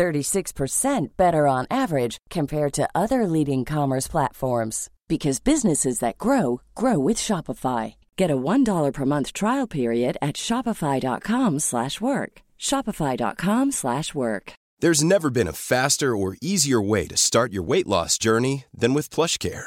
36% better on average compared to other leading commerce platforms because businesses that grow grow with Shopify. Get a $1 per month trial period at shopify.com/work. shopify.com/work. There's never been a faster or easier way to start your weight loss journey than with PlushCare.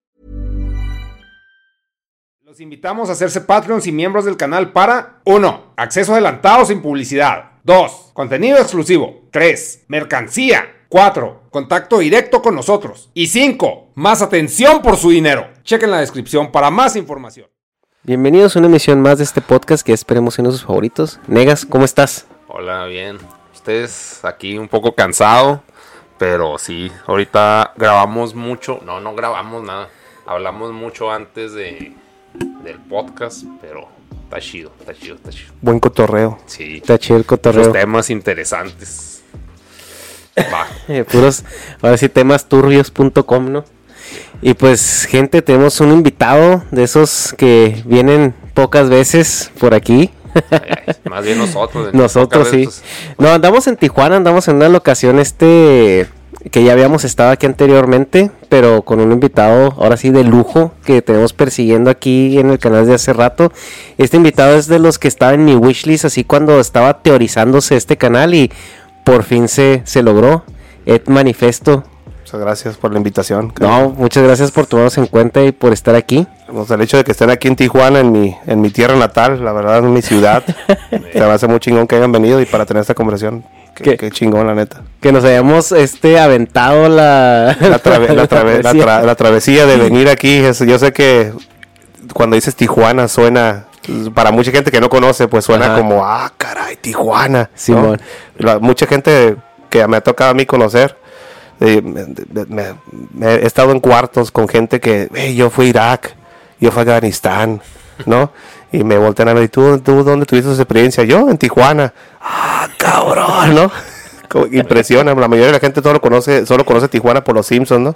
Los invitamos a hacerse Patreons y miembros del canal para 1. Acceso adelantado sin publicidad. 2. Contenido exclusivo. 3. Mercancía. 4. Contacto directo con nosotros. Y 5. Más atención por su dinero. Chequen la descripción para más información. Bienvenidos a una emisión más de este podcast que esperemos en sus favoritos. Negas, ¿cómo estás? Hola, bien. Ustedes aquí un poco cansado, pero sí, ahorita grabamos mucho. No, no grabamos nada. Hablamos mucho antes de, del podcast, pero está chido, está chido, está chido. Buen cotorreo. Sí, Está chido el cotorreo. los temas interesantes. Va. Eh, puros, ahora sí, temas turbios.com, ¿no? Y pues, gente, tenemos un invitado de esos que vienen pocas veces por aquí. Ay, ay, Más bien nosotros. Nosotros sí. veces. No, andamos en Tijuana, andamos en una locación este que ya habíamos estado aquí anteriormente, pero con un invitado ahora sí de lujo que tenemos persiguiendo aquí en el canal de hace rato. Este invitado es de los que estaba en mi wishlist así cuando estaba teorizándose este canal y por fin se, se logró. Ed Manifesto. Muchas gracias por la invitación. No, muchas gracias por tomarnos en cuenta y por estar aquí. O sea, el hecho de que estén aquí en Tijuana, en mi, en mi tierra natal, la verdad, en mi ciudad, se me hace muy chingón que hayan venido y para tener esta conversación. Qué, chingón, la neta. Que nos hayamos este aventado la, La, trave- la trave- la travesía. tra- la travesía de venir aquí, yo sé que cuando dices Tijuana suena, para mucha gente que no conoce, pues suena Ajá. como, ah, caray, Tijuana. Simón. Mucha gente que me ha tocado a mí conocer, eh, me- me- me- he estado en cuartos con gente que, "Hey, yo fui a Irak, yo fui a Afganistán, ¿no? Y me voltean a ver, ¿y tú, tú dónde tuviste esa experiencia? Yo, en Tijuana. Ah, cabrón, ¿no? Impresiona, la mayoría de la gente solo conoce, solo conoce Tijuana por los Simpsons, ¿no?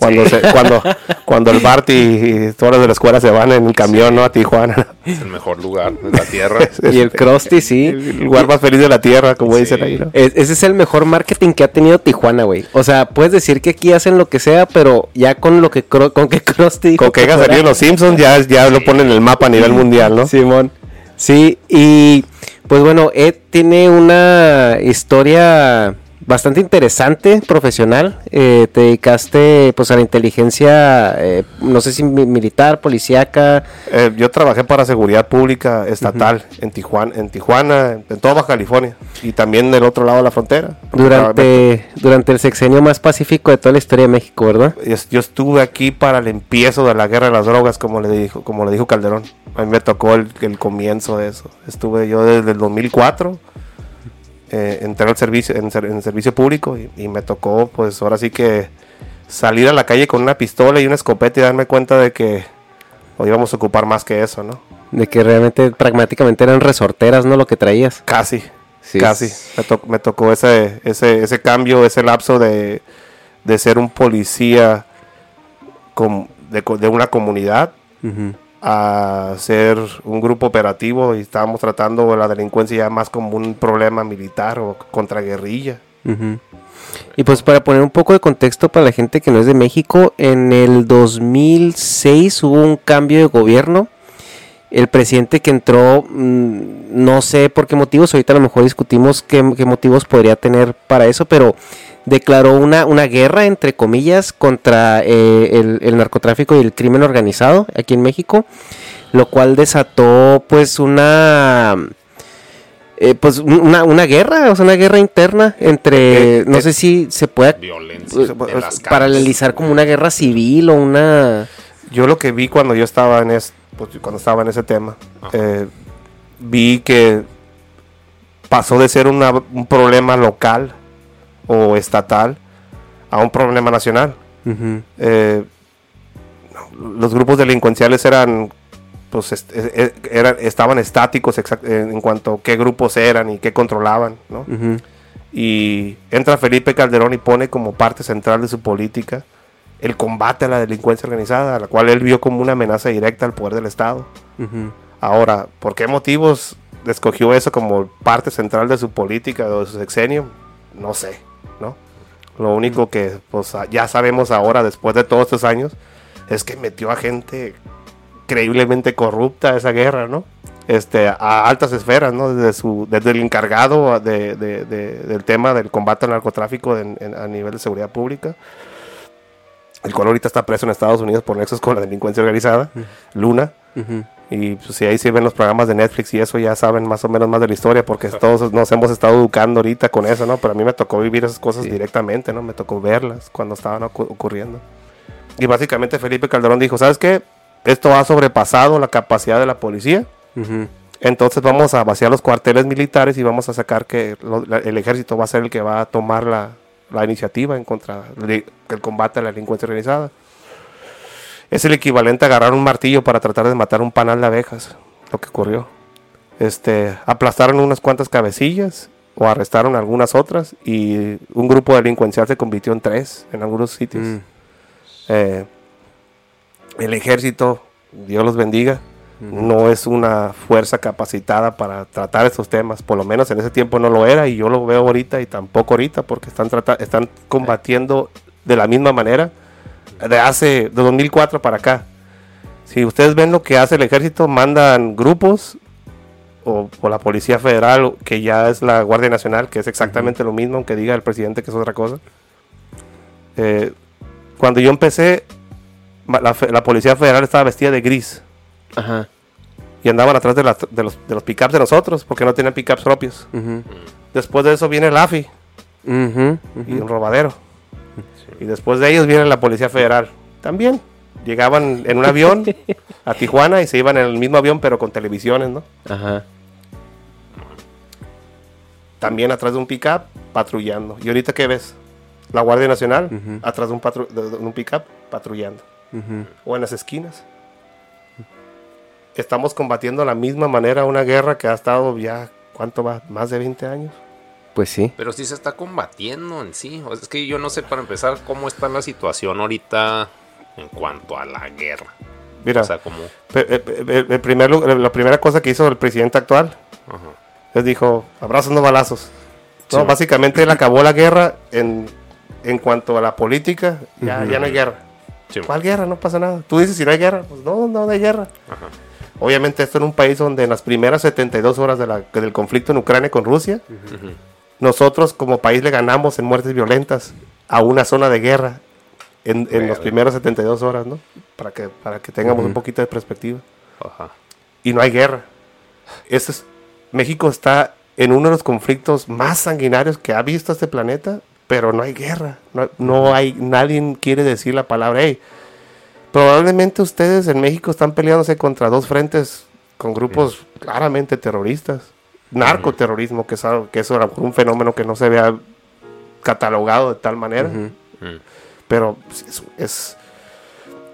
Cuando, se- cuando, cuando el Bart y, y todos los de la escuela se van en el camión, ¿no? A Tijuana. Es el mejor lugar de la tierra. Y el Krusty, sí. El lugar más feliz de la tierra, como Sí. dicen ahí, ¿no? Es- ese es el mejor marketing que ha tenido Tijuana, güey. O sea, puedes decir que aquí hacen lo que sea, pero ya con lo que con que Krusty Con que fuera- salido los Simpsons ya, ya lo ponen en el mapa a nivel mundial, ¿no? Simón. Sí, y pues bueno, Ed tiene una historia bastante interesante, profesional. Eh, te dedicaste pues a la inteligencia, eh, no sé si mi- militar, policíaca. Eh, yo trabajé para seguridad pública estatal en Tijuana, en Tijuana, en toda Baja California y también del otro lado de la frontera. Durante, durante el sexenio más pacífico de toda la historia de México, ¿verdad? Yo yo estuve aquí para el empiezo de la guerra de las drogas, como le dijo, como le dijo Calderón. A mí me tocó el, el comienzo de eso. Estuve yo desde el 2004, eh, entré al servicio, en, en servicio público y, y me tocó, pues ahora sí que salir a la calle con una pistola y una escopeta y darme cuenta de que hoy íbamos a ocupar más que eso, ¿no? De que realmente pragmáticamente eran resorteras, ¿no? Lo que traías. Casi, Sí. casi. Me, to- me tocó ese, ese, ese cambio, ese lapso de, de ser un policía com- de, de una comunidad Ujú. A ser un grupo operativo y estábamos tratando la delincuencia ya más como un problema militar o contra guerrilla. Y pues para poner un poco de contexto para la gente que no es de México, en el 2006 hubo un cambio de gobierno. El presidente que entró, mm, no sé por qué motivos, ahorita a lo mejor discutimos qué, qué motivos podría tener para eso, pero declaró una, una guerra, entre comillas, contra eh, el, el narcotráfico y el crimen organizado aquí en México, lo cual desató pues una eh, pues un- una, una guerra, o sea, una guerra interna entre, Eh, no sé si se puede pues, paralelizar como una guerra civil o una... Yo lo que vi cuando yo estaba en es, pues, cuando estaba en ese tema, eh, vi que pasó de ser una- un problema local o estatal a un problema nacional. Eh, los grupos delincuenciales eran, pues, est- eh, eh, eran- estaban estáticos en, cuanto a qué grupos eran y qué controlaban, ¿no? Y entra Felipe Calderón y pone como parte central de su política el combate a la delincuencia organizada, a la cual él vio como una amenaza directa al poder del Estado. Ahora, ¿por qué motivos escogió eso como parte central de su política o de su sexenio? No sé, ¿no? Lo único que pues, ya sabemos ahora, después de todos estos años, es que metió a gente creíblemente corrupta a esa guerra, ¿no? Este, a altas esferas, ¿no? Desde, su, desde el encargado de- de- de- del tema del combate al narcotráfico en- en- a nivel de seguridad pública, el cual ahorita está preso en Estados Unidos por nexos con la delincuencia organizada, Luna. Y pues, si ahí sí ven los programas de Netflix y eso ya saben más o menos más de la historia porque todos nos hemos estado educando ahorita con eso, ¿no? Pero a mí me tocó vivir esas cosas directamente, ¿no? Me tocó verlas cuando estaban ocu- ocurriendo. Y básicamente Felipe Calderón dijo, ¿sabes qué? Esto ha sobrepasado la capacidad de la policía. Entonces vamos a vaciar los cuarteles militares y vamos a sacar que lo- la- el ejército va a ser el que va a tomar la, la iniciativa en contra del el combate a la delincuencia organizada. Es el equivalente a agarrar un martillo para tratar de matar un panal de abejas, lo que ocurrió. Este, aplastaron unas cuantas cabecillas o arrestaron algunas otras y un grupo delincuencial se convirtió en tres en algunos sitios. Mm. Eh, el ejército, Dios los bendiga, no es una fuerza capacitada para tratar estos temas. Por lo menos en ese tiempo no lo era y yo lo veo ahorita y tampoco ahorita porque están, están combatiendo de la misma manera de hace de 2004 para acá. Si ustedes ven lo que hace el ejército, mandan grupos o, o la Policía Federal, que ya es la Guardia Nacional, que es exactamente lo mismo, aunque diga el presidente que es otra cosa. Eh, cuando yo empecé, la, la Policía Federal estaba vestida de gris Ajá. y andaban atrás de, las- de los, de los pickups de nosotros porque no tenían pickups propios. Después de eso viene el AFI y un robadero. Y después de ellos viene la Policía Federal. También llegaban en un avión a Tijuana y se iban en el mismo avión pero con televisiones, ¿no? Ajá. También atrás de un pickup patrullando. ¿Y ahorita qué ves? La Guardia Nacional atrás de un, de- un pickup patrullando. O en las esquinas. Estamos combatiendo de la misma manera una guerra que ha estado ya, ¿cuánto va? Más de 20 años. Pues sí. Pero sí se está combatiendo en sí. O sea, es que yo no sé para empezar cómo está la situación ahorita en cuanto a la guerra. Mira, O sea, como... eh, eh, el primer lu- la primera cosa que hizo el presidente actual Ajá. les dijo, abrazos no balazos. No, Sí. básicamente él acabó la guerra en, en cuanto a la política, ya, ya no hay guerra. Sí. ¿Cuál guerra? No pasa nada. Tú dices si no hay guerra, pues no, no hay guerra. Ajá. Obviamente esto en un país donde en las primeras 72 horas de la- del conflicto en Ucrania con Rusia, nosotros como país le ganamos en muertes violentas a una zona de guerra en, en las primeras 72 horas, ¿no? Para que, para que tengamos un Ujú. poquito de perspectiva. Ajá. Y no hay guerra. Ese es- México está en uno de los conflictos más sanguinarios que ha visto este planeta, pero no hay guerra. No, no hay, nadie quiere decir la palabra, hey, probablemente ustedes en México están peleándose contra dos frentes con grupos claramente terroristas. Narcoterrorismo, que es, algo- que es un fenómeno que no se vea catalogado de tal manera. Mm. pero es, es-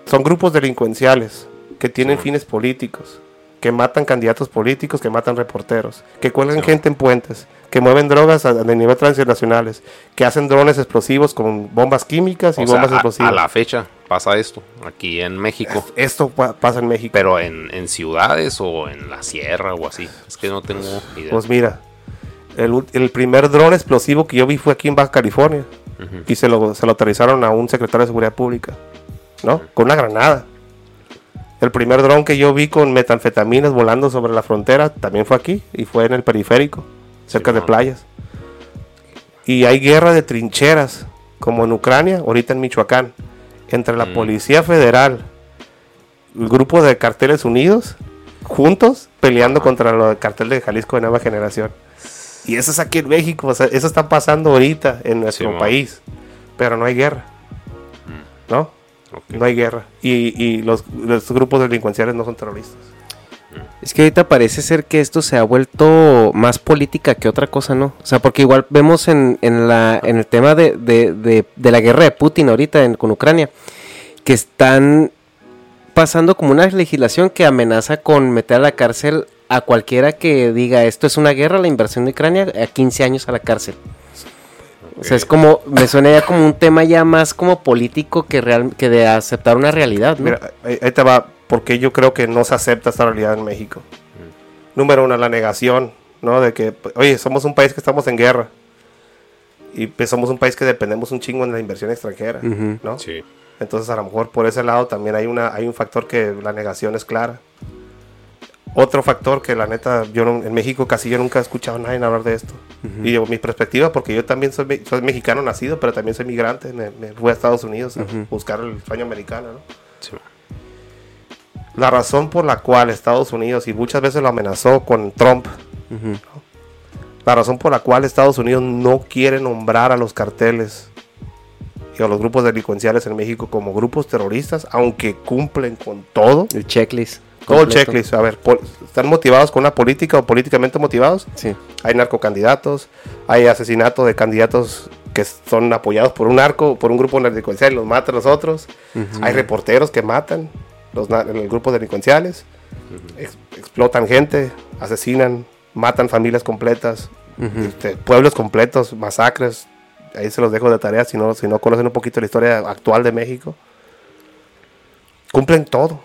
son grupos delincuenciales que tienen fines políticos, que matan candidatos políticos, que matan reporteros, que cuelgan gente en puentes, que mueven drogas a, de nivel transnacionales, que hacen drones explosivos con bombas químicas y O sea, bombas a, explosivas. a la fecha. pasa esto aquí en México. Esto pa- pasa en México. Pero en, en ciudades o en la sierra o así. Es que no tengo idea. Pues mira, el, el primer dron explosivo que yo vi fue aquí en Baja California. Y se lo, se lo aterrizaron a un secretario de seguridad pública. ¿No? Con una granada. El primer dron que yo vi con metanfetaminas volando sobre la frontera también fue aquí. Y fue en el periférico, cerca de playas. Y hay guerra de trincheras, como en Ucrania, ahorita en Michoacán, entre la Mm. Policía Federal, el grupo de carteles unidos, juntos, peleando contra el cartel de Jalisco de Nueva Generación. Y eso es aquí en México, o sea, eso está pasando ahorita en nuestro Simón. país, pero no hay guerra, ¿no? No hay guerra. Y, y los, los grupos delincuenciales no son terroristas. Es que ahorita parece ser que esto se ha vuelto más política que otra cosa, ¿no? O sea, porque igual vemos en, en, la, en el tema de, de- de- de la guerra de Putin ahorita en- con Ucrania, que están pasando como una legislación que amenaza con meter a la cárcel a cualquiera que diga esto es una guerra, la inversión de Ucrania, a 15 años a la cárcel. O sea, es como, me suena ya como un tema ya más como político que, real, que de aceptar una realidad, ¿no? Mira, ahí, te va, porque yo creo que no se acepta esta realidad en México. Número uno, la negación, ¿no? De que, oye, somos un país que estamos en guerra. Y pues, somos un país que dependemos un chingo de la inversión extranjera. ¿no? Sí. Entonces, a lo mejor por ese lado también hay, una, hay un factor que la negación es clara. Otro factor que la neta, yo no- en México casi yo nunca he escuchado a nadie hablar de esto. Y yo, mi perspectiva, porque yo también soy, me- soy mexicano nacido, pero también soy migrante, me, me fui a Estados Unidos a buscar el sueño americano, ¿no? sí. La razón por la cual Estados Unidos, y muchas veces lo amenazó con Trump, ¿no? la razón por la cual Estados Unidos no quiere nombrar a los carteles y a los grupos delincuenciales en México como grupos terroristas, aunque cumplen con todo, El checklist. Todo el checklist. A ver, ¿están motivados con una política o políticamente motivados? Sí. Hay narcocandidatos, hay asesinato de candidatos que son apoyados por un narco, por un grupo delincuencial y los matan los otros. Hay reporteros que matan los, los grupos delincuenciales, ex- explotan gente, asesinan, matan familias completas, este, pueblos completos, masacres. Ahí se los dejo de tarea si no, si no conocen un poquito la historia actual de México. Cumplen todo.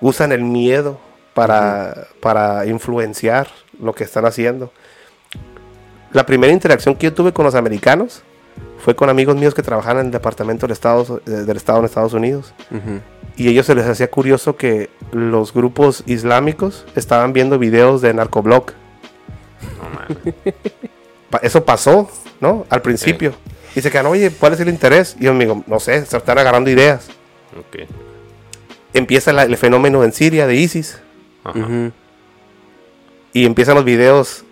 Usan el miedo para, para influenciar lo que están haciendo. La primera interacción que yo tuve con los americanos fue con amigos míos que trabajaban en el departamento del Estado, eh, del Estado en Estados Unidos. Y ellos se les hacía curioso que los grupos islámicos estaban viendo videos de narcoblog. No Eso pasó, ¿no? Al principio. Y se quedan, oye, ¿cuál es el interés? Y yo me digo, no sé, se están agarrando ideas. Ok. Empieza la- el fenómeno en Siria de ISIS. Ajá. Y empiezan los videos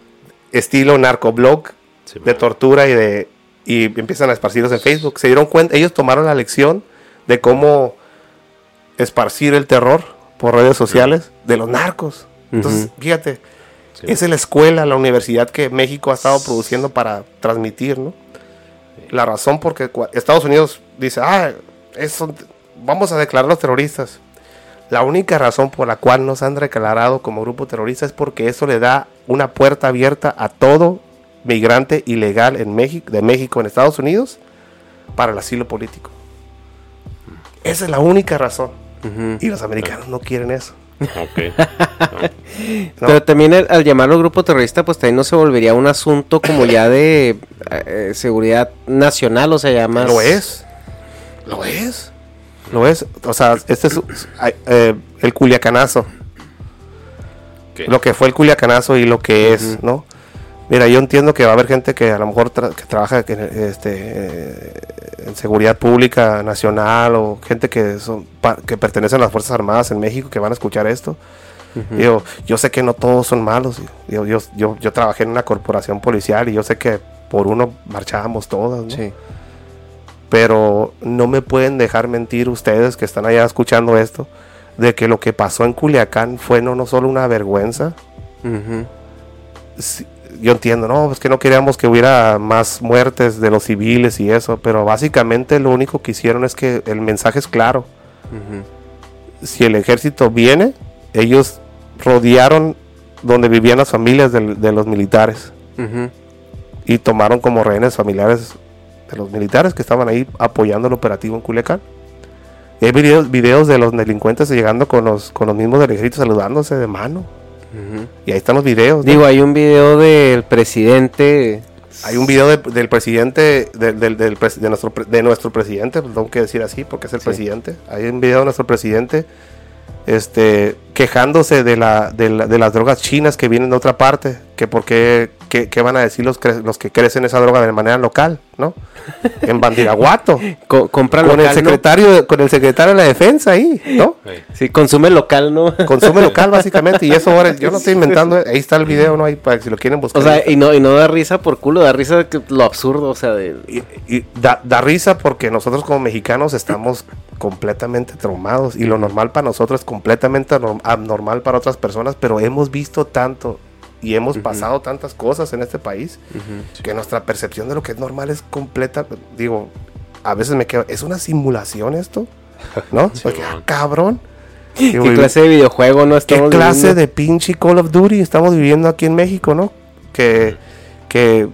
estilo narcoblog Sí, de tortura y de y empiezan a esparcirlos en Facebook. Se dieron cuenta, ellos tomaron la lección de cómo esparcir el terror por redes sociales de los narcos. Entonces, fíjate, Sí. es la escuela, la universidad que México ha estado produciendo para transmitir, ¿no? La razón porque Estados Unidos dice, ah, eso, vamos a declarar los terroristas. La única razón por la cual nos han declarado como grupo terrorista es porque eso le da una puerta abierta a todo migrante ilegal en México, de México en Estados Unidos para el asilo político. Esa es la única razón. Y los americanos no quieren eso. Ok. ¿no? Pero también al, al llamarlo grupo terrorista, pues también no se volvería un asunto como ya de eh, seguridad nacional, o sea, ya más... Lo es. Lo es. Lo es. O sea, este es eh, el culiacanazo. Lo que fue el culiacanazo y lo que es, ¿no? Mira, yo entiendo que va a haber gente que a lo mejor tra- que trabaja que, este, eh, en seguridad pública nacional o gente que son que pertenecen a las Fuerzas Armadas en México que van a escuchar esto. Digo, yo sé que no todos son malos. Yo, yo, yo, yo trabajé en una corporación policial y yo sé que por uno marchábamos todas, ¿no? Sí. Pero no me pueden dejar mentir ustedes que están allá escuchando esto, de que lo que pasó en Culiacán fue no, no solo una vergüenza. Sí, Yo entiendo, no, es que no queríamos que hubiera más muertes de los civiles y eso, pero básicamente lo único que hicieron es que el mensaje es claro. Si el ejército viene, ellos rodearon donde vivían las familias de los militares y tomaron como rehenes familiares de los militares que estaban ahí apoyando el operativo en Culiacán. Hay videos, videos de los delincuentes llegando con los, con los mismos del ejército saludándose de mano. Y ahí están los videos. ¿no? Digo, hay un video del presidente. Hay un video de- del presidente, del pres- de, nuestro, de nuestro presidente, pues tengo que decir así porque es el Sí. presidente. Hay un video de nuestro presidente este, quejándose de, la, de, la- de las drogas chinas que vienen de otra parte, que por qué, van a decir los, cre- los que crecen esa droga de manera local, ¿no? En Bandiraguato. Co- compra con, el secretario, con el secretario de la defensa ahí, ¿no? Sí, consume local, ¿no? Consume local básicamente y eso ahora yo no estoy inventando, ahí está el video, ¿no? Ahí para si lo quieren buscar. O sea, y no, y no da risa por culo, da risa que lo absurdo, o sea, de... y, y da, da risa porque nosotros como mexicanos estamos completamente traumados y lo normal para nosotros es completamente abnormal para otras personas, pero hemos visto tanto y hemos pasado tantas cosas en este país que nuestra percepción de lo que es normal es completa, digo, a veces me quedo, ¿es una simulación esto? ¿No? Porque, ah, cabrón. ¿Qué clase de videojuego no ¿Qué estamos clase viviendo? de pinche Call of Duty estamos viviendo aquí en México, no? Que, que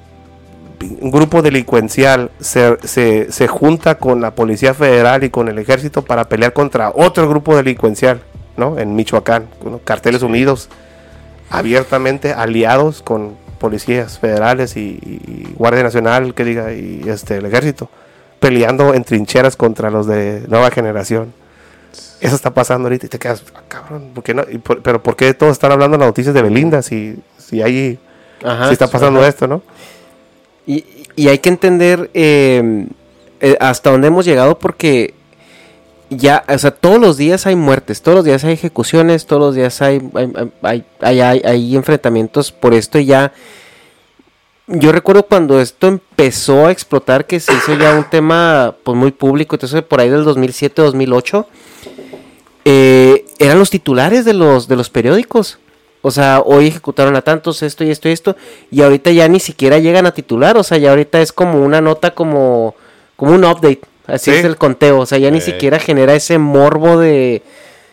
un grupo delincuencial se, se, se junta con la Policía Federal y con el Ejército para pelear contra otro grupo delincuencial, ¿no? En Michoacán, ¿no? Carteles Unidos, abiertamente aliados con policías federales y, y Guardia Nacional, que diga, y este, el Ejército, peleando en trincheras contra los de nueva generación. Eso está pasando ahorita y te quedas, "Ah, cabrón, ¿por qué no? Y por- pero ¿por qué todos están hablando en las noticias de Belinda si, si ahí si está pasando ajá. esto, no? Y, y hay que entender eh, eh, hasta dónde hemos llegado porque ya, o sea, todos los días hay muertes, todos los días hay ejecuciones, todos los días hay, hay, hay, hay- enfrentamientos por esto y ya... Yo recuerdo cuando esto empezó a explotar que se hizo ya un tema pues muy público, entonces por ahí del 2007-2008 eh, eran los titulares de los, de los periódicos. O sea, hoy ejecutaron a tantos, esto y esto y esto, y ahorita ya ni siquiera llegan a titular, o sea, ya ahorita es como una nota como, como un update, así Sí. es el conteo, o sea, ya ni Eh. siquiera genera ese morbo de,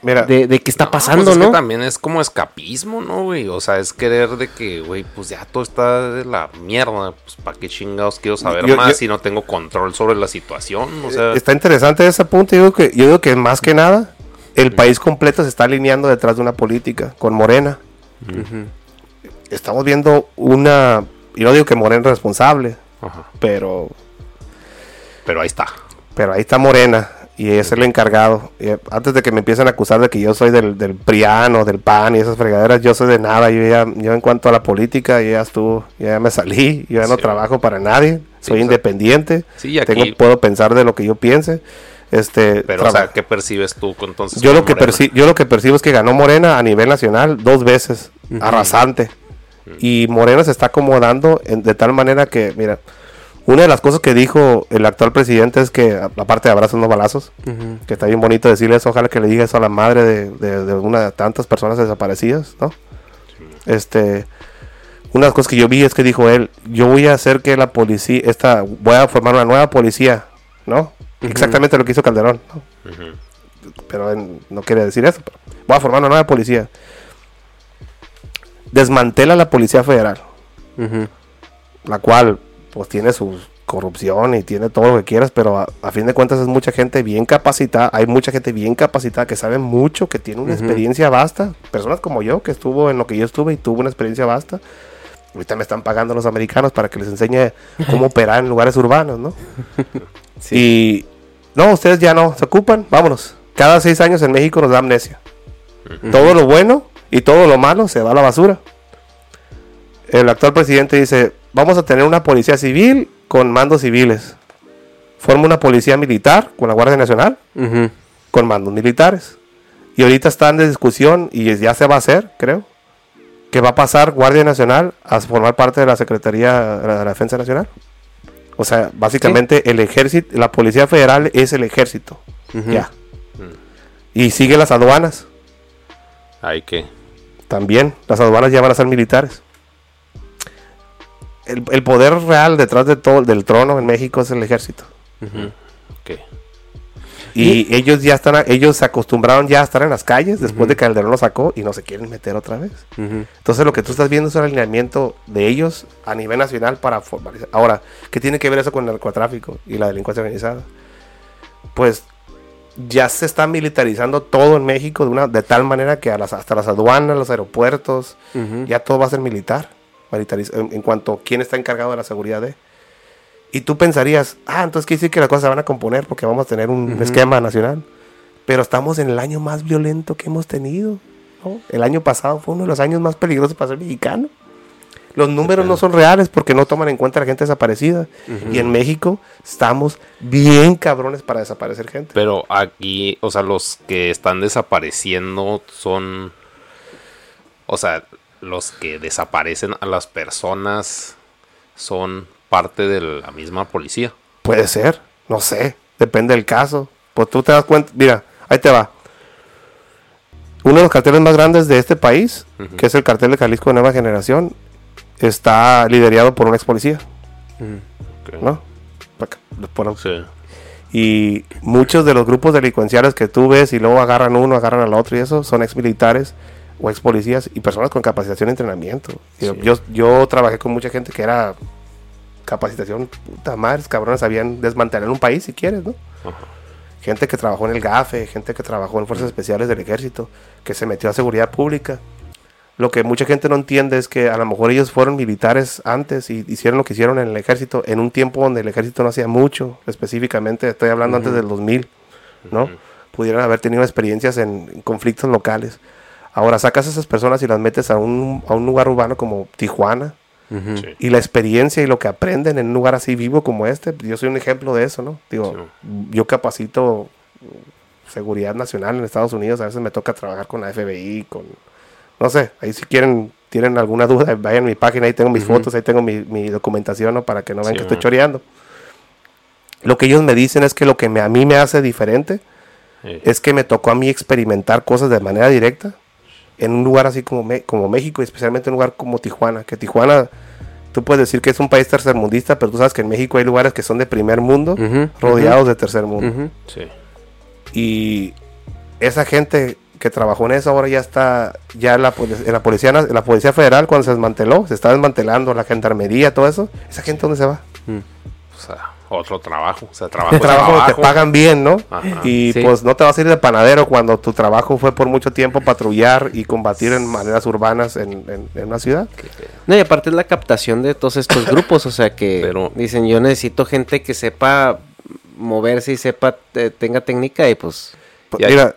Mira, de, de qué está No, pasando, pues es ¿no? que también es como escapismo, ¿no, güey? O sea, es querer de que, güey, pues ya todo está de la mierda. Pues para qué chingados quiero saber Yo- más yo- si no tengo control sobre la situación. O sea, está interesante ese punto. Yo digo que, yo digo que más que nada, el país completo se está alineando detrás de una política con Morena. Estamos viendo una. Yo no digo que Morena es responsable, ajá, pero, pero ahí está. Pero ahí está Morena y es el encargado. Y, eh, antes de que me empiecen a acusar de que yo soy del, del PRIAN o del PAN y esas fregaderas, yo soy de nada. Yo, ya, yo en cuanto a la política, yo ya estuvo, yo ya me salí, yo ya no trabajo para nadie, soy independiente. sí, aquí- tengo, puedo pensar de lo que yo piense. Este, Pero, o sea, ¿qué percibes tú entonces? yo lo que perci- yo lo que percibo es que ganó Morena a nivel nacional dos veces, arrasante. Y Morena se está acomodando en- de tal manera que, mira, una de las cosas que dijo el actual presidente es que, aparte de abrazos no balazos, que está bien bonito decirle eso, ojalá que le diga eso a la madre de, de- de una de tantas personas desaparecidas, ¿no? Este, una de las cosas que yo vi es que dijo él, yo voy a hacer que la policía, esta, voy a formar una nueva policía, ¿no? Exactamente lo que hizo Calderón, ¿no? pero él no quiere decir eso. pero voy a formar una nueva policía. Desmantela la policía federal, la cual pues tiene su corrupción y tiene todo lo que quieras, pero a, a fin de cuentas es mucha gente bien capacitada, hay mucha gente bien capacitada que sabe mucho, que tiene una experiencia vasta, personas como yo que estuvo en lo que yo estuve y tuvo una experiencia vasta. Ahorita me están pagando los americanos para que les enseñe cómo operar en lugares urbanos, ¿no? Y no, ustedes ya no se ocupan, vámonos. Cada seis años en México nos da amnesia. Todo lo bueno y todo lo malo se va a la basura. El actual presidente dice, vamos a tener una policía civil con mandos civiles. Forma una policía militar con la Guardia Nacional con mandos militares. Y ahorita están de discusión y ya se va a hacer, creo, que va a pasar Guardia Nacional a formar parte de la Secretaría de la Defensa Nacional. O sea, básicamente el ejército, la Policía Federal es el ejército. Ya. Y sigue las aduanas Hay que. también. Las aduanas ya van a ser militares. El, el poder real detrás de todo del trono en México es el ejército. Y, ellos ya están, ellos se acostumbraron ya a estar en las calles después de que Calderón lo sacó y no se quieren meter otra vez. Entonces lo que tú estás viendo es el alineamiento de ellos a nivel nacional para formalizar. Ahora, ¿qué tiene que ver eso con el narcotráfico y la delincuencia organizada? Pues ya se está militarizando todo en México de, una, de tal manera que a las, hasta las aduanas, los aeropuertos, ya todo va a ser militar. En, en cuanto a quién está encargado de la seguridad de. Y tú pensarías, ah, entonces quiere decir que las cosas se van a componer porque vamos a tener un esquema nacional. Pero estamos en el año más violento que hemos tenido. ¿no? El año pasado fue uno de los años más peligrosos para ser mexicano. Los números no son reales porque no toman en cuenta a la gente desaparecida. Y en México estamos bien cabrones para desaparecer gente. Pero aquí, o sea, los que están desapareciendo son. O sea, los que desaparecen a las personas son parte de la misma policía. Puede ser, no sé, depende del caso. Pues tú te das cuenta, mira, ahí te va. Uno de los carteles más grandes de este país, que es el cartel de Jalisco de Nueva Generación, está liderado por un ex policía. ¿no? Sí. Y muchos de los grupos delincuenciales que tú ves y luego agarran uno, agarran al otro y eso, son ex militares o ex policías y personas con capacitación y entrenamiento. Yo, Sí. yo, yo trabajé con mucha gente que era capacitación, puta madre, cabrones, sabían desmantelar un país si quieres, ¿no? Gente que trabajó en el GAFE, gente que trabajó en Fuerzas Especiales del Ejército, que se metió a seguridad pública. Lo que mucha gente no entiende es que a lo mejor ellos fueron militares antes y hicieron lo que hicieron en el ejército en un tiempo donde el ejército no hacía mucho, específicamente estoy hablando antes del 2000, ¿no? Pudieron haber tenido experiencias en, en conflictos locales. Ahora sacas a esas personas y las metes a un, a un lugar urbano como Tijuana Sí. y la experiencia y lo que aprenden en un lugar así vivo como este, yo soy un ejemplo de eso, ¿no? Digo, yo capacito seguridad nacional en Estados Unidos, a veces me toca trabajar con la FBI, con, no sé, ahí si quieren, tienen alguna duda, vayan a mi página, ahí tengo mis fotos, ahí tengo mi, mi documentación, ¿no? Para que no vean Sí, que estoy choreando. Lo que ellos me dicen es que lo que me- a mí me hace diferente Sí. es que me tocó a mí experimentar cosas de manera directa en un lugar así como, Me- como México y especialmente en un lugar como Tijuana, que Tijuana, tú puedes decir que es un país tercermundista, pero tú sabes que en México hay lugares que son de primer mundo, Ujú, rodeados de tercer mundo. Ujú. Sí. Y esa gente que trabajó en eso ahora ya está, ya la, la, policía, la Policía Federal cuando se desmanteló, se está desmantelando la gendarmería, todo eso, esa gente ¿dónde se va? O sea, otro trabajo. O sea, trabajo. Es trabajo donde te trabajo. pagan bien, ¿no? Ajá. Y Sí. pues no te vas a ir de panadero cuando tu trabajo fue por mucho tiempo patrullar y combatir en maneras urbanas en, en- en una ciudad. No, y aparte es la captación de todos estos grupos, o sea que Pero- dicen, yo necesito gente que sepa moverse y sepa, te- tenga técnica y pues... Pues, Y mira,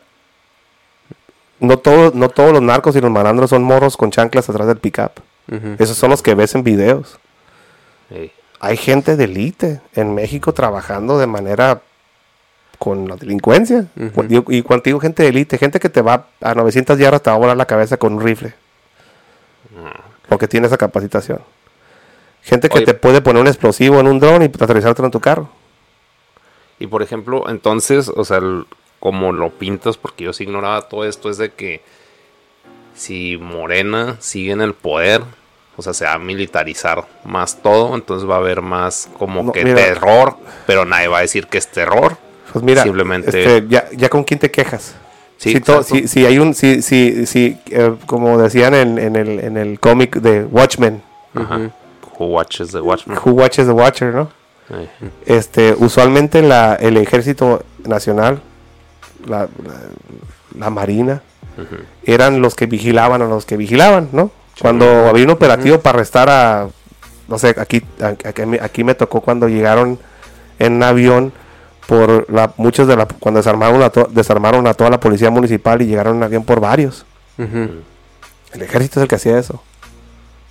no, todo, no todos los narcos y los malandros son morros con chanclas atrás del pickup. ujú. Esos son los que ves en videos. Sí. Hay gente de élite en México trabajando de manera con la delincuencia. Y cuando digo gente de élite, gente que te va a 900 yardas te va a volar la cabeza con un rifle. Porque tiene esa capacitación. Gente que Oye. te puede poner un explosivo en un dron y aterrizártelo en tu carro. Y por ejemplo, entonces, o sea, el- como lo pintas, porque yo sí ignoraba todo esto, es de que si Morena sigue en el poder, o sea, se va a militarizar más todo, entonces va a haber más como No, que mira. terror, pero nadie va a decir que es terror. Pues mira, Simplemente- este, ya, ya con quién te quejas. Sí, si, hay un, si, si, si, eh, como decían en, en el, en el cómic de Watchmen, Ajá. Who watches the Watchmen? Who Watches the Watcher, ¿no? Sí. Este, usualmente la, el ejército nacional, la, la, la marina, eran los que vigilaban a los que vigilaban, ¿no? Cuando había un operativo para arrestar a, no sé, aquí, a- aquí, me- aquí me tocó cuando llegaron en un avión por la, muchos de la, cuando desarmaron a, to- desarmaron a toda la policía municipal y llegaron en avión por varios. El ejército es el que hacía eso.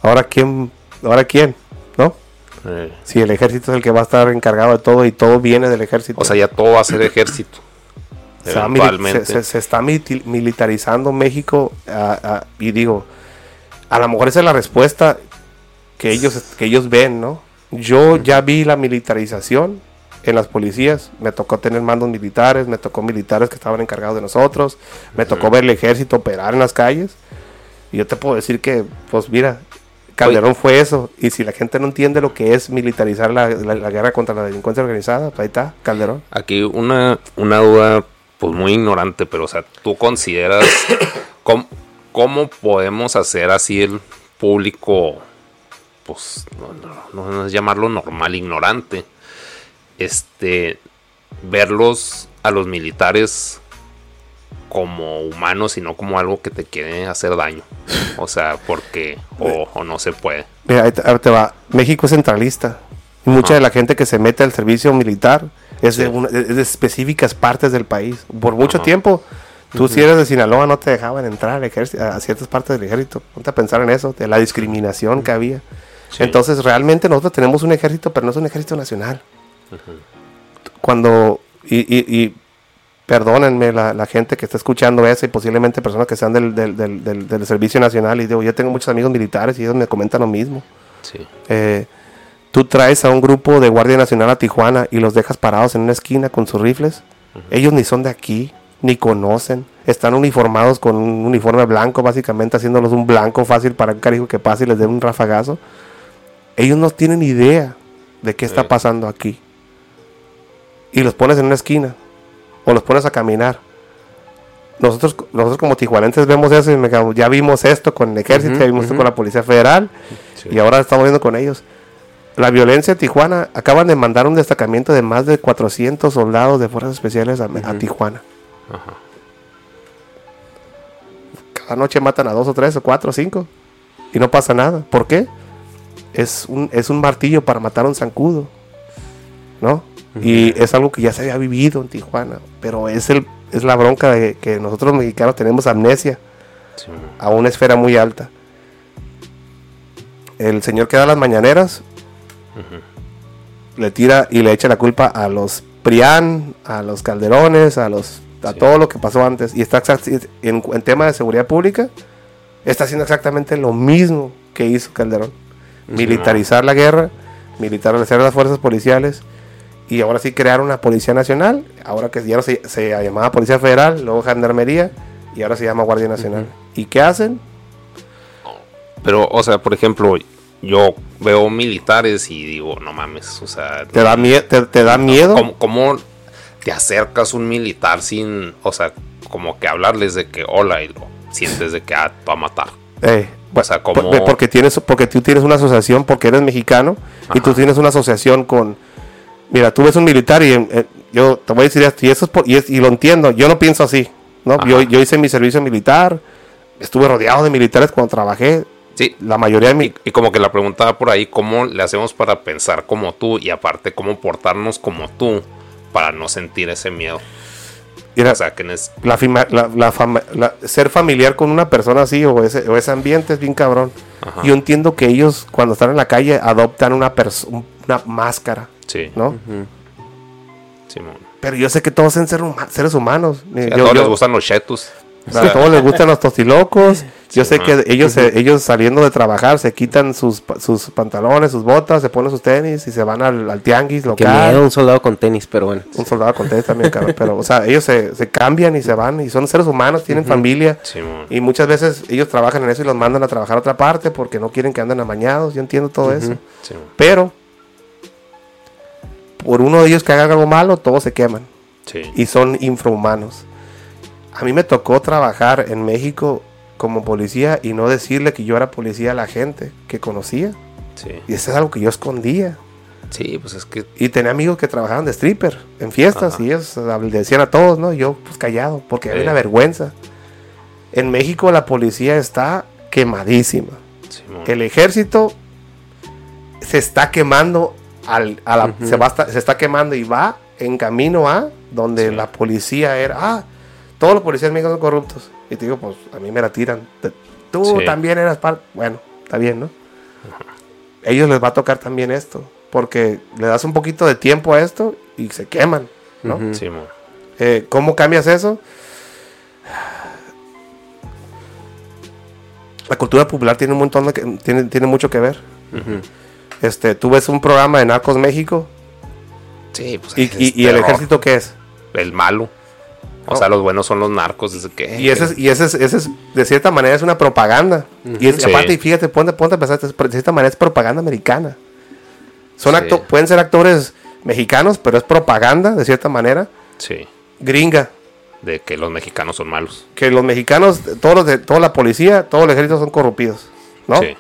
Ahora quién, ahora quién, ¿no? Sí. Si el ejército es el que va a estar encargado de todo y todo viene del ejército. O sea, ya todo va a ser ejército. se, a se- está militarizando México ah, ah, y digo, a lo mejor esa es la respuesta que ellos, que ellos ven, ¿no? Yo ya vi la militarización en las policías, me tocó tener mandos militares, me tocó militares que estaban encargados de nosotros, me tocó ver el ejército operar en las calles y yo te puedo decir que, pues mira, Calderón fue eso. Y si la gente no entiende lo que es militarizar la, la- la guerra contra la delincuencia organizada, pues ahí está, Calderón. Aquí una, una duda, pues muy ignorante, pero o sea, ¿tú consideras cómo, cómo podemos hacer así el público, pues, no, no- no es llamarlo normal, ignorante, este, verlos a los militares como humanos y no como algo que te quiere hacer daño. O sea, porque o, o no se puede. Mira, te, va. México es centralista. Y mucha de la gente que se mete al servicio militar es, de, Sí. una- es de específicas partes del país. Por mucho Ajá. tiempo, tú si eres de Sinaloa no te dejaban entrar al ejército, a ciertas partes del ejército. Ponte a pensar en eso, de la discriminación que había. Sí. Entonces, realmente nosotros tenemos un ejército, pero no es un ejército nacional. Cuando, y, y- y perdónenme la, la gente que está escuchando eso y posiblemente personas que sean del, del- del- del- del Servicio Nacional, y digo, yo tengo muchos amigos militares y ellos me comentan lo mismo. Sí. Eh, tú traes a un grupo de Guardia Nacional a Tijuana y los dejas parados en una esquina con sus rifles. Ellos ni son de aquí, ni conocen. Están uniformados con un uniforme blanco, básicamente haciéndolos un blanco fácil para un carijo que pase y les dé un rafagazo. Ellos no tienen idea de qué está pasando aquí. Y los pones en una esquina o los pones a caminar. Nosotros, nosotros como tijuanenses vemos eso y me ya vimos esto con el ejército, ya vimos esto con la Policía Federal Sí. y ahora estamos viendo con ellos. La violencia en Tijuana, acaban de mandar un destacamento de más de 400 soldados de fuerzas especiales a, a Tijuana. Ajá. Cada noche matan a dos o tres o cuatro o cinco y no pasa nada. ¿Por qué? Es un, es un martillo para matar a un zancudo, ¿no? Y es algo que ya se había vivido en Tijuana, pero es, el, es la bronca de que nosotros los mexicanos tenemos amnesia Sí. a una esfera muy alta. El señor que da las mañaneras le tira y le echa la culpa a los Prián, a los Calderones, a los a Sí. todo lo que pasó antes. Y está en, en tema de seguridad pública, está haciendo exactamente lo mismo que hizo Calderón. Militarizar la guerra, militarizar las fuerzas policiales y ahora sí crear una policía nacional. Ahora que ya no se, se llamaba Policía Federal, luego Gendarmería y ahora se llama Guardia Nacional. ¿Y qué hacen? Pero, o sea, por ejemplo, yo veo militares y digo, no mames, o sea, ¿Te da, mie- te, te da miedo? ¿cómo, cómo te acercas a un militar sin, o sea, como que hablarles de que hola y lo sientes de que ah, te va a matar? Eh, O sea, como- porque tienes porque tú tienes una asociación porque eres mexicano y tú tienes una asociación con mira tú ves un militar y eh, yo te voy a decir esto y eso es por- y, es- y lo entiendo yo no pienso así no Ajá. yo, yo hice mi servicio militar estuve rodeado de militares cuando trabajé Sí. la mayoría de mi Y, y como que la pregunta va por ahí, ¿cómo le hacemos para pensar como tú y aparte cómo portarnos como tú para no sentir ese miedo? mira, O sea, que es... la, fima- la- la fama- la- ser familiar con una persona así o ese, o ese ambiente es bien cabrón Ajá. yo entiendo que ellos cuando están en la calle adoptan una una máscara Sí, no Simón. Pero yo sé que todos son seres humanos. Sí, a todos yo- les gustan los chetos. A todos les gustan los tostilocos. Yo sé que ellos, se- ellos saliendo de trabajar se quitan sus, sus pantalones, sus botas, se ponen sus tenis y se van al, al tianguis Que local. miedo un soldado con tenis, pero bueno. Un soldado con tenis también, cabrón. Pero, o sea, ellos se, se cambian y se van y son seres humanos, tienen familia. Y muchas veces ellos trabajan en eso y los mandan a trabajar a otra parte porque no quieren que anden amañados. Yo entiendo todo eso. Pero, por uno de ellos que haga algo malo, todos se queman Sí. y son infrahumanos. A mí me tocó trabajar en México como policía y no decirle que yo era policía a la gente que conocía. Sí. Y eso es algo que yo escondía. Sí, pues es que... Y tenía amigos que trabajaban de stripper en fiestas Ajá. y ellos le decían a todos, ¿no? Yo pues callado porque había Sí. una vergüenza. En México la policía está quemadísima. Simón. El ejército se está quemando al, a la- se, va a estar- se está quemando y va en camino a donde Sí. la policía era. Ah, todos los policías mexicanos son corruptos. Y te digo, pues a mí me la tiran. Tú Sí. también eras parte. Bueno, está bien, ¿no? Ellos les va a tocar también esto. Porque le das un poquito de tiempo a esto y se queman, ¿no? Simón. Eh, ¿Cómo cambias eso? La cultura popular tiene un montón de que, tiene, tiene mucho que ver. Este, tú ves un programa de Narcos México Sí, pues y, es y- y el ejército qué es. El malo. O sea, los buenos son los narcos. Desde que, Y ese es, y ese es, ese es, de cierta manera es una propaganda. Y es- Sí. aparte, y fíjate, ponte, ponte a pensar, es- de cierta manera es propaganda americana. Son Sí. acto- pueden ser actores mexicanos, pero es propaganda, de cierta manera, Sí. gringa. De que los mexicanos son malos. Que los mexicanos, todos los de, toda la policía, todo el ejército son corrompidos, ¿no? Sí.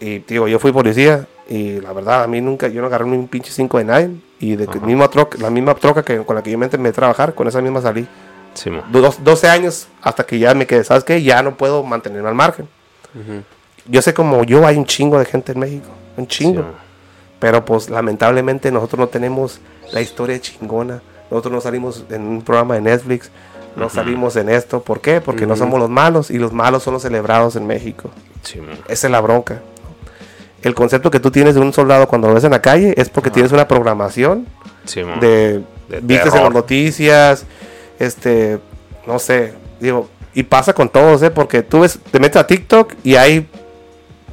Y digo, yo fui policía y la verdad, a mí nunca, yo no agarré ni un pinche 5 de nadie. Y de que misma troca, la misma troca que, con la que yo me empecé a trabajar, con esa misma salí. Sí. Dos- 12 años hasta que ya me quedé, ¿sabes qué? Ya no puedo mantenerme al margen. Yo sé como yo hay un chingo de gente en México, un chingo. Sí, Pero pues lamentablemente nosotros no tenemos la historia chingona. Nosotros no salimos en un programa de Netflix, no salimos en esto. ¿Por qué? Porque no somos los malos y los malos son los celebrados en México. Sí. Esa es la bronca. El concepto que tú tienes de un soldado cuando lo ves en la calle es porque tienes una programación Sí, de, De vistes en las noticias, este, no sé, digo, y pasa con todos, ¿eh? Porque tú ves, te metes a TikTok y hay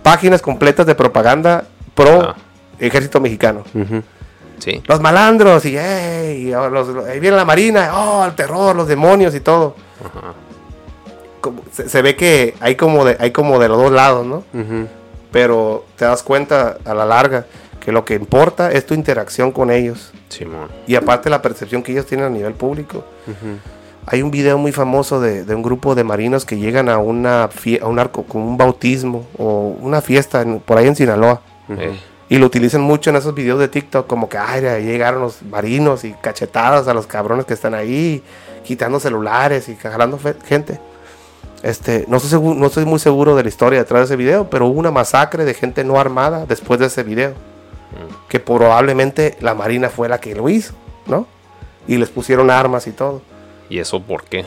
páginas completas de propaganda pro Ah. ejército mexicano. Sí. Los malandros y, "Ey", y, los- ahí viene la marina, oh, el terror, los demonios y todo. Como- se, se ve que hay como de, hay como de los dos lados, ¿no? Pero te das cuenta a la larga que lo que importa es tu interacción con ellos. Y aparte la percepción que ellos tienen a nivel público. Hay un video muy famoso de, de un grupo de marinos que llegan a una a un arco, como un bautismo o una fiesta en- por ahí en Sinaloa. Eh, Y lo utilizan mucho en esos videos de TikTok, como que ay, ya llegaron los marinos y cachetadas a los cabrones que están ahí, quitando celulares y jalando gente. Este, no, estoy no estoy muy seguro de la historia detrás de ese video, pero hubo una masacre de gente no armada después de ese video. Que probablemente la marina fue la que lo hizo, ¿no? Y les pusieron armas y todo. ¿Y eso por qué?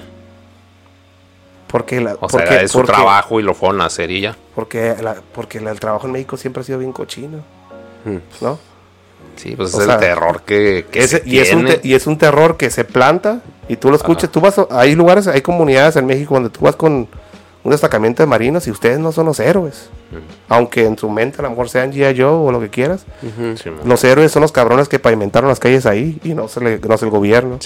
Porque, la, O sea, era de su porque- trabajo y lo fueron a hacer y ya. Porque, la- porque la- el trabajo en México siempre ha sido bien cochino, ¿no? Sí, pues O es el terror que, que Ese- se y, es un te- y es un terror que se planta y tú lo escuchas. Tú vas, hay lugares, hay comunidades en México donde tú vas con un destacamento de marinos y ustedes no son los héroes. Aunque en su mente a lo mejor sean G.I. Joe o lo que quieras. Sí. Los héroes son los cabrones que pavimentaron las calles ahí y no, se le- no es el gobierno.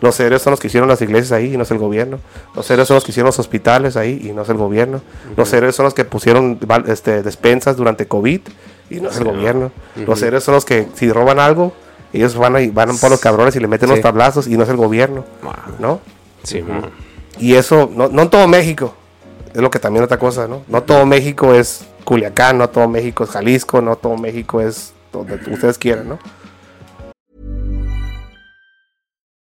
Los héroes son los que hicieron las iglesias ahí y no es el gobierno. Los héroes son los que hicieron los hospitales ahí y no es el gobierno. Los héroes son los que pusieron este, despensas durante COVID y no es el gobierno. Los héroes son los que si roban algo, ellos van, y van por los cabrones y le meten los tablazos y no es el gobierno. ¿No? Sí. Y eso, no, no en todo México, es lo que también otra cosa, ¿no? No todo México es Culiacán, no todo México es Jalisco, no todo México es donde ustedes quieran, ¿no?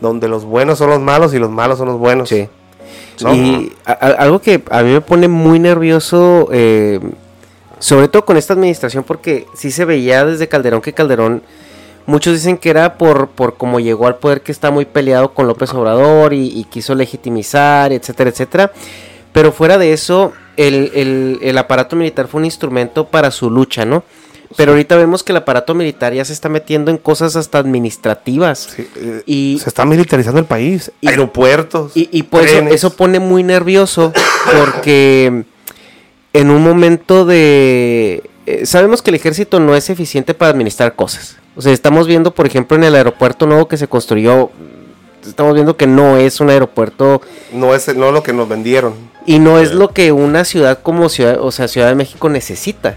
donde los buenos son los malos y los malos son los buenos. Sí. ¿no? Y a- a- algo que a mí me pone muy nervioso, eh, sobre todo con esta administración, porque sí se veía desde Calderón que Calderón, muchos dicen que era por, por cómo llegó al poder que está muy peleado con López Obrador y, y quiso legitimizar, etcétera, etcétera. Pero fuera de eso, el, el- el aparato militar fue un instrumento para su lucha, ¿no? Pero ahorita vemos que el aparato militar ya se está metiendo en cosas hasta administrativas. Sí, eh, Y, se está militarizando el país. y- aeropuertos. y, y pues eso, trenes. eso pone muy nervioso porque en un momento de... eh, sabemos que el ejército no es eficiente para administrar cosas. O sea, estamos viendo, por ejemplo, en el aeropuerto nuevo que se construyó, estamos viendo que no es un aeropuerto no es no lo que nos vendieron. y no es lo que una ciudad como ciudad, o sea, Ciudad de México necesita.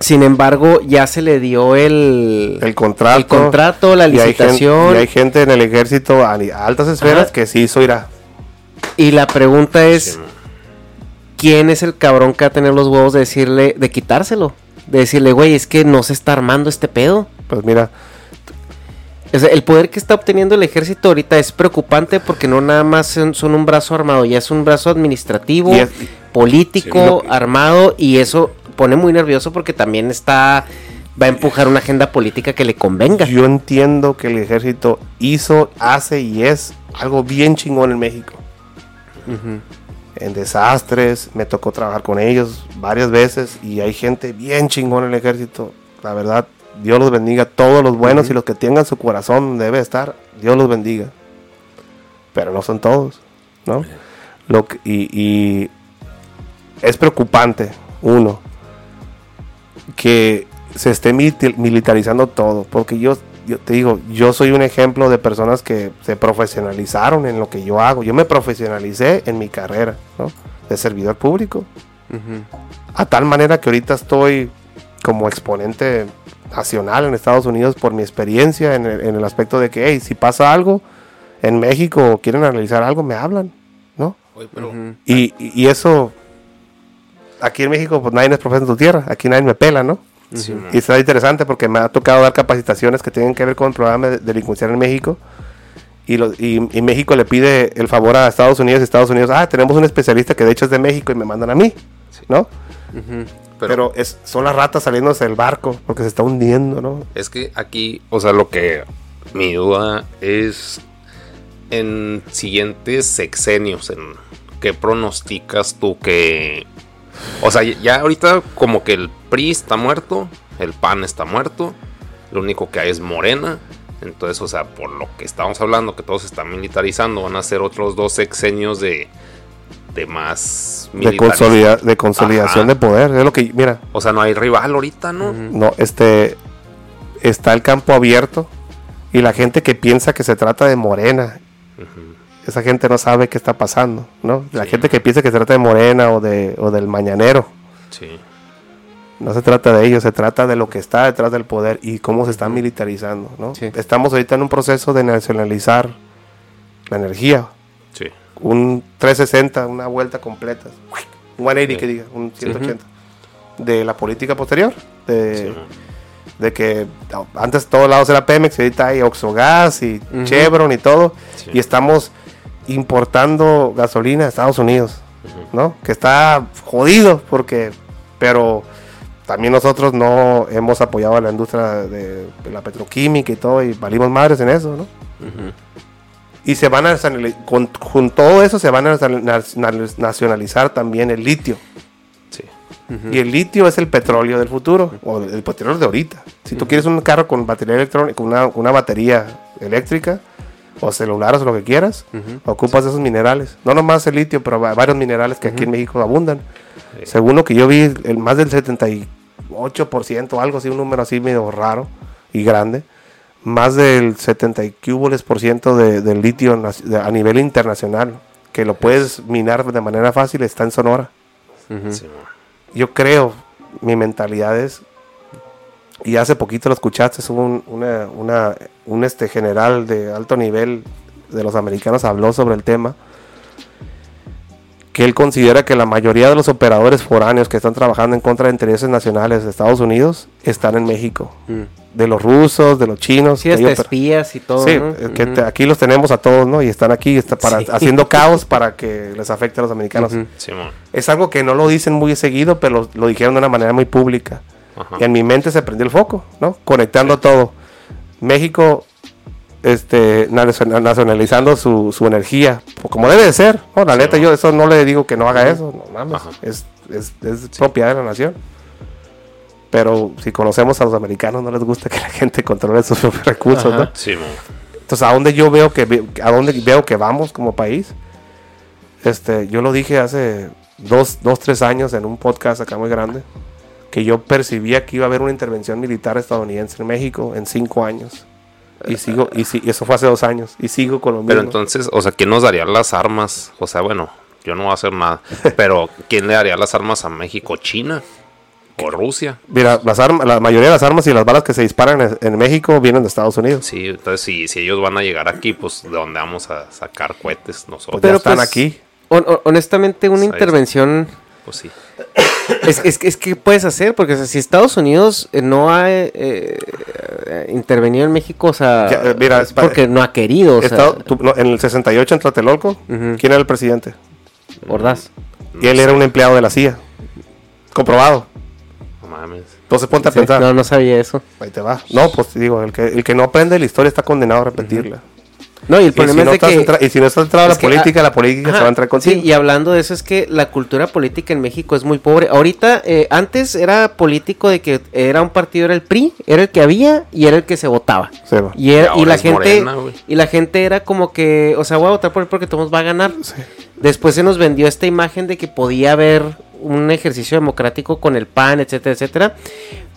Sin embargo, ya se le dio el, El contrato. el contrato, la Y hay gen- licitación. Y hay gente en el ejército a, altas esferas Ajá. que sí hizo irá. Y la pregunta es, ¿quién es el cabrón que va a tener los huevos de decirle, de quitárselo? De decirle, güey, es que no se está armando este pedo. Pues mira, O sea, el poder que está obteniendo el ejército ahorita es preocupante porque no nada más son, son un brazo armado, ya es un brazo administrativo, es- político, Sí, armado, y eso pone muy nervioso porque también está va a empujar una agenda política que le convenga. Yo entiendo que el ejército hizo, hace y es algo bien chingón en México. En desastres, me tocó trabajar con ellos varias veces y hay gente bien chingón en el ejército. La verdad, Dios los bendiga, todos los buenos y los que tengan su corazón debe estar, Dios los bendiga. Pero no son todos, ¿no? Lo que- y, y es preocupante, uno, que se esté militarizando todo, porque yo, yo te digo, yo soy un ejemplo de personas que se profesionalizaron en lo que yo hago. Yo me profesionalicé en mi carrera, ¿no? De servidor público. A tal manera que ahorita estoy como exponente nacional en Estados Unidos por mi experiencia en el, en el aspecto de que, hey, si pasa algo en México o quieren analizar algo, me hablan, ¿no? Oye, pero Y, y- y eso, aquí en México, pues nadie es profesor en tu tierra, aquí nadie me pela, ¿no? sí. Y está interesante porque me ha tocado dar capacitaciones que tienen que ver con el programa de delincuencial en México. Y, lo- y- y México le pide el favor a Estados Unidos y Estados Unidos, ah, tenemos un especialista que de hecho es de México y me mandan a mí, ¿no? Pero, es, son las ratas saliéndose del barco porque se está hundiendo, ¿no? Es que aquí, o sea, lo que mi duda es en siguientes sexenios, en qué pronosticas tú que, o sea, ya ahorita como que el PRI está muerto, el PAN está muerto, lo único que hay es Morena. Entonces, o sea, por lo que estamos hablando, que todo se está militarizando, van a ser otros dos sexenios de, de más De, consolida- de consolidación Ajá. de poder. Es lo que, mira, O sea, no hay rival ahorita, ¿no? no, este, está el campo abierto y la gente que piensa que se trata de Morena, esa gente no sabe qué está pasando, ¿no? La Sí. gente que piensa que se trata de Morena o, de, o del Mañanero, Sí. no se trata de ellos, se trata de lo que está detrás del poder y cómo se está militarizando, ¿no? Sí. Estamos ahorita en un proceso de nacionalizar la energía, Sí. un 360, una vuelta completa, un 180 Sí. que diga, un 180 de la política posterior, de, de que antes todos lados era Pemex y ahorita hay Oxogas y Chevron y todo, Sí. y estamos importando gasolina a Estados Unidos, ¿no? Que está jodido porque, pero también nosotros no hemos apoyado a la industria de, de la petroquímica y todo y valimos madres en eso, ¿no? Y se van a con, con todo eso se van a nacional- nacionalizar también el litio. Sí. Y el litio es el petróleo del futuro, o el petróleo de ahorita. Si tú quieres un carro con batería electrónica, una, una batería eléctrica, o celular, o lo que quieras, ocupas esos minerales. No nomás el litio, pero va- varios minerales que aquí en México abundan. Según lo que yo vi, el más del 78%, algo así, un número así medio raro y grande, más del 70 y cúboles por ciento de, del litio a nivel internacional, que lo puedes minar de manera fácil, está en Sonora. Sí, yo creo, mi mentalidad es, y hace poquito lo escuchaste, es un, una, una- un este general de alto nivel de los americanos habló sobre el tema, que él considera que la mayoría de los operadores foráneos que están trabajando en contra de intereses nacionales de Estados Unidos están en México. De los rusos, de los chinos. Sí, hasta ellos- espías y todo. Sí, ¿no? es que te- aquí los tenemos a todos, ¿no? Y están aquí está para, Sí. haciendo caos para que les afecte a los americanos. Sí, mo. Es algo que no lo dicen muy seguido, pero lo, lo dijeron de una manera muy pública. Ajá. Y en mi mente se prendió el foco, ¿no? Conectando todo. México este, nacion- nacionalizando su, su energía, como debe de ser. ¿no? La neta, yo eso no le digo que no haga eso, no mames. Ajá. Es, es, es propiedad de la nación. Pero si conocemos a los americanos, no les gusta que la gente controle sus propios recursos, ¿no? Sí. Entonces, ¿a dónde yo veo que a dónde veo que vamos como país? Este, yo lo dije hace dos, dos, tres años en un podcast acá muy grande, que yo percibía que iba a haber una intervención militar estadounidense en México en cinco años. Y sigo, y, si- y eso fue hace dos años, y sigo con lo mismo. Pero entonces, o sea, ¿quién nos daría las armas? O sea, bueno, yo no voy a hacer nada. Pero ¿quién le daría las armas a México? ¿China? ¿O Rusia? Mira, las armas, la mayoría de las armas y las balas que se disparan en, en México vienen de Estados Unidos. Sí, entonces si, si ellos van a llegar aquí, pues ¿de dónde vamos a sacar cohetes nosotros? Pues ya están pues, aquí. hon- hon- honestamente, una Pues intervención Pues sí. es, es, que- es que puedes hacer, porque o sea, si Estados Unidos eh, no ha eh, eh, intervenido en México, o sea, Ya, eh, mira, es porque no ha querido, o sea, Estado- tú- no, en el 68 en Tlatelolco, Ujú. ¿quién era el presidente? Ordaz. Y él era un empleado de la CIA. Comprobado. No mames. Entonces ponte a Sí, pensar. no, no sabía eso. Ahí te va. No, pues digo, el que, el que no aprende la historia está condenado a repetirla. No, y el Y si, problema no de que... entra- y si no estás entrado a la política, ah, la política se va a entrar contigo. Sí, y hablando de eso es que la cultura política en México es muy pobre. Ahorita, eh, antes era político de que era un partido, era el PRI, era el que había y era el que se votaba. Sí, va. Y, era- Y y la gente Morena, y la gente era como que, o sea, voy a votar por él porque todos va a ganar. Sí. Después se nos vendió esta imagen de que podía haber un ejercicio democrático con el PAN, etcétera, etcétera.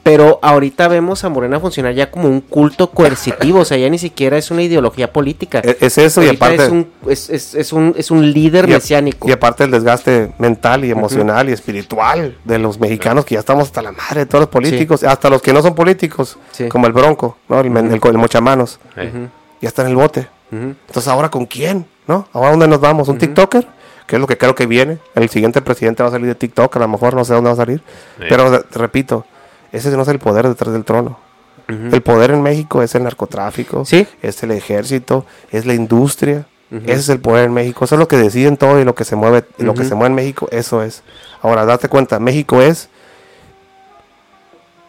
Pero ahorita vemos a Morena funcionar ya como un culto coercitivo, o sea, ya ni siquiera es una ideología política. E- Es eso y aparte... es un, es, es- es un, es un líder y, mesiánico. y aparte el desgaste mental y emocional y espiritual de los mexicanos que ya estamos hasta la madre de todos los políticos, hasta los que no son políticos, Sí. como el Bronco, ¿no? el, men- el, el Mochamanos, ya está en el bote. Entonces, ¿ahora con quién? ¿No? ¿Ahora dónde nos vamos? ¿Un TikToker? Que es lo que creo que viene. El siguiente presidente va a salir de TikTok, a lo mejor no sé dónde va a salir. Sí. Pero repito, ese no es el poder detrás del trono. El poder en México es el narcotráfico, Sí. es el ejército, es la industria. Ese es el poder en México. Eso es lo que deciden todo y lo que se mueve, lo que se mueve en México, eso es. Ahora, date cuenta, México es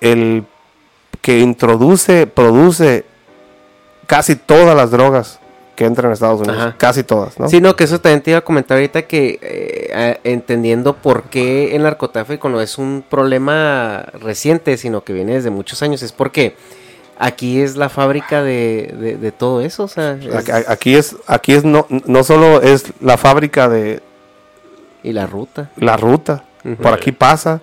el que introduce, produce casi todas las drogas que entran en Estados Unidos. Ajá. Casi todas, ¿no? Sí, no, que eso también te iba a comentar ahorita que eh, entendiendo por qué el narcotráfico no es un problema reciente, sino que viene desde muchos años, es porque aquí es la fábrica de, de- de todo eso, o sea, es- Aquí- es, aquí es no, no solo es la fábrica de y la ruta. la ruta, por aquí pasa,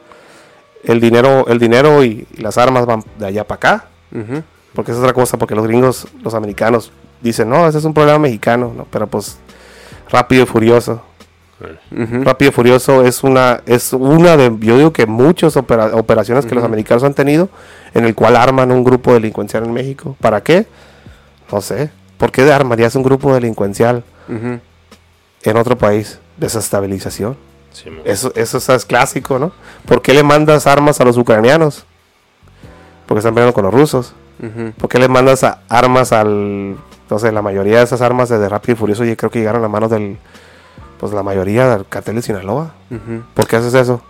el dinero, el dinero y, y las armas van de allá para acá, porque es otra cosa, porque los gringos, los americanos dicen, no, ese es un problema mexicano, ¿no? pero pues rápido y furioso. Rápido y Furioso es una, es una de, yo digo que muchas opera- operaciones que los americanos han tenido, en el cual arman un grupo delincuencial en México. ¿Para qué? No sé. ¿Por qué armarías un grupo delincuencial en otro país? Desestabilización. sí. Eso, eso es clásico, ¿no? ¿Por qué le mandas armas a los ucranianos? Porque están peleando con los rusos. ¿Por qué le mandas a- armas al... Sé, la mayoría de esas armas de Rápido y Furioso yo creo que llegaron a manos del... Pues la mayoría del cartel de Sinaloa. Ujú. ¿Por qué haces eso?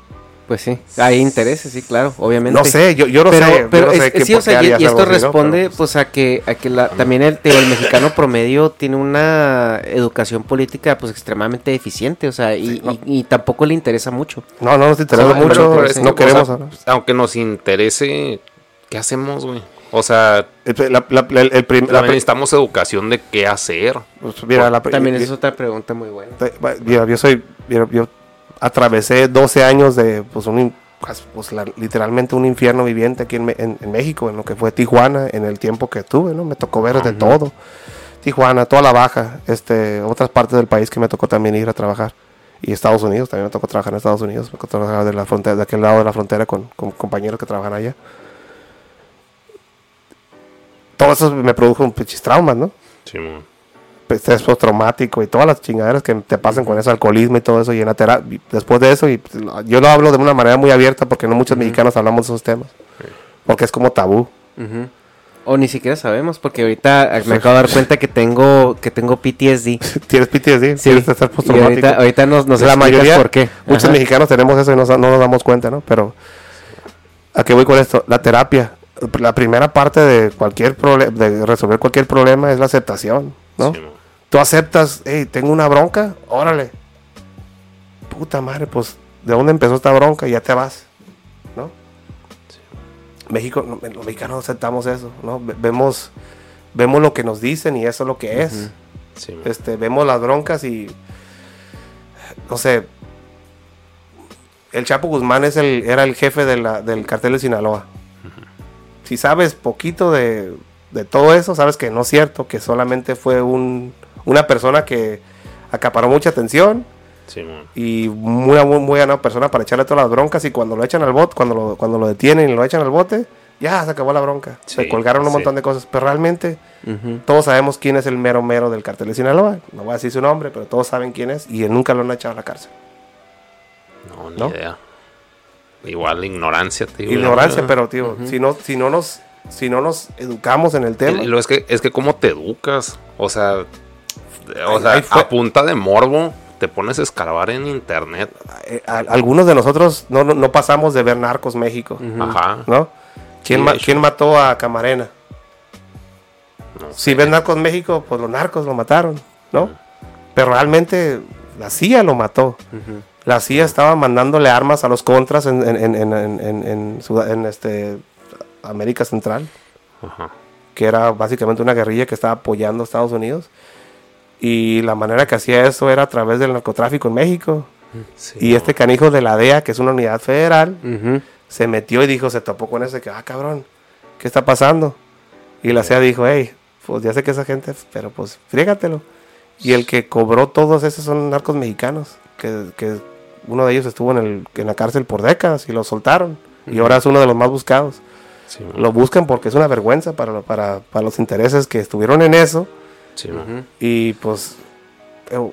Pues sí, hay intereses, sí, claro, obviamente. No sé, yo, yo no pero, sé. yo pero no sé es- qué- sí, o sea, y, esto así, ¿no? responde Pero, pues a que, a que la, también el, el mexicano promedio tiene una educación política pues extremadamente deficiente, o sea, y, y- y tampoco le interesa mucho. no, no nos interesa mucho. pero no o queremos. aunque nos interese, ¿qué hacemos, güey? O sea, la- la- el- el prim- la también pri- necesitamos educación de qué hacer. pues, mira, la pri- También y- esa es otra pregunta muy buena. mira, yo soy. mira, yo atravesé 12 años de. Pues, un, pues, pues, la- literalmente un infierno viviente aquí en, Me- en- en México, en lo que fue Tijuana, en el tiempo que tuve, ¿no? Me tocó ver de todo. Tijuana, toda la baja, este, otras partes del país que me tocó también ir a trabajar. Y Estados Unidos, también me tocó trabajar en Estados Unidos, me tocó trabajar de, la frontera, de aquel lado de la frontera con, con compañeros que trabajan allá. Todo eso me produjo pinches traumas, ¿no? Sí, mo. estrés postraumático y todas las chingaderas que te pasan con ese alcoholismo y todo eso y en la terapia después de eso y pues, yo lo hablo de una manera muy abierta porque no muchos mexicanos hablamos de esos temas porque es como tabú. O ni siquiera sabemos, porque ahorita me acabo de dar cuenta que tengo, que tengo PTSD. tienes PTSD Sí. tienes estrés Y postraumático ahorita, ahorita nos, nos la mayoría por qué. muchos Ajá. mexicanos tenemos eso y no, no nos damos cuenta no pero a qué voy con esto la terapia la primera parte de cualquier de resolver cualquier problema es la aceptación no Sí, tú aceptas, hey, tengo una bronca, órale. Puta madre, pues, ¿de dónde empezó esta bronca? Y ya te vas, ¿no? México, los mexicanos aceptamos eso, ¿no? Ve- Vemos, vemos lo que nos dicen y eso es lo que es. Sí. Este, vemos las broncas y, no sé, el Chapo Guzmán es el, era el jefe de la- del cartel de Sinaloa. Si sabes poquito de, de todo eso, sabes que no es cierto, que solamente fue un, una persona que acaparó mucha atención Sí, y muy, muy, muy buena persona para echarle todas las broncas y cuando lo echan al bote, cuando lo, cuando lo detienen y lo echan al bote, ya se acabó la bronca. se colgaron un sí. montón de cosas, pero realmente todos sabemos quién es el mero mero del cartel de Sinaloa. No voy a decir su nombre, pero todos saben quién es y él nunca lo han echado a la cárcel. No, ni ¿No? idea. Igual ignorancia, tío. Ignorancia, No, pero tío, si no, si no nos, si no nos educamos en el tema. Y lo es que, es que cómo te educas. O sea, o a punta de morbo, te pones a escarbar en internet. eh, algunos de nosotros no, no, no pasamos de ver Narcos México, Ajá. ¿no? ¿Quién, Sí, ma- quién mató a Camarena? No Si ves Narcos México, pues los narcos lo mataron, ¿no? Pero realmente la CIA lo mató. La CIA estaba mandándole armas a los contras en, en, en, en, en- este, América Central, Ajá. que era básicamente una guerrilla que estaba apoyando a Estados Unidos. Y la manera que hacía eso era a través del narcotráfico en México. Sí, Y no. este canijo de la DEA, que es una unidad federal, se metió y dijo, se topó con ese que, ah, cabrón, ¿qué está pasando? Y la CIA dijo, hey, pues ya sé que esa gente, pero pues frígatelo. Y el que cobró todos esos son narcos mexicanos, que, que uno de ellos estuvo en, el, en la cárcel por décadas y lo soltaron. Y ahora es uno de los más buscados. Sí, Lo buscan porque es una vergüenza para, para, para los intereses que estuvieron en eso. sí. Y pues eh,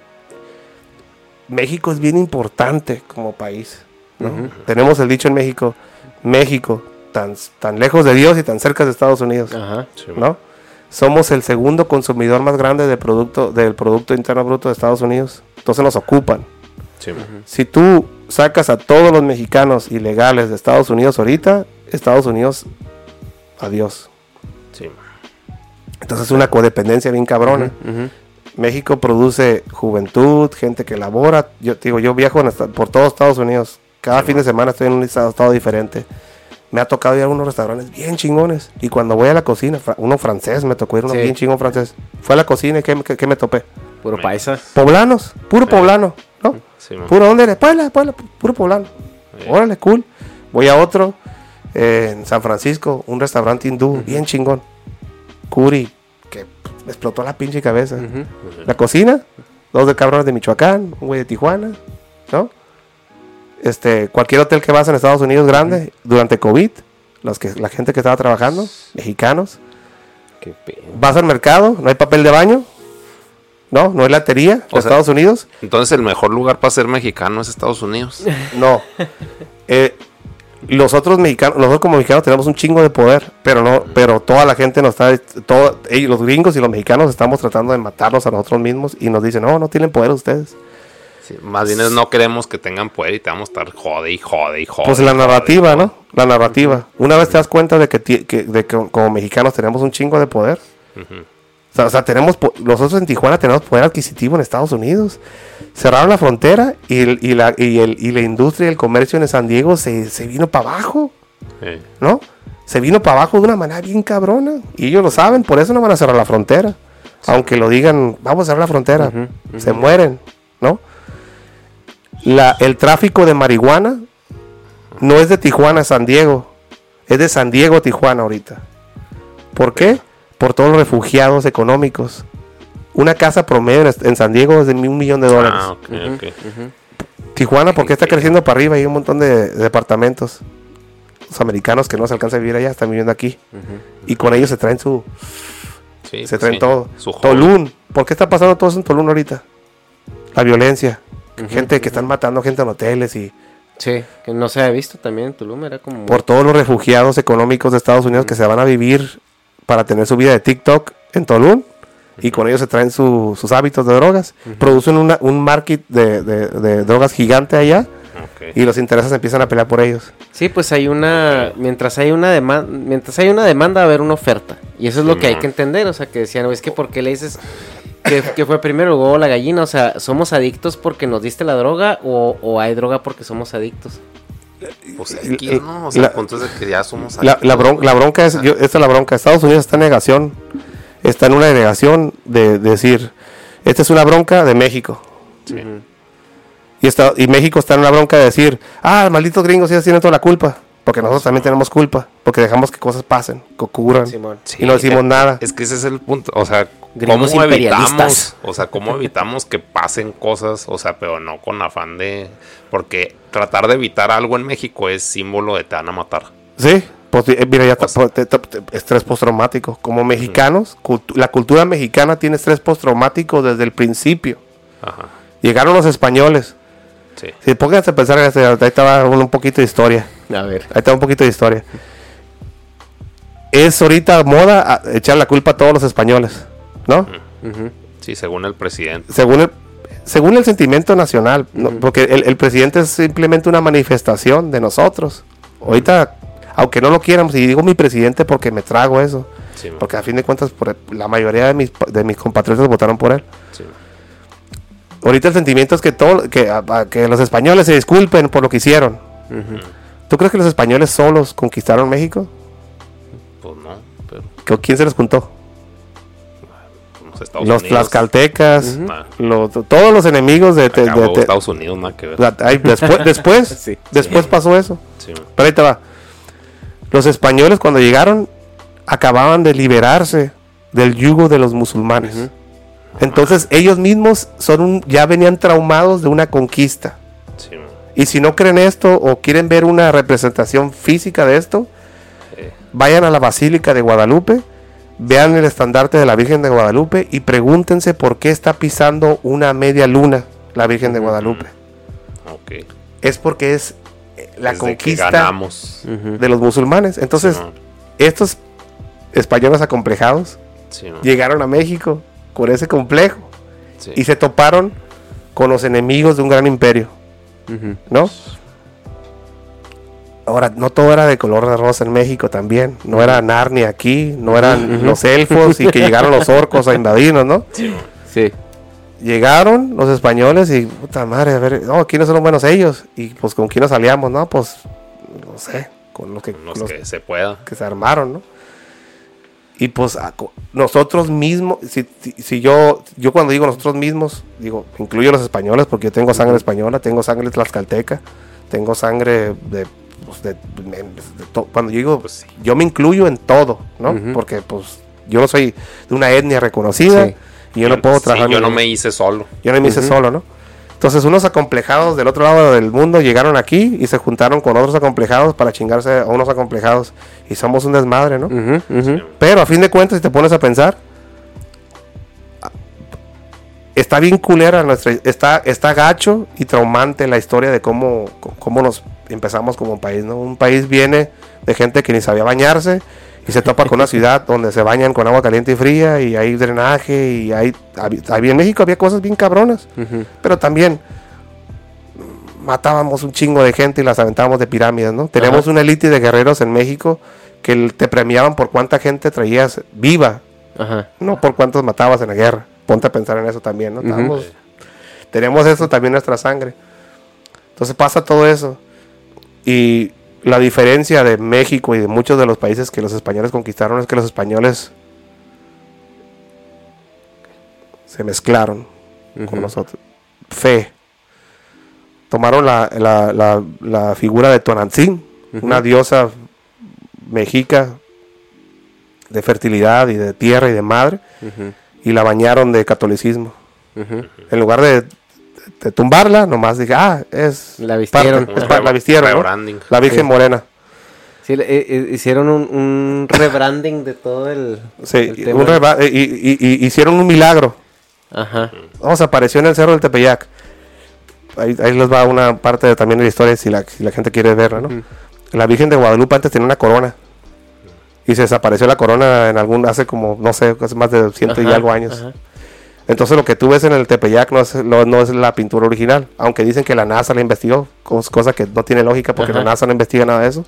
México es bien importante como país. ¿no? Tenemos el dicho en México, México, tan, tan lejos de Dios y tan cerca de Estados Unidos. Ajá. Sí, ¿no? Somos el segundo consumidor más grande de producto, del Producto Interno Bruto de Estados Unidos. Entonces nos ocupan. Sí, Si tú sacas a todos los mexicanos ilegales de Estados Unidos ahorita, Estados Unidos, adiós. sí. Entonces es una codependencia bien cabrona. México produce juventud, gente que labora. Yo digo, yo viajo en esta- por todos Estados Unidos. Cada fin de semana estoy en un estado, estado diferente. Me ha tocado ir a unos restaurantes bien chingones. Y cuando voy a la cocina, fra- uno francés, me tocó ir a uno Sí. bien chingón francés. Fue a la cocina y ¿qué, qué- qué me topé? Puro paisa. Poblanos, puro poblano, ¿no? Sí. Puro, ¿dónde eres? Puebla, Puebla, puro poblano. Sí. Órale, cool. Voy a otro, eh, en San Francisco, un restaurante hindú, bien chingón. Curi, que me explotó la pinche cabeza. La cocina, dos de cabrones de Michoacán, un güey de Tijuana, ¿no? Este, cualquier hotel que vas en Estados Unidos grande, durante COVID, los que, la gente que estaba trabajando, mexicanos, Qué vas al mercado, no hay papel de baño, no, no hay latería sea- Estados Unidos, Entonces el mejor lugar para ser mexicano es Estados Unidos. no. Eh, los otros mexicanos, nosotros como mexicanos tenemos un chingo de poder, pero no, pero toda la gente nos está, todo, ellos, los gringos y los mexicanos estamos tratando de matarnos a nosotros mismos y nos dicen, no, no tienen poder ustedes. Sí, más bien es no queremos que tengan poder y te vamos a estar jode y jode y jode. Pues la narrativa, jode. ¿no? La narrativa. Una vez te das cuenta de que- de que como mexicanos tenemos un chingo de poder. O, sea, o sea, tenemos nosotros en Tijuana tenemos poder adquisitivo en Estados Unidos. Cerraron la frontera y, el- y la, y, el- y la industria y el comercio en San Diego se, se vino para abajo, Sí. ¿no? Se vino para abajo de una manera bien cabrona. Y ellos lo saben, por eso no van a cerrar la frontera. Aunque lo digan, vamos a cerrar la frontera. Se mueren, ¿no? La, el tráfico de marihuana no es de Tijuana a San Diego. Es de San Diego a Tijuana ahorita. ¿Por qué? Por todos los refugiados económicos. Una casa promedio en, San Diego es de un millón de dólares. Ah, ok, ok. Tijuana, ¿por qué está creciendo para arriba? Hay un montón de, de departamentos. Los americanos que no se alcanzan a vivir allá están viviendo aquí. Y con ellos se traen su, Sí, se pues traen sí, todo. Su. Tulum. ¿Por qué está pasando todo eso en Tulum ahorita? La violencia. gente que están matando gente en hoteles y Sí, que no se había visto también en Tulum, era como... por todos los refugiados económicos de Estados Unidos que se van a vivir para tener su vida de TikTok en Tulum. Y con ellos se traen su- sus hábitos de drogas. Producen una- un market de, de- de drogas gigante allá. Y los intereses empiezan a pelear por ellos. Sí, pues hay una... Mientras hay una demanda, mientras hay una demanda, va a haber una oferta. Y eso es lo que hay que entender, o sea, que decían, es que ¿por qué le dices que, que fue primero el huevo o la gallina? O sea, ¿somos adictos porque nos diste la droga o, o hay droga porque somos adictos? Pues X, ¿no? O sea, La- el punto es de que ya somos La, adictos. la bron- la bronca es, yo- esta es la bronca. Estados Unidos está en negación. Está en una negación de, decir, esta es una bronca de México. Sí. Y, está, y México está en una bronca de decir, ah, malditos gringos, ellos tienen toda la culpa. Porque nosotros también tenemos culpa. Porque dejamos que cosas pasen, que ocurran. Simón. y no decimos nada. Es que ese es el punto. O sea, Gringos ¿cómo evitamos? O sea, ¿cómo evitamos que pasen cosas? O sea, pero no con afán de. Porque tratar de evitar algo en México es símbolo de te van a matar. Sí, pues, eh, mira, ya está, te- te- te- estrés postraumático. Como mexicanos, cultu- la cultura mexicana tiene estrés postraumático desde el principio. Ajá. Llegaron los españoles. Sí. Si pónganse a pensar, ahí estaba un, poquito de historia. A ver. Ahí está un poquito de historia. es ahorita moda a- echar la culpa a todos los españoles, ¿no? Sí, según el presidente. Según el, según el sentimiento nacional, ¿no? porque el, el presidente es simplemente una manifestación de nosotros. Ahorita, aunque no lo quieramos, y digo mi presidente porque me trago eso, Sí, porque a fin de cuentas por- la mayoría de mis, pa- de mis compatriotas votaron por él. Sí, man. Ahorita el sentimiento es que, todo, que, a- a- que los españoles se disculpen por lo que hicieron. ¿Tú crees que los españoles solos conquistaron México? Pues no, pero ¿Qué- ¿Quién se los juntó? los Estados los Unidos. tlaxcaltecas, los- todos los enemigos de... de- Estados Unidos, nada que ver. ay, después después, Sí. después Sí. pasó eso. Sí. Pero ahí te va. Los españoles cuando llegaron acababan de liberarse del yugo de los musulmanes. Entonces ellos mismos son un- ya venían traumados de una conquista. Sí. Y si no creen esto o quieren ver una representación física de esto, vayan a la Basílica de Guadalupe, vean el estandarte de la Virgen de Guadalupe y pregúntense por qué está pisando una media luna la Virgen de Guadalupe. Es porque es eh, la Desde conquista ganamos. de los musulmanes. Entonces, Sí, estos españoles acomplejados llegaron a México con ese complejo Sí. y se toparon con los enemigos de un gran imperio, ¿no? Ahora, no todo era de color de rosa en México también. No era Narnia aquí, no eran los elfos y que llegaron los orcos a invadirnos, ¿no? Sí. Llegaron los españoles y, puta madre, a ver, no, ¿quiénes son los buenos ellos? Y pues, ¿con quién nos aliamos? No, pues, no sé, con los que, Los los que se pueda. que se armaron, ¿no? Y pues nosotros mismos, si, si- yo, yo cuando digo nosotros mismos, digo, incluyo a los españoles porque yo tengo sangre española, tengo sangre tlaxcalteca, tengo sangre de, pues, de- de- de to- cuando yo digo, Pues yo me incluyo en todo, ¿no? Porque pues yo no soy de una etnia reconocida Sí. y yo no puedo Sí, trabajar. yo no me hice solo. Yo no me hice solo, ¿no? Entonces unos acomplejados del otro lado del mundo llegaron aquí y se juntaron con otros acomplejados para chingarse a unos acomplejados. Y somos un desmadre, ¿no? Pero a fin de cuentas, si te pones a pensar, está bien culera nuestra, está, está gacho y traumante la historia de cómo, cómo nos empezamos como país, ¿no? Un país viene de gente que ni sabía bañarse y se topa con una ciudad donde se bañan con agua caliente y fría y hay drenaje y hay, hab- había en México había cosas bien cabronas, pero también matábamos un chingo de gente y las aventábamos de pirámides, ¿no? Tenemos Ajá. una élite de guerreros en México que te premiaban por cuánta gente traías viva, Ajá. no por cuántos matabas en la guerra. Ponte a pensar en eso también, ¿no? Estábamos- tenemos eso también en nuestra sangre. Entonces pasa todo eso. Y la diferencia de México y de muchos de los países que los españoles conquistaron es que los españoles se mezclaron con nosotros. Fe. Tomaron la, la- la- la figura de Tonantzin, una diosa mexica de fertilidad y de tierra y de madre, y la bañaron de catolicismo. En lugar de, de tumbarla, nomás dije, ah, es. La vistieron. parte, es pa- la vistieron. ¿no? La Virgen Sí. Morena. Sí, le- eh, eh, hicieron un, un rebranding de todo el, Sí, el tema. un reba- y, y- y- hicieron un milagro. Ajá. Vamos, apareció en el cerro del Tepeyac. Ahí, ahí les va una parte de- también de la historia si la, si la gente quiere verla, ¿no? La Virgen de Guadalupe antes tenía una corona. Y se desapareció la corona en algún, hace como, no sé, hace más de ciento y algo años. ajá. Entonces lo que tú ves en el Tepeyac no es, lo- no es la pintura original, aunque dicen que la NASA la investigó, cos- cosa que no tiene lógica porque Ajá. la NASA no investiga nada de eso.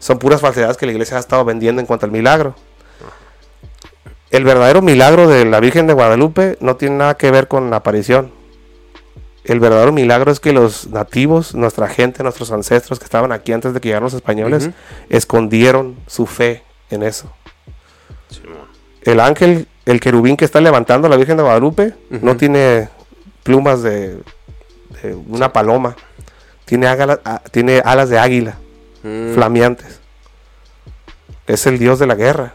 Son puras falsedades que la iglesia ha estado vendiendo en cuanto al milagro. El verdadero milagro de la Virgen de Guadalupe no tiene nada que ver con la aparición. El verdadero milagro es que los nativos, nuestra gente, nuestros ancestros que estaban aquí antes de que llegaran los españoles, escondieron su fe en eso el ángel, el querubín que está levantando a la Virgen de Guadalupe, no tiene plumas de, de una paloma, tiene, ágala- a- tiene alas de águila, Mm, flameantes. Es el dios de la guerra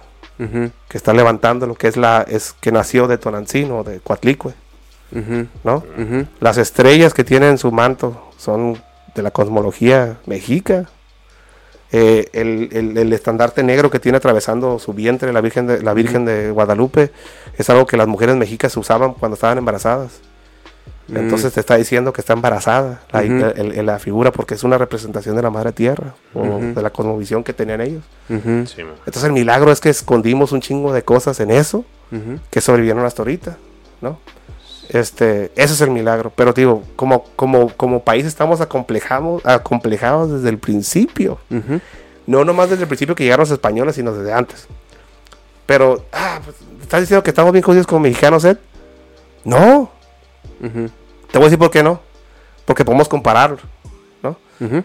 que está levantando lo que es la, es que nació de Tonantzin o de Coatlicue, ¿no? Las estrellas que tiene en su manto son de la cosmología mexica. Eh, el, el- el estandarte negro que tiene atravesando su vientre la Virgen, de, la Virgen de Guadalupe es algo que las mujeres mexicas usaban cuando estaban embarazadas. Entonces te está diciendo que está embarazada la, el- el- la figura porque es una representación de la madre tierra o de la cosmovisión que tenían ellos. Sí. Entonces el milagro es que escondimos un chingo de cosas en eso que sobrevivieron hasta ahorita, ¿no? Este, ese es el milagro. Pero digo, como, como, como país estamos acomplejados, acomplejados desde el principio. Ujú. No nomás desde el principio que llegaron los españoles, sino desde antes. Pero, ah, pues, ¿estás diciendo que estamos bien jodidos como mexicanos, Ed? No. Te voy a decir por qué no. Porque podemos compararlo, ¿no? Ujú.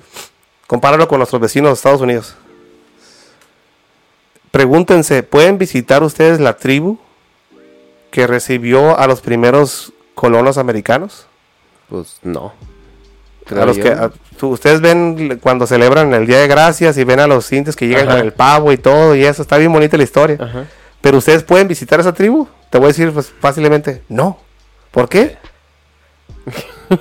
Compáralo con nuestros vecinos de Estados Unidos. Pregúntense, ¿pueden visitar ustedes la tribu que recibió a los primeros colonos americanos? Pues no. A los que, a- ustedes ven cuando celebran el Día de Gracias y ven a los indios que llegan Ajá. con el pavo y todo y eso, está bien bonita la historia. Ajá. Pero ustedes pueden visitar esa tribu? Te voy a decir pues, fácilmente, no. ¿Por qué?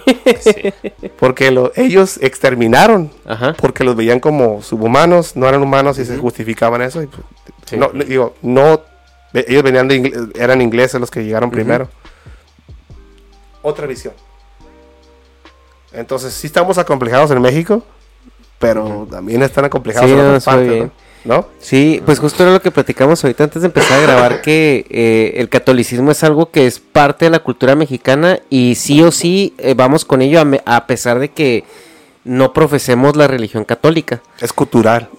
Porque lo- ellos exterminaron Ajá. porque los veían como subhumanos, no eran humanos y se justificaban eso. y, pues, Sí. no, digo, no, ellos venían de ingle- eran ingleses los que llegaron primero. Otra visión. Entonces, sí estamos acomplejados en México, pero también están acomplejados Sí, en no, otras partes, bien. ¿no? ¿No? Sí, pues justo era lo que platicamos ahorita antes de empezar a grabar, que eh, el catolicismo es algo que es parte de la cultura mexicana y sí o sí eh, vamos con ello a, me- a pesar de que no profesemos la religión católica. Es cultural,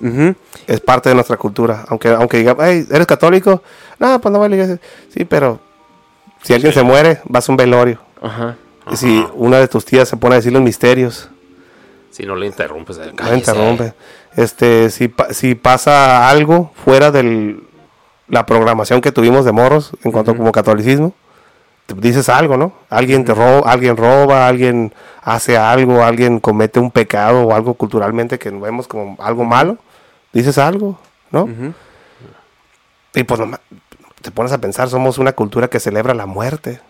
es parte de nuestra cultura. Aunque, aunque diga, "Ay, ¿eres católico? No, pues no va a la iglesia. Sí, pero si alguien se muere, vas a un velorio. Ajá. Y si una de tus tías se pone a decir los misterios, Si no le interrumpes, eh, no cállese. interrumpe. Este, si, pa- si pasa algo fuera de la programación que tuvimos de morros en cuanto como catolicismo, te dices algo, ¿no? Alguien te roba, alguien roba, alguien hace algo, alguien comete un pecado o algo culturalmente que vemos como algo malo, dices algo, ¿no? Y pues nomás te pones a pensar, somos una cultura que celebra la muerte,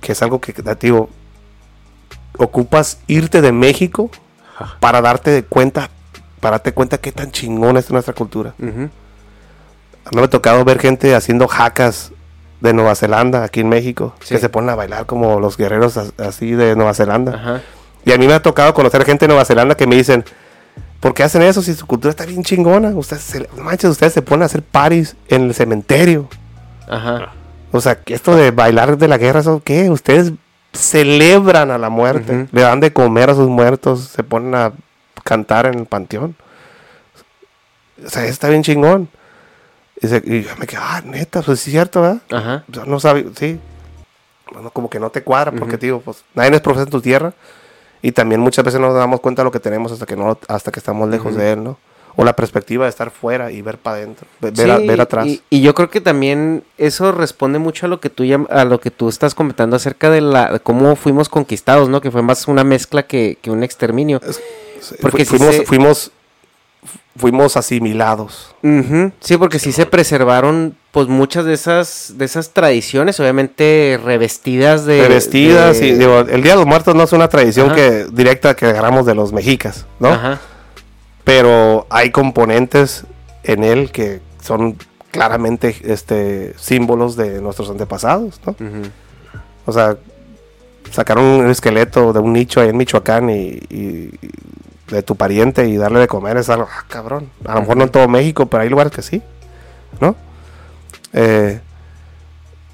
que es algo que, digo, ocupas irte de México para darte de cuenta, para darte cuenta qué tan chingón es nuestra cultura. A mí me ha tocado ver gente haciendo jacas de Nueva Zelanda aquí en México, Sí. que se ponen a bailar como los guerreros as- así de Nueva Zelanda. Ajá. Y a mí me ha tocado conocer gente de Nueva Zelanda que me dicen, ¿por qué hacen eso si su cultura está bien chingona? Ustedes, se, manches, ustedes se ponen a hacer paris en el cementerio. Ajá. O sea, que esto de bailar de la guerra, ¿eso qué? Ustedes celebran a la muerte, le dan de comer a sus muertos, se ponen a cantar en el panteón. O sea, está bien chingón. Y, se- y yo me quedé, ah, neta, pues es cierto, ¿verdad? Ajá. Yo no sabía, sí. Bueno, como que no te cuadra, porque Ujú. digo, pues nadie es profeta en tu tierra. Y también muchas veces no nos damos cuenta de lo que tenemos hasta que no hasta que estamos lejos de él, ¿no? O la perspectiva de estar fuera y ver para adentro, ve- ver, a- ver atrás. Y, y yo creo que también eso responde mucho a lo que tú llam- a lo que tú estás comentando acerca de la de cómo fuimos conquistados, ¿no? Que fue más una mezcla que, que un exterminio. Porque fuimos, se- fuimos, fuimos asimilados. Sí, porque sí se preservaron pues muchas de esas de esas tradiciones, obviamente revestidas de Revestidas de- y digo, el Día de los Muertos no es una tradición Ajá. que directa que agarramos de los mexicas, ¿no? Ajá. Pero hay componentes en él que son claramente este símbolos de nuestros antepasados, ¿no? O sea, sacaron un esqueleto de un nicho ahí en Michoacán y de tu pariente y darle de comer es algo, ah, cabrón. A lo mejor no en todo México, pero hay lugares que sí, ¿no? Eh,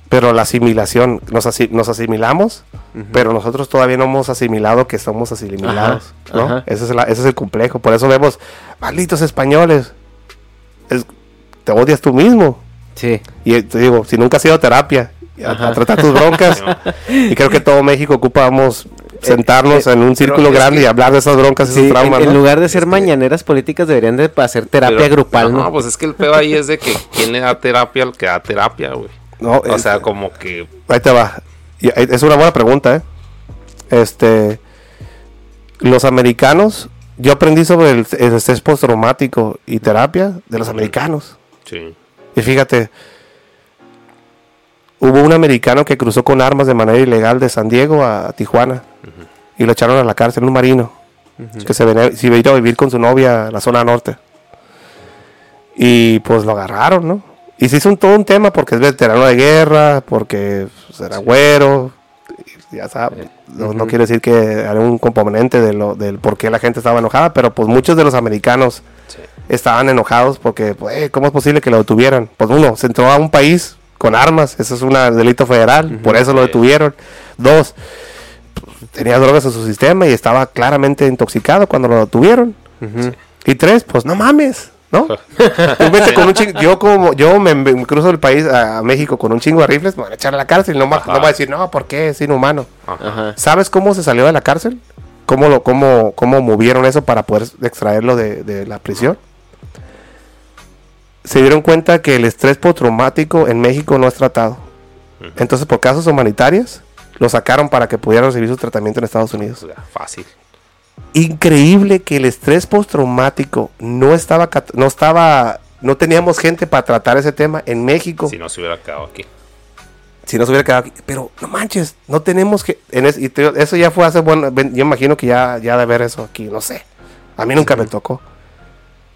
pero la asimilación, nos, asi- nos asimilamos, pero nosotros todavía no hemos asimilado que somos asimilados, Ajá, ¿no? ajá. Ese, es la- ese es el complejo. Por eso vemos, malditos españoles, es- te odias tú mismo. Sí. Y te digo, si nunca has ido a terapia, a, a tratar tus broncas, y creo que todo México ocupamos sentarnos eh, en un círculo es grande que- y hablar de esas broncas y Sí, esos en, traumas, en ¿no? lugar de ser mañaneras políticas deberían de hacer terapia Pero- grupal, ¿no? pues es que el pedo ahí es de que quién le da terapia al que da terapia, güey. No, O es- sea, como que Ahí te va. Y ahí- es una buena pregunta, ¿eh? Este, los americanos, yo aprendí sobre el, el estrés postraumático y terapia de los americanos. sí. Y fíjate, hubo un americano que cruzó con armas de manera ilegal de San Diego a, Tijuana y lo echaron a la cárcel, un marino que se venía, se iba a ir a vivir con su novia a la zona norte. Y pues lo agarraron, ¿no? Y se hizo un, todo un tema porque es veterano de guerra, porque pues, era güero. ya sabes, no, no quiere decir que era un componente de lo, del por qué la gente estaba enojada, pero pues muchos de los americanos Sí. estaban enojados porque, pues, eh, ¿cómo es posible que lo detuvieran? Pues uno, se entró a un país con armas, eso es un delito federal, por eso lo detuvieron. Dos, tenía drogas en su sistema y estaba claramente intoxicado cuando lo detuvieron. Y tres, pues no mames, ¿no? Tú vete con un chingo- yo como yo me, me cruzo el país a, a México con un chingo de rifles, me van a echar a la cárcel, no, va- no va a decir, no, ¿por qué? Es inhumano. Ajá. ¿Sabes cómo se salió de la cárcel? ¿Cómo, lo, cómo, cómo movieron eso para poder extraerlo de, de la prisión? Se dieron cuenta que el estrés postraumático en México no es tratado. Entonces, por casos humanitarios, lo sacaron para que pudieran recibir su tratamiento en Estados Unidos. Fácil. Increíble que el estrés postraumático no estaba, no estaba, no teníamos gente para tratar ese tema en México Si no se hubiera quedado aquí. si no se hubiera quedado aquí. Pero no manches, no tenemos que. En es- y te- eso ya fue hace bueno. Yo imagino que ya, ya de ver eso aquí, no sé. A mí nunca me tocó.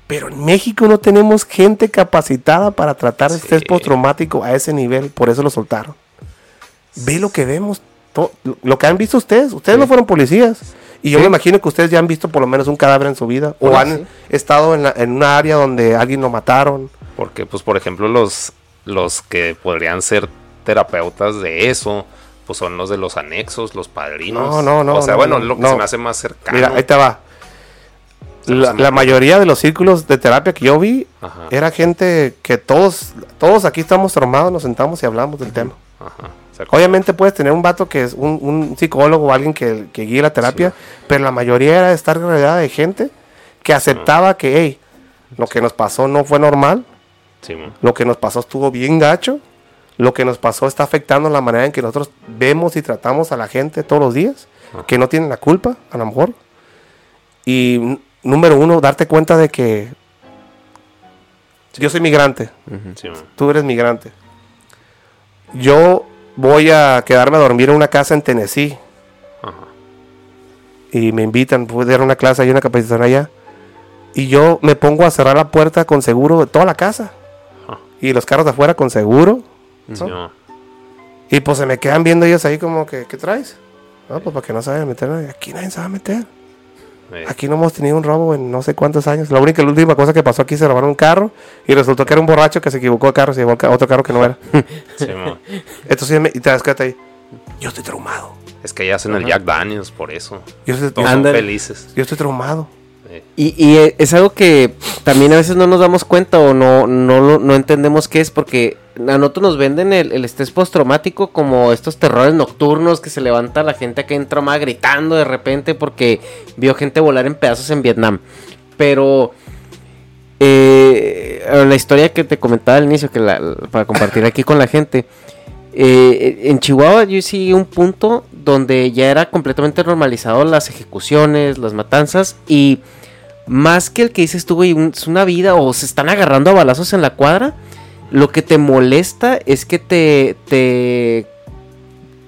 Pero en México no tenemos gente capacitada para tratar Sí. estrés postraumático a ese nivel. Por eso lo soltaron. Ve lo que vemos. Lo que han visto ustedes. Ustedes no fueron policías. Y yo me imagino que ustedes ya han visto por lo menos un cadáver en su vida. O han sí. estado en, la- en una área donde alguien lo mataron. Porque, pues, por ejemplo, los, los que podrían ser terapeutas de eso, pues son los de los anexos, los padrinos. No, no, no, O sea, no, bueno, no, lo que no. se me hace más cercano. Mira, ahí te va. La, mayoría de los círculos de terapia que yo vi Ajá. era gente que todos, todos aquí estamos traumados, nos sentamos y hablamos del tema. Ajá. Obviamente puedes tener un vato que es un, un psicólogo o alguien que, que guíe la terapia, pero la mayoría era estar rodeada de gente que aceptaba que, hey, lo que nos pasó no fue normal, sí, lo que nos pasó estuvo bien gacho, lo que nos pasó está afectando la manera en que nosotros vemos y tratamos a la gente todos los días, que no tienen la culpa, a lo mejor. Y número uno, darte cuenta de que yo soy migrante, tú eres migrante. Yo voy a quedarme a dormir en una casa en Tennessee Ajá. y me invitan, puedo dar una clase, hay una capacitación allá. Y yo me pongo a cerrar la puerta con seguro de toda la casa. Ajá. Y los carros de afuera con seguro. Sí, mo. Y pues se me quedan viendo ellos ahí como que, ¿qué traes? No, pues para que no se vayan a meter nadie. Aquí nadie se va a meter. Eh, Aquí no hemos tenido un robo en no sé cuántos años. La única, la última cosa que pasó aquí se robaron un carro y resultó que era un borracho que se equivocó de carro, se llevó otro carro que no era. sí. Entonces, y te das cuenta ahí, yo estoy traumado. Es que ya hacen el Jack Daniels por eso. Yo estoy, Todos yo- son felices. yo estoy traumado. Y, eh, es algo que también a veces no nos damos cuenta o no, no, no entendemos qué es porque a nosotros nos venden el, el estrés postraumático como estos terrores nocturnos que se levanta la gente acá en trauma gritando de repente porque vio gente volar en pedazos en Vietnam. Pero eh, la historia que te comentaba al inicio, que la- para compartir aquí con la gente, eh, en Chihuahua yo sí un punto donde ya era completamente normalizado las ejecuciones, las matanzas y más que el que dices tú, güey, un- es una vida o se están agarrando a balazos en la cuadra, lo que te molesta es que te, te,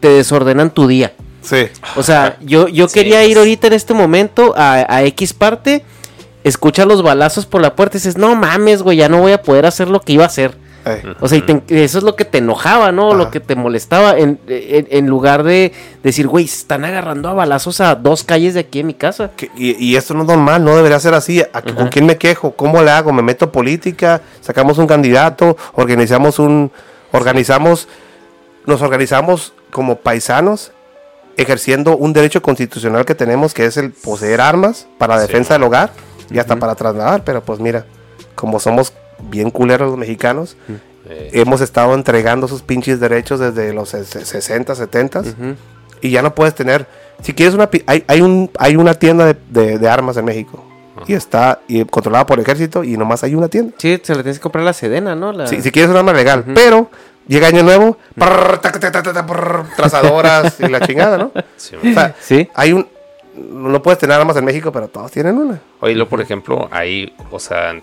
te desordenan tu día. Sí. O sea, yo, yo Sí, quería ir ahorita en este momento a, a X parte, escucha los balazos por la puerta y dices, no mames, güey, ya no voy a poder hacer lo que iba a hacer. Eh, O sea, y te- eso es lo que te enojaba, ¿no? Ajá. Lo que te molestaba, en, en- en lugar de decir, güey, se están agarrando a balazos a dos calles de aquí en mi casa. que- y, y esto no es normal, no debería ser así. ¿A- ¿Con quién me quejo? ¿Cómo le hago? ¿Me meto política? ¿Sacamos un candidato? ¿Organizamos un... organizamos... Nos organizamos como paisanos ejerciendo un derecho constitucional que tenemos que es el poseer armas para la Sí. defensa del hogar y hasta para trasladar, pero pues mira, como somos bien culeros los mexicanos, eh, hemos estado entregando sus pinches derechos desde los ses- 60, 70 Ujú. y ya no puedes tener. Si quieres una. Hay, hay, un, hay una tienda de, de- de armas en México y está y controlada por el ejército y nomás hay una tienda. Sí, se le tienes que comprar la sedena, ¿no? La- Si, si quieres un arma legal, pero llega año nuevo, prrr, tac, tac, tac, tac, prrr, trazadoras y la chingada, ¿no? sí, O sea, Sí. hay un. No puedes tener armas en México, pero todos tienen una. Oye, lo, por ejemplo, ahí, o sea,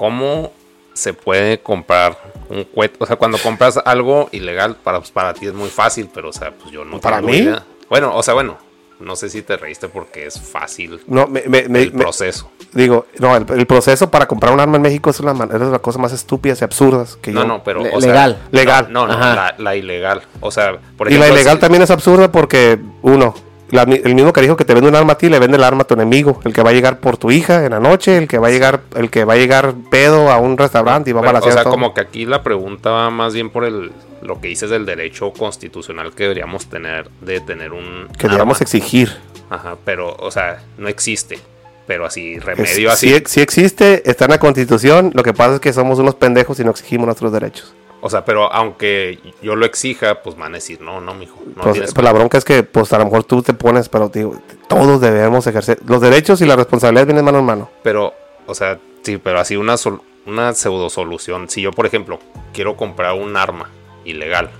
¿cómo se puede comprar un cohete? O sea, cuando compras algo ilegal, para, pues, para ti es muy fácil, pero, o sea, pues yo no ¿Para tengo mí? idea. Bueno, o sea, bueno, no sé si te reíste porque es fácil No, me, el me- proceso. digo, no, el, el proceso para comprar un arma en México es una, man- es una cosa más estúpidas y absurdas que No, yo. no, pero. Le- o sea, legal. Legal. No, no, Ajá. la, la ilegal. O sea, por y ejemplo. la ilegal si- también es absurda porque, uno, la el mismo carijo que te vende un arma a ti le vende el arma a tu enemigo. El que va a llegar por tu hija en la noche, el que va a llegar, el que va a llegar pedo a un restaurante y va a o sea, todo. como que aquí la pregunta va más bien por el lo que dices del derecho constitucional que deberíamos tener de tener un que deberíamos exigir. Ajá, pero o sea, no existe. Pero así Es- remedio así. sí, sí existe, está en la constitución. Lo que pasa es que somos unos pendejos y no exigimos nuestros derechos. O sea, pero aunque yo lo exija, pues van a decir, "No, no, mijo, no pues, pues la bronca es que pues a lo mejor tú te pones, pero digo, todos debemos ejercer. Los derechos y la responsabilidad vienen mano en mano. Pero, o sea, sí, pero así una, sol- una pseudo solución. Si yo, por ejemplo, quiero comprar un arma ilegal,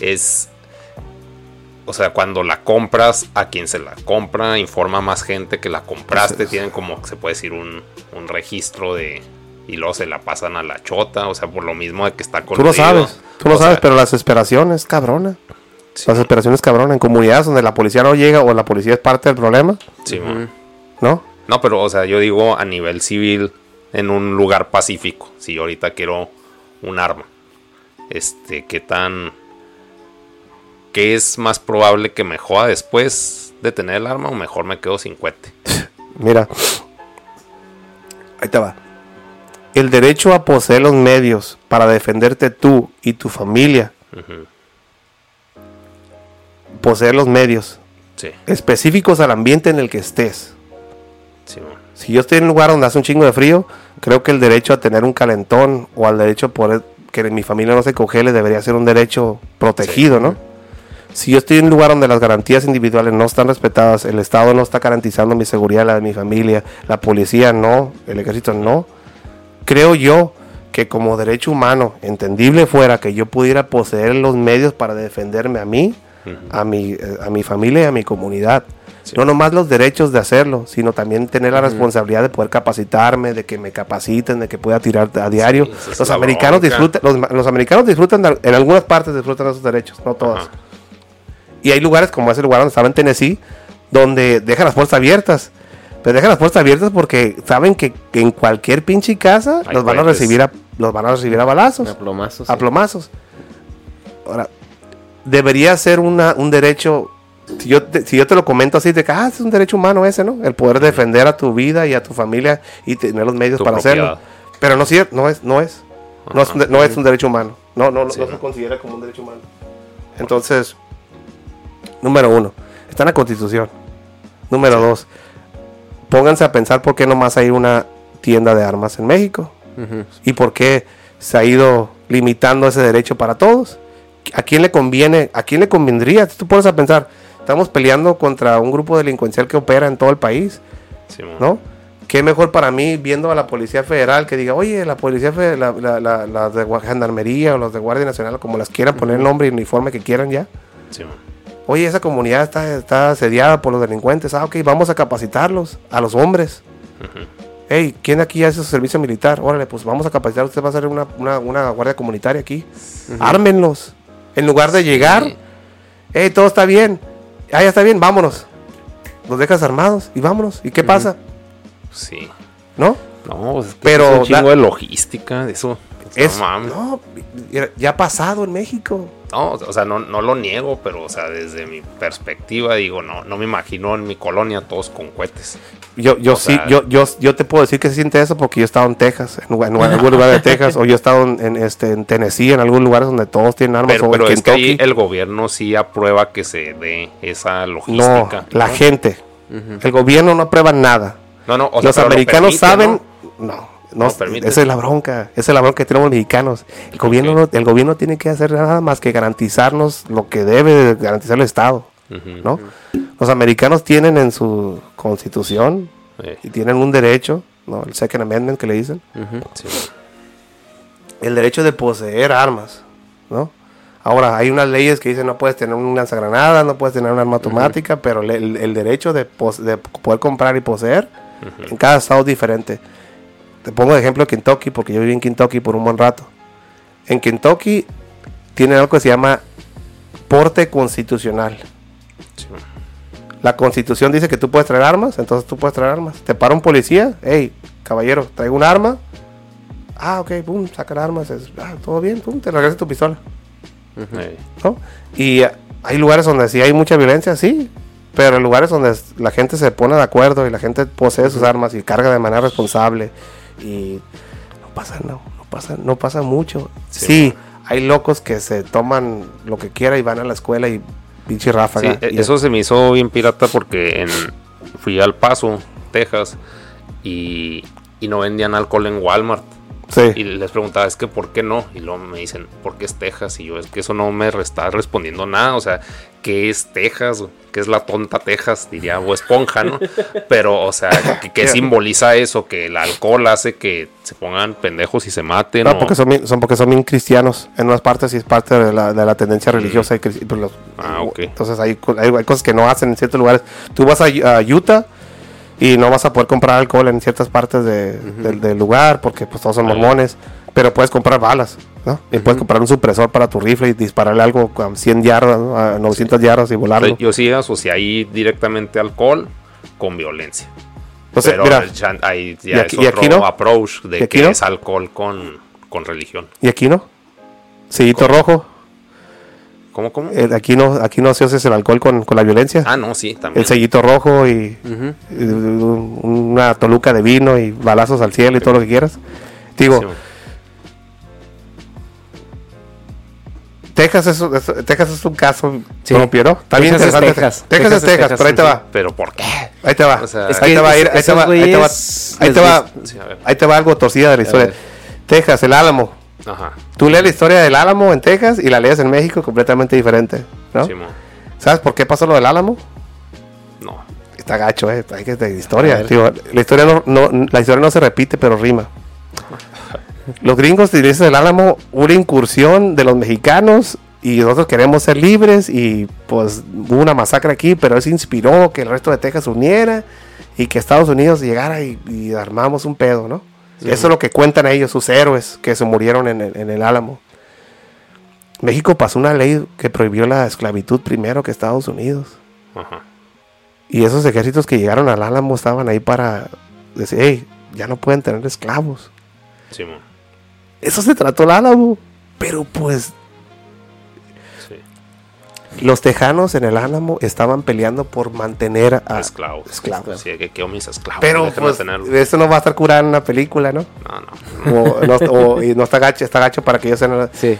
es. O sea, cuando la compras, a quien se la compra, informa más gente que la compraste. Tienen como, se puede decir, un, un registro de. Y luego se la pasan a la chota. O sea, por lo mismo de que está Tú lo sabes, tú lo O sabes, sea, pero la desesperación es cabrona. sí, La desesperación es cabrona. En comunidades donde la policía no llega o la policía es parte del problema, sí. ¿no? No, pero, o sea, yo digo a nivel civil, en un lugar pacífico. Si yo ahorita quiero un arma, este, ¿qué tan. ¿Qué es más probable que me joda después de tener el arma o mejor me quedo sin cohete? Mira, ahí te va. El derecho a poseer los medios para defenderte tú y tu familia. Poseer los medios Sí, específicos al ambiente en el que estés. sí. Si yo estoy en un lugar donde hace un chingo de frío, creo que el derecho a tener un calentón o al derecho a poder que mi familia no se congele debería ser un derecho protegido, ¿no? Si yo estoy en un lugar donde las garantías individuales no están respetadas, el Estado no está garantizando mi seguridad, la de mi familia, la policía no, el ejército no, creo yo que como derecho humano, entendible fuera que yo pudiera poseer los medios para defenderme a mí, a, mi, eh, a mi familia y a mi comunidad. Sí. No nomás los derechos de hacerlo, sino también tener la responsabilidad de poder capacitarme, de que me capaciten, de que pueda tirar a diario. los americanos disfrutan, los, los americanos disfrutan, de- en algunas partes disfrutan de esos derechos, no todas. Ajá. Y hay lugares como ese lugar donde estaba en Tennessee, donde dejan las puertas abiertas. Pero dejan las puertas abiertas porque saben que, que en cualquier pinche casa los van a recibir a, los van a recibir a balazos, A plomazos. a sí. plomazos. Ahora, debería ser una, un derecho. Si yo, te, si yo te lo comento así, de que ah, es un derecho humano ese, ¿no? El poder defender a tu vida y a tu familia y tener los medios Tu para propiedad. hacerlo. Pero no, no es, no es. No es, no es un derecho humano. No, no, Sí, no ¿no? se considera como un derecho humano. Entonces, número uno, está en la constitución. Número dos, pónganse a pensar por qué nomás hay una tienda de armas en México y por qué se ha ido limitando ese derecho para todos. ¿A quién le conviene? ¿A quién le convendría? Tú pones a pensar, estamos peleando contra un grupo delincuencial que opera en todo el país, Sí. ¿no? ¿Qué mejor para mí viendo a la Policía Federal que diga, oye, la Policía Federal, la, la, la- las de Gendarmería o los de Guardia Nacional, como las quieran poner el nombre y uniforme que quieran ya? Sí. Oye, esa comunidad está, está asediada por los delincuentes. Ah, ok, vamos a capacitarlos, a los hombres. Hey, ¿quién aquí hace su servicio militar? Órale, pues vamos a capacitar. Usted va a hacer una, una, una guardia comunitaria aquí. Ármenlos. En lugar de llegar, Sí. hey, todo está bien. Ah, ya está bien, vámonos. Los dejas armados y vámonos. ¿Y qué pasa? Sí. ¿No? No, pues es que Pero es un chingo da- de logística, de eso. Es, no mames. no, ya- ha pasado en México. No, o sea, no, no lo niego, pero, o sea, desde mi perspectiva, digo, no, no me imagino en mi colonia todos con cohetes. Yo, yo O sí, sea- yo, yo, yo te puedo decir que se siente eso porque yo he estado en Texas, en, lugar- en algún lugar de Texas, o yo he estado en, en, este, en Tennessee, en algunos lugares donde todos tienen armas, Pero, o pero en es que ahí el gobierno sí aprueba que se dé esa No, logística. la ¿no? gente. El gobierno no aprueba nada. No, no, o sea, Los lo americanos permite, saben. ¿no? No, no, Lo permite. esa es la bronca. Esa es la bronca que tenemos los mexicanos. El gobierno, no, el gobierno tiene que hacer nada más que garantizarnos lo que debe de garantizar el Estado. ¿no? Los americanos tienen en su constitución Eh, y tienen un derecho, ¿no? el Second Amendment que le dicen, sí. el derecho de poseer armas, ¿no? Ahora, hay unas leyes que dicen no puedes tener un lanzagranada, no puedes tener un arma automática, pero el, el derecho de, de poder comprar y poseer en cada estado es diferente. Te pongo de ejemplo Kentucky, porque yo viví en Kentucky por un buen rato. En Kentucky tienen algo que se llama porte constitucional. sí. La constitución dice que tú puedes traer armas, entonces tú puedes traer armas. Te para un policía, hey, caballero, traigo un arma. Ah, ok, pum, saca el arma, ah, todo bien, pum, te regresas tu pistola. Eh, ¿no? Y eh, hay lugares donde sí hay mucha violencia, sí, pero en lugares donde la gente se pone de acuerdo y la gente posee sus armas y carga de manera responsable y no pasa, no, no pasa, no pasa mucho. Sí, hay locos que se toman lo que quiera y van a la escuela y pinche ráfaga. e- y- eso se me hizo bien pirata porque en, fui al Paso, Texas, y, y no vendían alcohol en Walmart. Sí. Y les preguntaba, es que ¿por qué no? Y luego me dicen, porque es Texas. Y yo, es que eso no me está respondiendo nada. O sea, ¿qué es Texas? ¿Qué es la tonta Texas? Diría, o esponja, ¿no? Pero, o sea, ¿qué, qué simboliza eso? Que el alcohol hace que se pongan pendejos y se maten. No, o- porque son, porque son bien cristianos. En unas partes sí es parte de la, de la tendencia religiosa. Y pues los- Ah, ok. Entonces hay, hay, hay cosas que no hacen en ciertos lugares. Tú vas a, a Utah y no vas a poder comprar alcohol en ciertas partes de- del, del lugar porque pues todos son mormones. Pero puedes comprar balas, ¿no? Y puedes comprar un supresor para tu rifle y dispararle algo a 100 yardas, ¿no? a 900 yardas y volarlo. Yo sí asocié ahí directamente alcohol con violencia. Entonces, Pero mira, ya, ahí ¿y aquí- es y otro aquí no? approach ¿Y de aquí que no? es alcohol con, con religión. ¿y aquí no? Sellito rojo. ¿Cómo, cómo? Eh, aquí no aquí no se hace el alcohol con, con la violencia. ah, no, sí, también. el sellito rojo y, y un- una toluca de vino y balazos al cielo y todo lo que quieras. Digo, Sí, Texas, es, es- Texas es un caso Sí. propio, bien Texas es interesante. Texas. Texas, Texas es es Texas, Texas, pero ahí te va. Pero ¿por qué? Ahí te va. O sea, ahí Es te va a ir, esos ahí te va, ahí te va, ahí te va, ahí te algo torcida de la historia. Texas, el Álamo. Ajá. Tú lees la historia del Álamo en Texas y la lees en México completamente diferente, ¿no? Simón. ¿Sabes por qué pasó lo del Álamo? No. Está gacho, eh. Hay que de historia. Tío. La historia no, no- la historia no se repite, pero rima. Los gringos dicen el Álamo una incursión de los mexicanos y nosotros queremos ser libres y pues hubo una masacre aquí, pero eso inspiró que el resto de Texas se uniera y que Estados Unidos llegara y, y armamos un pedo, ¿no? Eso es lo que cuentan ellos, sus héroes que se murieron en el, en el Álamo. México pasó una ley que prohibió la esclavitud primero que Estados Unidos. Ajá. Y esos ejércitos que llegaron al Álamo estaban ahí para decir, hey, ya no pueden tener esclavos. Simón. Eso se trató el Álamo. Pero pues Sí. Los tejanos en el Álamo estaban peleando por mantener a esclavos. esclavos. Sí, que quiero mis esclavos. Pero pues eso no va a estar curado en una película, ¿no? No, no. O, no, o- y no está gacho, está gacho para que ellos sean... Sí.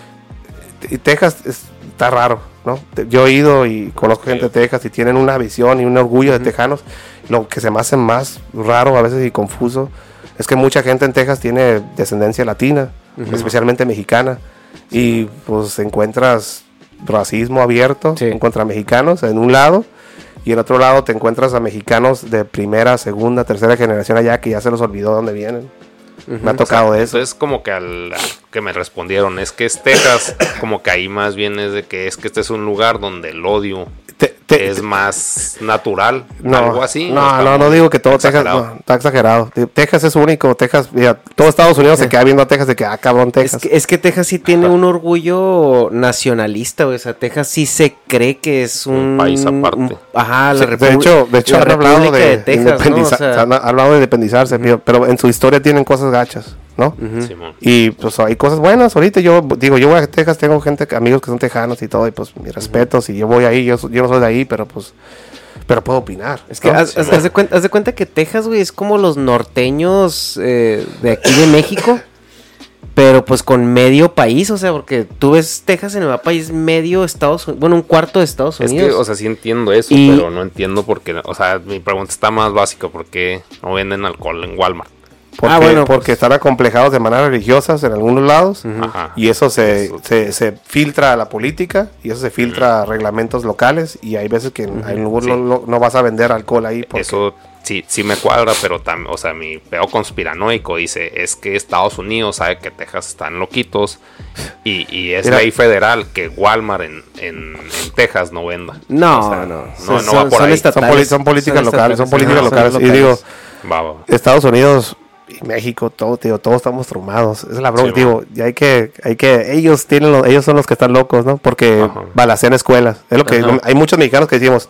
Y Texas es- está raro, ¿no? Yo he ido y conozco gente de Texas y tienen una visión y un orgullo de tejanos. Lo que se me hace más raro a veces y confuso es que mucha gente en Texas tiene descendencia latina, especialmente mexicana. Y pues encuentras racismo abierto Sí. en contra mexicanos en un lado. Y en otro lado te encuentras a mexicanos de primera, segunda, tercera generación allá que ya se los olvidó dónde vienen. Me ha tocado eso. Entonces, como que al que me respondieron, es que es Texas, como que ahí más bien es de que es que este es un lugar donde el odio Te- te- es más natural, No, algo así. No, no, no digo que todo exagerado. Texas. no, está exagerado. Te- Texas es único. Texas, mira, todo Estados Unidos se queda viendo a Texas de que, ah, cabrón, Es Texas. que, es que Texas sí tiene un orgullo nacionalista. O sea, Texas sí se cree que es un, Un país aparte. un- ajá, la Sí, de hecho, de hecho han hablado República de, Texas, ¿no? O independiza- sea, han hablado de independizarse, pero en su historia tienen cosas gachas, ¿no? Y pues hay cosas buenas. Ahorita yo digo, yo voy a Texas, tengo gente, amigos que son tejanos y todo, y pues mis respetos, y yo voy ahí, yo, yo no soy de ahí, pero pues, pero puedo opinar. Es que ¿no? haz, haz- haz de cuenta, haz de cuenta que Texas, güey, es como los norteños eh, de aquí de México, pero pues con medio país, o sea, porque tú ves Texas en el mapa y es medio Estados Unidos, bueno, un cuarto de Estados Es Unidos. que, o sea, sí entiendo eso, Y- pero no entiendo por qué. O sea, mi pregunta está más básica: ¿por qué no venden alcohol en Walmart? Porque, Ah, bueno, porque pues- están acomplejados de manera religiosas en algunos lados Ajá. y eso se, Eso- se, se filtra a la política y eso se filtra a reglamentos locales y hay veces que en algún Sí. no, no- vas a vender alcohol ahí porque Eso sí, sí me cuadra, pero también, o sea, mi peo conspiranoico dice, es que Estados Unidos sabe que Texas están loquitos y, y es Mira. ley federal que Walmart en, en, en Texas no venda. no, O sea, no, no, son- no va son- por son ahí. Son políticas locales, son políticas locales. Y digo, Va, va, va. Estados Unidos y México, todo, tío, todos estamos traumados. Es la broma, Sí, digo, y hay que, hay que, ellos tienen, los- ellos son los que están locos, ¿no? Porque Ajá. balacean escuelas. Es lo que Ajá. hay muchos mexicanos que decimos,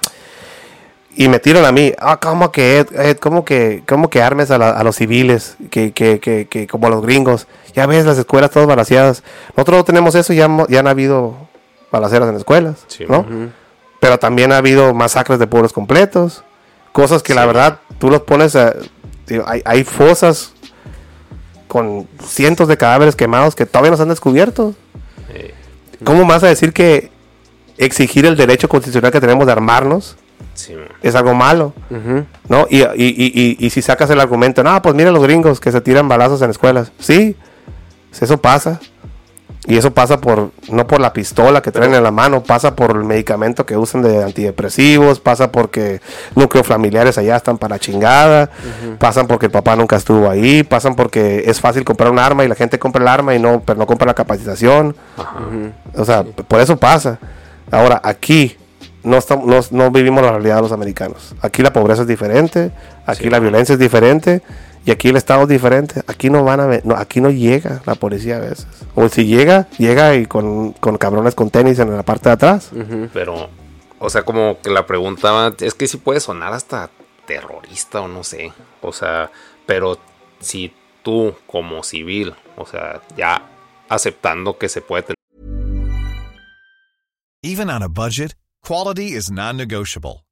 y me tiran a mí, ah, ¿cómo que, Ed, Ed, cómo que, cómo que armes a, la- a los civiles, que, que, que, que como a los gringos? Ya ves las escuelas todas balaseadas. Nosotros no tenemos eso, ya, ya han habido balaceras en escuelas, Sí, ¿no? Pero también ha habido masacres de pueblos completos, cosas que la verdad tú los pones a... hay, hay fosas con cientos de cadáveres quemados que todavía no se han descubierto. Eh, ¿Cómo vas a decir que exigir el derecho constitucional que tenemos de armarnos sí, es algo malo? ¿No? Y, y- y- y- y si sacas el argumento, no, pues mira los gringos que se tiran balazos en escuelas. Sí, eso pasa. Y eso pasa por, no por la pistola que traen en la mano, pasa por el medicamento que usan de antidepresivos, pasa porque núcleos familiares allá están para chingada, pasan porque el papá nunca estuvo ahí, pasan porque es fácil comprar un arma y la gente compra el arma y no, pero no compra la capacitación. O sea, por eso pasa. Ahora, aquí no, estamos, no, no vivimos la realidad de los americanos. Aquí la pobreza es diferente, aquí Sí. la violencia es diferente y aquí el estado es diferente. Aquí no van a ver- no, aquí no llega la policía a veces. O si llega, llega y con, con cabrones con tenis en la parte de atrás. Pero, o sea, como que la pregunta es que sí puede sonar hasta terrorista o no sé. O sea, pero si tú como civil, o sea, ya aceptando que se puede tener Even on a budget, quality is non-negotiable.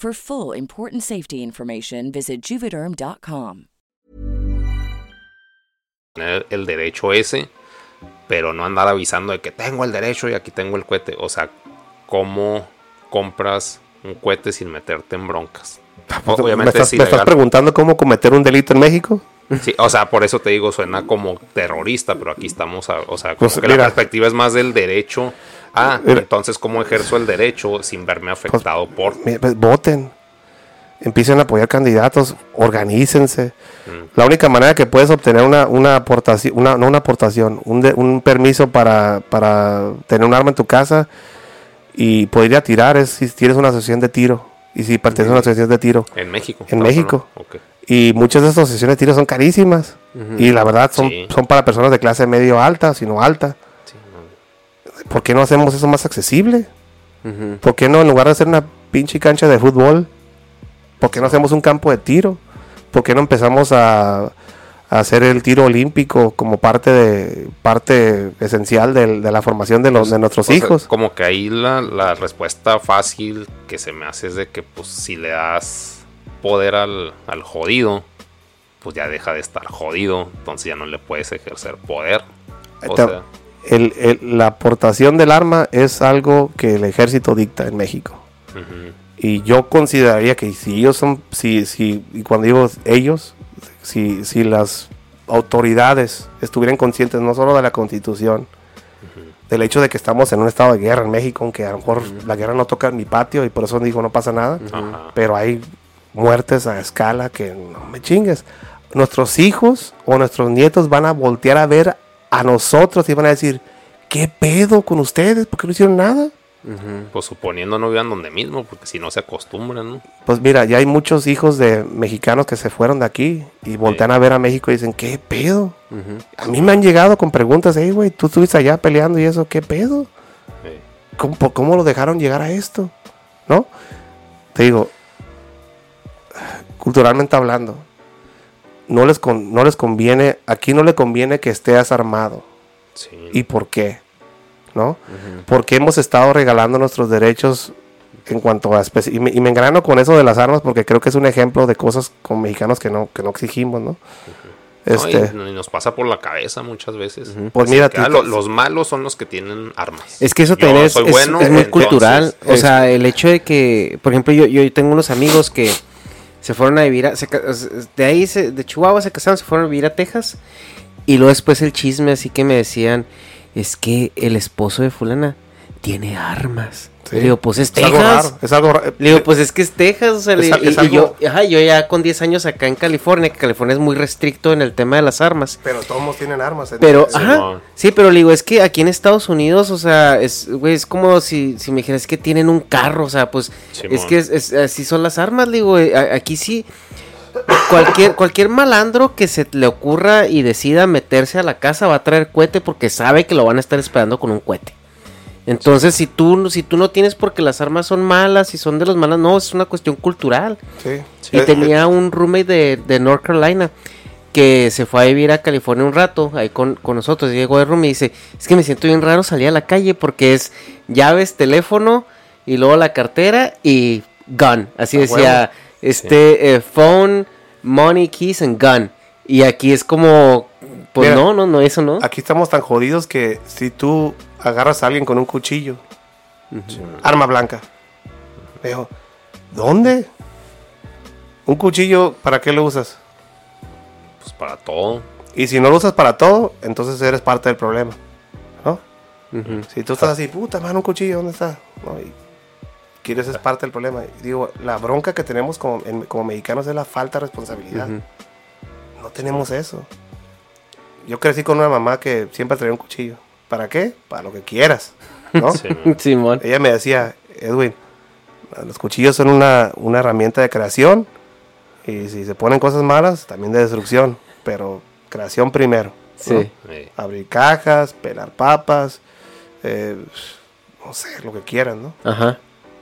For full important safety information, visit juvederm.com. tener el derecho ese, pero no andar avisando de que tengo el derecho y aquí tengo el cohete. O sea, ¿cómo compras un cohete sin meterte en broncas? O- ¿Me Obviamente estás, es me estás preguntando cómo cometer un delito en México? Sí, o sea, por eso te digo, suena como terrorista, pero aquí estamos, a- o sea, como Pues, que la mira. perspectiva es más del derecho. Ah, Mira. entonces, ¿cómo ejerzo el derecho sin verme afectado por? Pues, voten. Empiecen a apoyar candidatos, organícense. La única manera que puedes obtener una, una aportación, una, no una aportación, un, de- un permiso para, para tener un arma en tu casa y poder ir a tirar es si tienes una asociación de tiro y si perteneces a una asociación de tiro. En México. En México. no. Y muchas de esas asociaciones de tiro son carísimas. Y la verdad son, Sí. son para personas de clase medio alta, sino alta. ¿Por qué no hacemos eso más accesible? ¿Por qué no, en lugar de hacer una pinche cancha de fútbol, por qué no hacemos un campo de tiro? ¿Por qué no empezamos a, a hacer el tiro olímpico como parte de parte esencial de, la formación de, los, de nuestros sea, hijos? como que ahí la, la respuesta fácil que se me hace es de que, pues, si le das poder al, al jodido, pues ya deja de estar jodido, entonces ya no le puedes ejercer poder. O Te- sea, El- el- la aportación del arma es algo que el ejército dicta en México. ujú. Y yo consideraría que si ellos son, si, si, y cuando digo ellos, si, si las autoridades estuvieran conscientes no solo de la constitución, del hecho de que estamos en un estado de guerra en México, aunque a lo mejor la guerra no toca en mi patio y por eso digo no pasa nada, pero hay muertes a escala que no me chingues. Nuestros hijos o nuestros nietos van a voltear a ver a nosotros y van a decir, ¿qué pedo con ustedes? ¿Por qué no hicieron nada? Pues suponiendo no vivan donde mismo, porque si no se acostumbran, ¿no? Pues mira, ya hay muchos hijos de mexicanos que se fueron de aquí y voltean a ver a México y dicen, ¿qué pedo? A mí me han llegado con preguntas, hey, güey, tú estuviste allá peleando y eso, ¿qué pedo? Sí. ¿Cómo, cómo lo dejaron llegar a esto? ¿No? Te digo, culturalmente hablando, no les, con- no les conviene, aquí no le conviene que estés armado. Sí. ¿Y por qué? ¿No? Porque hemos estado regalando nuestros derechos en cuanto a especi- y me, y me engrano con eso de las armas porque creo que es un ejemplo de cosas con mexicanos que no, que no exigimos, ¿no? No, Este, y, y nos pasa por la cabeza muchas veces. Pues mira, Tito- lo- los malos son los que tienen armas. Es que eso también es, soy es- bueno, es muy entonces, cultural. O es- sea, el hecho de que, por ejemplo, yo, yo tengo unos amigos que se fueron a vivir, a- de ahí, se- de Chihuahua se casaron, se fueron a vivir a Texas. Y luego después el chisme, así que me decían, es que el esposo de fulana tiene armas. Sí. Le digo, pues es, es algo Texas. raro, es algo raro. Le digo, pues es que es Texas, o sea, Es le- al- y, algo- yo, ajá, yo ya con 10 años acá en California, que California es muy restricto en el tema de las armas. Pero todos tienen armas. Pero, ajá, no. sí, pero le digo, es que aquí en Estados Unidos, o sea, es, güey, es como si, si me dijeras que tienen un carro, o sea, pues, Simón. es que es, es- así son las armas, le digo, eh, aquí sí, cualquier, cualquier malandro que se le ocurra y decida meterse a la casa va a traer cohete porque sabe que lo van a estar esperando con un cohete. Entonces, si tú, si tú no tienes porque las armas son malas y son de los malas, no, es una cuestión cultural. Sí. Y Eh, tenía un roommate de, de North Carolina que se fue a vivir a California un rato ahí con, con nosotros. Llegó de room y dice, es que me siento bien raro salir a la calle porque es llaves, teléfono y luego la cartera y gun. Así decía, este eh, phone, money, keys and gun. Y aquí es como, pues Mira, no, no, no, eso no. Aquí estamos tan jodidos que si tú agarras a alguien con un cuchillo, arma blanca, me dijo, ¿dónde? ¿Un cuchillo para qué lo usas? Pues para todo. Y si no lo usas para todo, entonces eres parte del problema, ¿no? Si tú estás así, puta mano, un cuchillo, ¿dónde está? ¿No? Y quieres es parte del problema. Y digo, la bronca que tenemos como, en- como mexicanos es la falta de responsabilidad. No tenemos eso. Yo crecí con una mamá que siempre traía un cuchillo. ¿Para qué? Para lo que quieras, ¿no? Sí. Simón. Ella me decía, Edwin, los cuchillos son una, una herramienta de creación y si se ponen cosas malas, también de destrucción, pero creación primero. ¿no? Sí. Abrir cajas, pelar papas, eh, no sé, lo que quieran, ¿no? Ajá.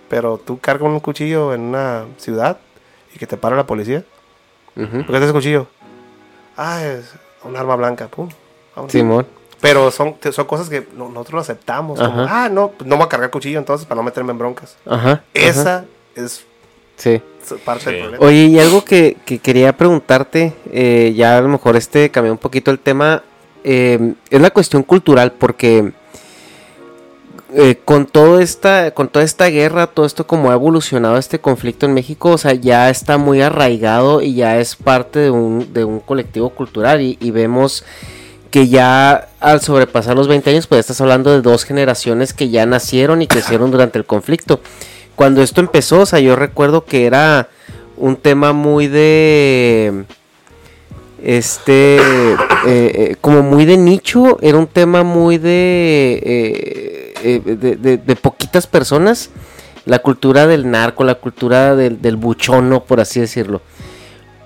Pero tú cargas un cuchillo en una ciudad y que te para la policía. Ujú. ¿Por qué tienes cuchillo? Ah, es un arma blanca, pum. Simón. Pero son, son cosas que no- nosotros lo aceptamos. Como, ah, no, pues no voy a cargar cuchillo entonces para no meterme en broncas. Ajá. ajá. Esa es Sí. parte Sí. del problema. Oye, y algo que, que quería preguntarte, eh, ya a lo mejor este cambió un poquito el tema, eh, es la cuestión cultural, porque eh, con todo esta, con toda esta guerra, todo esto como ha evolucionado este conflicto en México, o sea, ya está muy arraigado y ya es parte de un, de un colectivo cultural y, y vemos que ya al sobrepasar los 20 años, pues estás hablando de dos generaciones que ya nacieron y crecieron durante el conflicto. Cuando esto empezó, o sea, yo recuerdo que era un tema muy de este eh, eh, como muy de nicho era un tema muy de eh, de, de- de poquitas personas la cultura del narco la cultura del, del buchono por así decirlo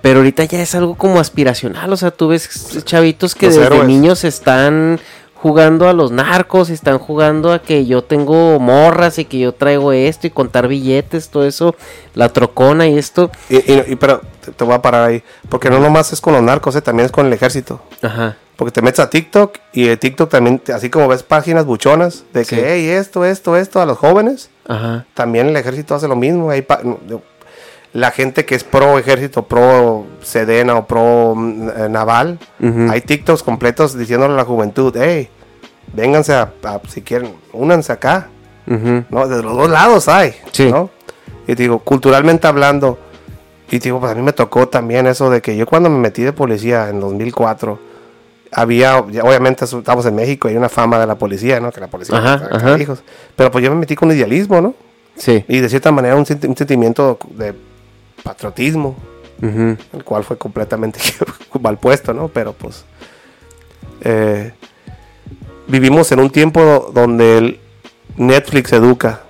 pero ahorita ya es algo como aspiracional o sea tú ves chavitos que Los desde héroes. niños están jugando a los narcos están jugando a que yo tengo morras y que yo traigo esto y contar billetes todo eso la trocona y esto Y, y- y- pero te, te voy a parar ahí. Porque no nomás es con los narcos, eh, también es con el ejército. ajá Porque te metes a TikTok y el TikTok también, así como ves páginas buchonas de que, Sí. hey, esto, esto, esto, a los jóvenes, ajá también el ejército hace lo mismo. Hay la gente que es pro ejército, pro Sedena o pro eh, naval, Ujú. hay TikToks completos diciéndole a la juventud, hey, vénganse a, a- si quieren, únanse acá. Ujú. ¿no? De los dos lados hay, Sí. ¿no? Y te digo, culturalmente hablando, y te digo, pues a mí me tocó también eso de que yo cuando me metí de policía en 2004, había, obviamente estamos en México, hay una fama de la policía, ¿no? Que la policía, Ajá, ajá. hijos. Pero pues yo me metí con idealismo, ¿no? Sí. Y de cierta manera un sentimiento de patriotismo, el cual fue completamente mal puesto, ¿no? Pero pues eh, vivimos en un tiempo donde el Netflix educa,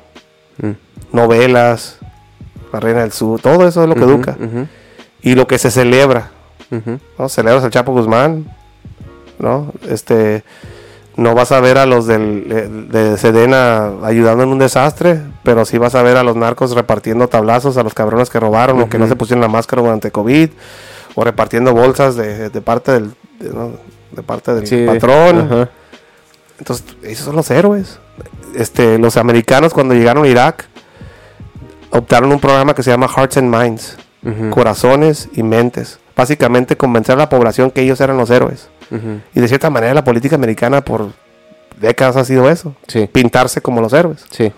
Mm. novelas, La Reina del Sur, todo eso es lo que educa. Y lo que se celebra. ¿no? Celebras al Chapo Guzmán, ¿no? Este, no vas a ver a los del, de Sedena ayudando en un desastre, pero sí vas a ver a los narcos repartiendo tablazos a los cabrones que robaron o que no se pusieron la máscara durante COVID, o repartiendo bolsas de, de parte del, de, ¿no? de parte del Sí, patrón. ajá. Entonces, esos son los héroes. Este, los americanos cuando llegaron a Irak optaron un programa que se llama Hearts and Minds, corazones y mentes. Básicamente convencer a la población que ellos eran los héroes. Y de cierta manera la política americana por décadas ha sido eso, Sí, pintarse como los héroes. sí.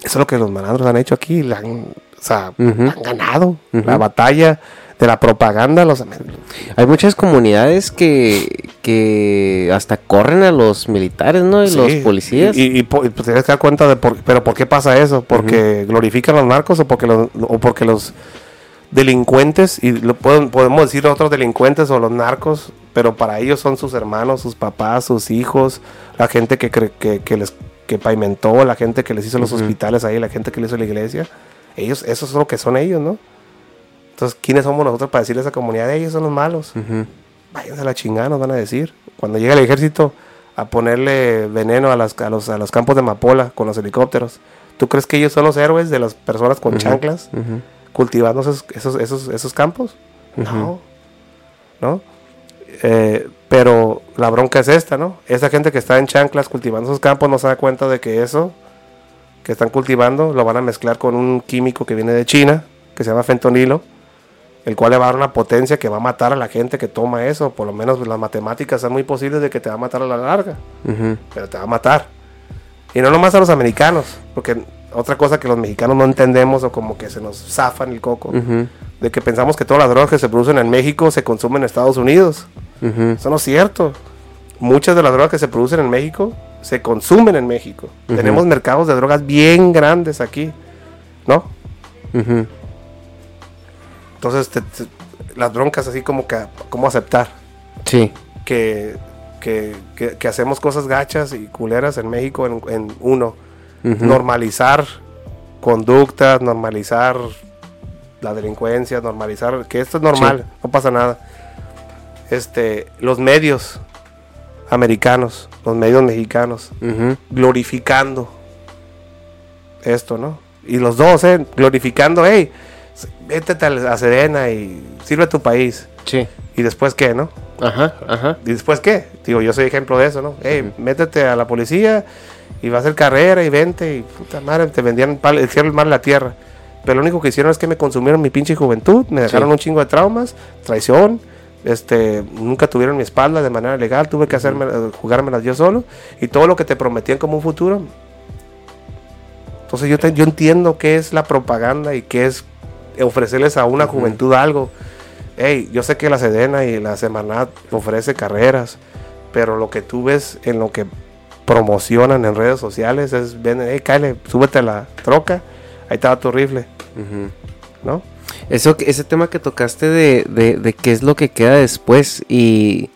Eso es lo que los malandros han hecho aquí, la han, o sea, han ganado la batalla de la propaganda. Los, Hay muchas comunidades que, que hasta corren a los militares, ¿no? Y Sí, los policías. Y, y, y, pues, tienes que dar cuenta de por, pero por qué pasa eso, porque glorifican a los narcos o porque los, o porque los delincuentes y lo pueden- podemos decir otros delincuentes o los narcos, pero para ellos son sus hermanos, sus papás, sus hijos, la gente que cre- que, que les que pavimentó, la gente que les hizo los hospitales ahí, la gente que les hizo la iglesia. Ellos, eso es lo que son ellos, ¿no? Entonces, ¿quiénes somos nosotros para decirle a esa comunidad? Ellos son los malos Ujú. váyanse a la chingada, nos van a decir. Cuando llega el ejército a ponerle veneno a, las, a, los, a los campos de amapola con los helicópteros, ¿tú crees que ellos son los héroes de las personas con Ujú. chanclas. Cultivando esos, esos, esos, esos campos? No. ¿No? Eh, pero la bronca es esta, ¿no? Esa gente que está en chanclas cultivando esos campos no se da cuenta de que eso que están cultivando lo van a mezclar con un químico que viene de China, que se llama fentonilo, el cual le va a dar una potencia que va a matar a la gente que toma eso. Por lo menos las matemáticas son muy posibles de que te va a matar a la larga, pero te va a matar. Y no nomás a los americanos, porque otra cosa que los mexicanos no entendemos o como que se nos zafan el coco, de que pensamos que todas las drogas que se producen en México se consumen en Estados Unidos. Ujú. Eso no es cierto. Muchas de las drogas que se producen en México se consumen en México. Tenemos mercados de drogas bien grandes aquí, ¿no? Entonces, te- te- las broncas así como que, ¿cómo aceptar? Sí. Que, que, que- que hacemos cosas gachas y culeras en México en, en uno. Normalizar conductas, normalizar la delincuencia, normalizar que esto es normal, no pasa nada. Este, los medios americanos, los medios mexicanos, glorificando esto, ¿no? Y los dos, ¿eh? Glorificando, hey, vete a Serena y sirve a tu país. Sí. ¿Y después qué, no? Ajá, ajá. ¿Y después qué? Digo, yo soy ejemplo de eso, ¿no? Hey, métete a la policía y va a hacer carrera y vente y puta madre, te vendían pal- hicieron el mal a la tierra. Pero lo único que hicieron es que me consumieron mi pinche juventud, me dejaron Sí. un chingo de traumas, traición, este, nunca tuvieron mi espalda de manera legal, tuve que hacerme, eh, jugármelas yo solo y todo lo que te prometían como un futuro. Entonces yo, te- yo entiendo qué es la propaganda y qué es ofrecerles a una juventud algo. Hey, yo sé que la Sedena y la Semanat ofrece carreras, pero lo que tú ves en lo que promocionan en redes sociales es, ven, hey, cállate, súbete a la troca, ahí estaba tu rifle, Ujú. ¿no? Eso, ese tema que tocaste de, de, de qué es lo que queda después y...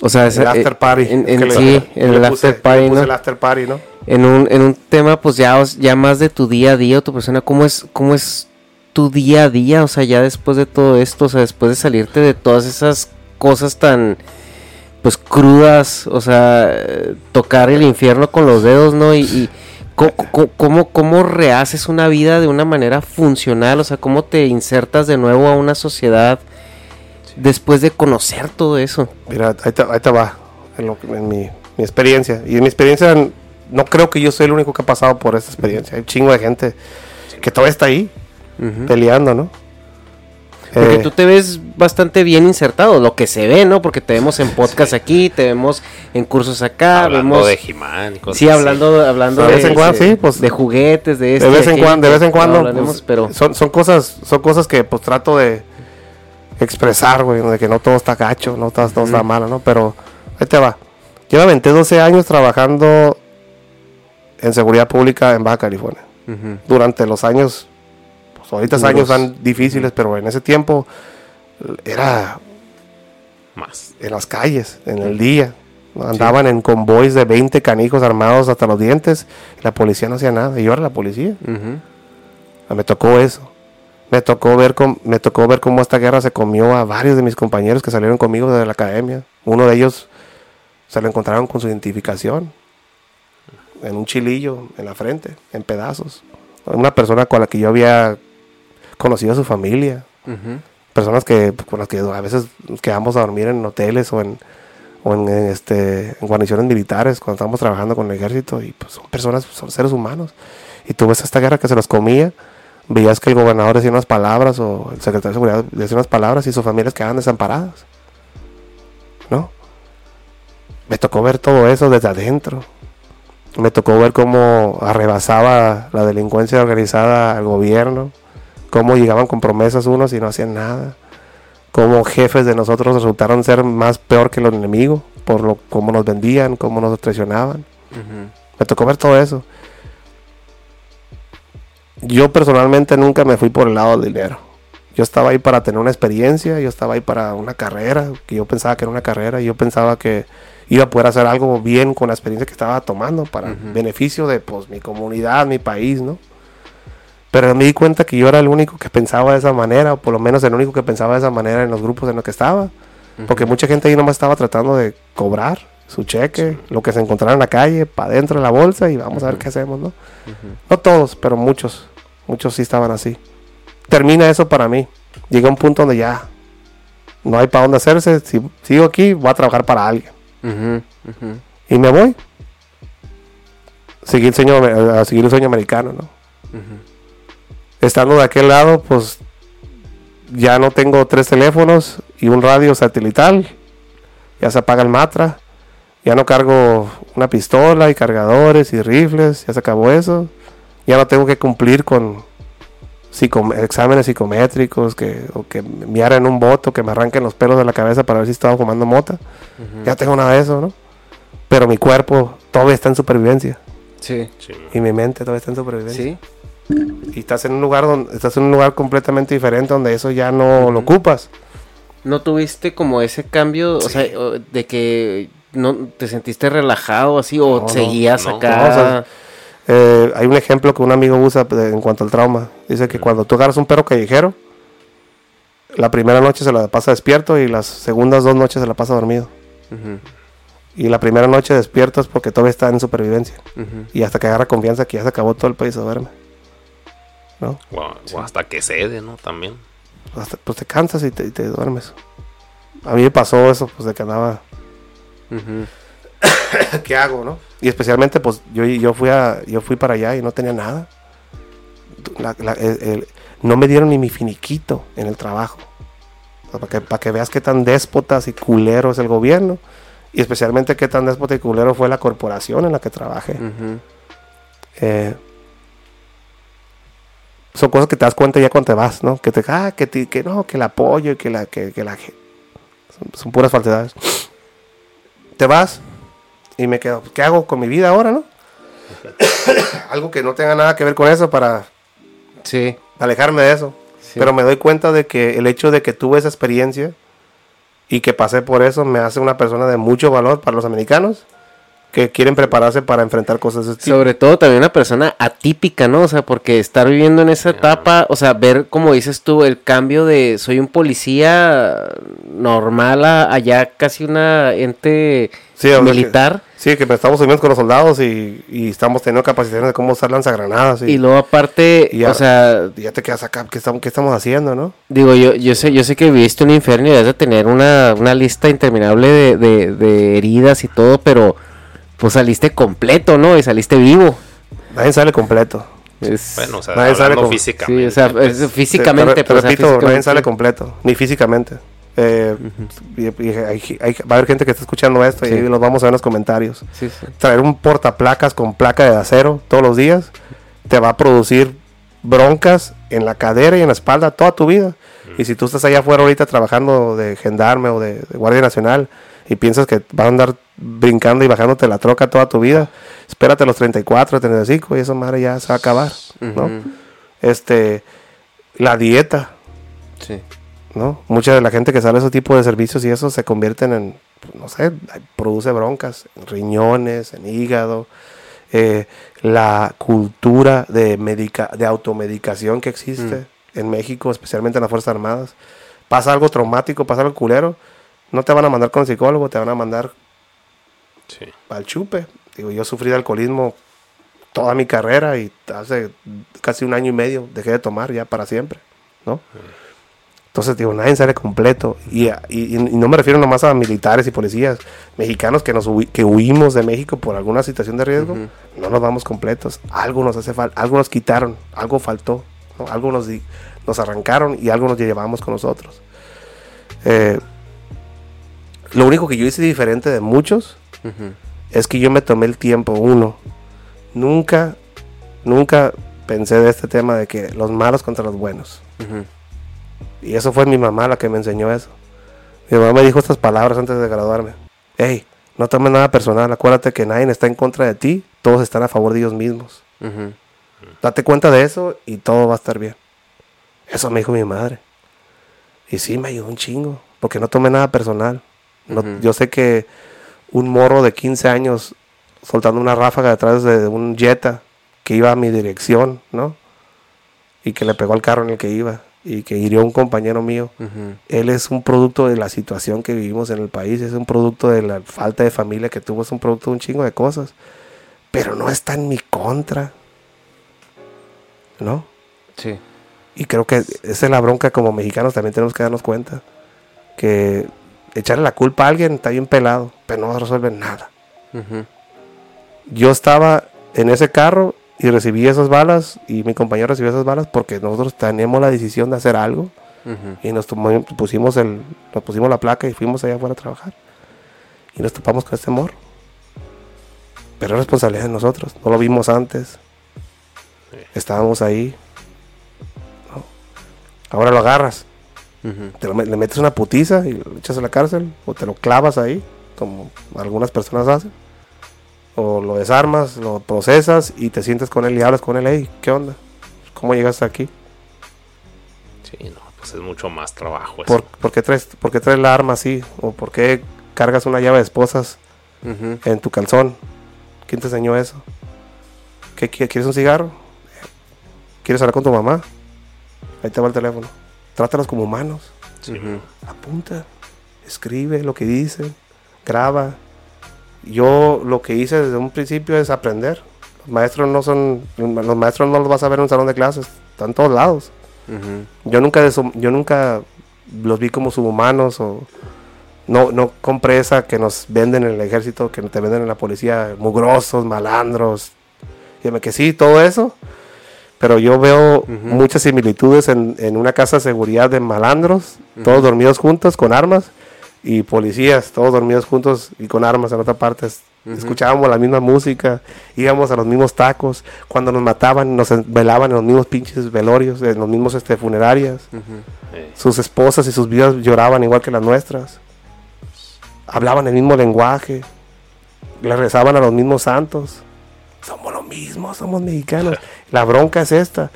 O sea, esa- el after eh, party. En, le- sí, en el puse- after party, ¿no? el after party, ¿no? En un, en un tema, pues ya, ya más de tu día a día o tu persona, ¿cómo es, ¿cómo es tu día a día? O sea, ya después de todo esto, o sea, después de salirte de todas esas cosas tan, pues crudas, o sea, tocar el infierno con los dedos, ¿no? Y, y cómo, cómo rehaces una vida de una manera funcional, o sea, cómo te insertas de nuevo a una sociedad después de conocer todo eso. Mira, ahí te, ahí te va, en, lo que- en mi, mi experiencia. Y en mi experiencia, no creo que yo soy el único que ha pasado por esta experiencia. Hay un chingo de gente que todavía está ahí, peleando, ¿no? Porque Eh, tú te ves bastante bien insertado, lo que se ve, ¿no? Porque te vemos en podcast aquí, te vemos en cursos acá, Hablando vemos... de He-Man y cosas Sí, así. hablando, hablando De vez en cuando, sí, pues, de juguetes, de de este, vez en cuando, de vez en no cuando, hablaremos, pues, pero son, son cosas, son cosas que pues trato de expresar, güey, de que no todo está gacho, no todo, todo está malo, ¿no? Pero ahí te va. Yo me aventé 12 años trabajando en seguridad pública en Baja California. Durante los años, ahorita Duros. años son difíciles, pero en ese tiempo era Más. en las calles, en el día. Andaban en convoys de 20 canijos armados hasta los dientes y la policía no hacía nada. Y yo era la policía. Ujú. Me tocó eso. Me tocó ver com- me tocó ver cómo esta guerra se comió a varios de mis compañeros que salieron conmigo de la academia. Uno de ellos se lo encontraron con su identificación en un chilillo en la frente, en pedazos. Una persona con la que yo había conocido a su familia. Ujú. Personas que con las que a veces quedamos a dormir en hoteles o en o en, en, este en guarniciones militares cuando estábamos trabajando con el ejército y pues son personas, son seres humanos. Y tú ves esta guerra que se los comía veías que el gobernador decía unas palabras o el secretario de seguridad decía unas palabras y sus familias quedaban desamparadas. ¿No? Me tocó ver todo eso desde adentro. Me tocó ver cómo arrebasaba la delincuencia organizada al gobierno, cómo llegaban con promesas unos y no hacían nada, cómo jefes de nosotros resultaron ser más peor que los enemigos por lo cómo nos vendían, cómo nos traicionaban. Me tocó ver todo eso. Yo personalmente nunca me fui por el lado del dinero. Yo estaba ahí para tener una experiencia, yo estaba ahí para una carrera, que yo pensaba que era una carrera, y yo pensaba que iba a poder hacer algo bien con la experiencia que estaba tomando para beneficio de pues mi comunidad, mi país, ¿no? Pero me di cuenta que yo era el único que pensaba de esa manera, o por lo menos el único que pensaba de esa manera en los grupos en los que estaba. Porque mucha gente ahí nomás estaba tratando de cobrar su cheque, lo que se encontrara en la calle, para dentro de la bolsa y vamos a ver qué hacemos, ¿no? No todos, pero muchos. Muchos sí estaban así. Termina eso para mí. Llega un punto donde ya no hay para dónde hacerse. Si sigo aquí, voy a trabajar para alguien. Y me voy. Seguir el sueño, a seguir el sueño americano, ¿no? Estando de aquel lado, pues ya no tengo tres teléfonos y un radio satelital. Ya se apaga el matra. Ya no cargo una pistola y cargadores y rifles. Ya se acabó eso. Ya no tengo que cumplir con psico- exámenes psicométricos que, o que me hagan un voto, que me arranquen los pelos de la cabeza para ver si estaba fumando mota. Ya tengo nada de eso, ¿no? Pero mi cuerpo todavía está en supervivencia. Sí. Sí. Y mi mente todavía está en supervivencia. Sí. Y estás en un lugar donde estás en un lugar completamente diferente donde eso ya no lo ocupas. ¿No tuviste como ese cambio, o sea, de que no te sentiste relajado así o No, seguías no, acá? no, o sea, Eh, hay un ejemplo que un amigo usa en cuanto al trauma. Dice que cuando tú agarras un perro callejero, la primera noche se la pasa despierto y las segundas dos noches se la pasa dormido. Y la primera noche despierto es porque todavía está en supervivencia. Y hasta que agarra confianza que ya se acabó todo el país se duerme. ¿No? O, o hasta que cede, ¿no? También. Hasta- pues te cansas y te, y te duermes. A mí me pasó eso, pues de que andaba. ¿qué hago, no? Y especialmente, pues, yo, yo fui a, yo fui para allá y no tenía nada. La- la- el- el- no me dieron ni mi finiquito en el trabajo. O sea, para, que, para que veas qué tan déspotas y culero es el gobierno. Y especialmente qué tan déspota y culero fue la corporación en la que trabajé. Eh, son cosas que te das cuenta ya cuando te vas, ¿no? Que te, ah, que, te- que no, que el apoyo y que la, que, que la, son, son puras falsedades. Te vas y me quedo, ¿qué hago con mi vida ahora, no? Algo que no tenga nada que ver con eso para Sí. alejarme de eso. sí. Pero me doy cuenta de que el hecho de que tuve esa experiencia y que pasé por eso me hace una persona de mucho valor para los americanos que quieren prepararse para enfrentar cosas de este tipo. Sobre todo también una persona atípica, ¿no? O sea, porque estar viviendo en esa etapa, o sea, ver, como dices tú, el cambio de soy un policía normal a allá casi una ente Sí, militar. Sí, que estamos unidos con los soldados y, y estamos teniendo capacitaciones de cómo usar lanzagranadas. Y, Y luego aparte, y ya, o sea, ya te quedas acá, ¿qué estamos, qué estamos haciendo, no? digo, yo, yo sé, yo sé que viviste un infierno y debes de tener una, una lista interminable de, de, de heridas y todo, pero pues saliste completo, ¿no? Y saliste vivo. Nadie sale completo. Es- Bueno, o sea, Nadie sale físicamente. sí, o sea, pues, es- físicamente, Te, te pues, o sea, repito, nadie físicamente. sale completo, ni físicamente. Eh, y- y hay- hay- va a haber gente que está escuchando esto y Sí. los vamos a ver en los comentarios. Sí, sí. Traer un portaplacas con placa de acero todos los días te va a producir broncas en la cadera y en la espalda toda tu vida. Y si tú estás allá afuera ahorita trabajando de gendarme o de, de guardia nacional y piensas que vas a andar brincando y bajándote la troca toda tu vida, espérate a los 34, 35 y esa madre ya se va a acabar, ¿no? Este, la dieta, Sí. ¿no? Mucha de la gente que sale a ese tipo de servicios y eso se convierten en, no sé, produce broncas, en riñones, en hígado. eh, la cultura de, medica de automedicación que existe en México, especialmente en las Fuerzas Armadas. Pasa algo traumático, pasa algo culero, no te van a mandar con psicólogo, te van a mandar sí. al chupe. Digo, yo sufrí de alcoholismo toda mi carrera y hace casi un año y medio dejé de tomar ya para siempre, ¿no? Entonces, digo, nadie sale completo. Y, y- y no me refiero nomás a militares y policías mexicanos que, nos que huimos de México por alguna situación de riesgo. No nos vamos completos. Algo nos hace falta, algo nos quitaron, algo faltó, ¿no? algo nos, nos arrancaron y algo nos llevamos con nosotros. Eh, lo único que yo hice diferente de muchos es que yo me tomé el tiempo, uno. Nunca, nunca pensé de este tema de que los malos contra los buenos. Y eso fue mi mamá la que me enseñó eso. Mi mamá me dijo estas palabras antes de graduarme. Hey, no tomes nada personal, acuérdate que nadie está en contra de ti, todos están a favor de ellos mismos. Date cuenta de eso y todo va a estar bien. Eso me dijo mi madre. Y sí, me ayudó un chingo, porque no tomé nada personal. No-. Yo sé que un morro de 15 años soltando una ráfaga detrás de un Jetta que iba a mi dirección, ¿no? Y que le pegó al carro en el que iba y que hirió a un compañero mío. Él es un producto de la situación que vivimos en el país, es un producto de la falta de familia que tuvo, es un producto de un chingo de cosas. Pero no está en mi contra. ¿No? Sí. Y creo que esa es la bronca como mexicanos también tenemos que darnos cuenta. Que echarle la culpa a alguien está bien pelado, pero no resuelve nada. Yo estaba en ese carro y recibí esas balas y mi compañero recibió esas balas porque nosotros teníamos la decisión de hacer algo y nos pusimos el nos pusimos la placa y fuimos allá afuera a trabajar. Y nos topamos con este morro. Pero es responsabilidad de nosotros no lo vimos antes. Estábamos ahí ¿no? ahora lo agarras Te lo le metes una putiza y lo echas a la cárcel o te lo clavas ahí como algunas personas hacen o lo desarmas lo procesas y te sientes con él y hablas con él hey ¿qué onda? ¿cómo llegaste aquí? Sí, no, pues es mucho más trabajo eso. ¿Por, por qué traes, por qué traes la arma así? ¿O por qué cargas una llave de esposas Ujú. en tu calzón? ¿Quién te enseñó eso? ¿Qué, qui- ¿Quieres un cigarro? ¿Quieres hablar con tu mamá? Ahí te va el teléfono. Trátalos como humanos. Ujú. Apunta, escribe lo que dicen, graba. Yo lo que hice desde un principio es aprender. Los maestros no son, los maestros no los vas a ver en un salón de clases, están en todos lados. Yo nunca, yo nunca los vi como subhumanos o no, no compré esa que nos venden en el ejército, que te venden en la policía, mugrosos, malandros. Dime que sí, todo eso. Pero yo veo muchas similitudes en, en una casa de seguridad de malandros, todos dormidos juntos con armas, y policías, todos dormidos juntos y con armas en otra parte. Escuchábamos la misma música, íbamos a los mismos tacos. Cuando nos mataban, nos velaban en los mismos pinches velorios, en los mismos este, funerarias. Sus esposas y sus vidas lloraban igual que las nuestras. Hablaban el mismo lenguaje. Le rezaban a los mismos santos. Somos lo mismo, somos mexicanos. La bronca es esta.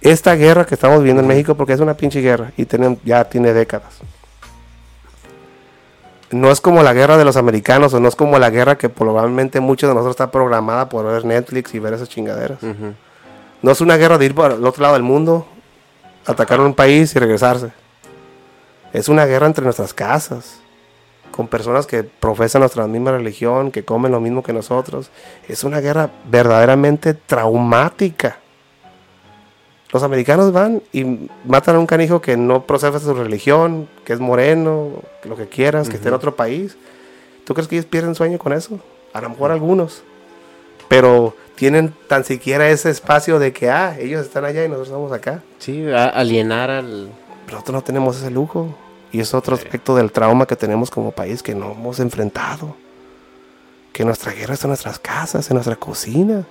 Esta guerra que estamos viviendo en México, porque es una pinche guerra y tienen, ya tiene décadas. No es como la guerra de los americanos o no es como la guerra que probablemente muchos de nosotros está programada por ver Netflix y ver esas chingaderas. No es una guerra de ir para el otro lado del mundo, atacar un país y regresarse. Es una guerra entre nuestras casas, con personas que profesan nuestra misma religión, que comen lo mismo que nosotros. Es una guerra verdaderamente traumática. Los americanos van y matan a un canijo que no profesa su religión, que es moreno, lo que quieras, que esté en otro país. ¿Tú crees que ellos pierden sueño con eso? A lo mejor algunos. Pero tienen tan siquiera ese espacio de que, ah, ellos están allá y nosotros estamos acá. Sí, alienar al... Pero nosotros no tenemos ese lujo. Y es otro aspecto del trauma que tenemos como país que no hemos enfrentado. Que nuestra guerra está en nuestras casas, en nuestra cocina,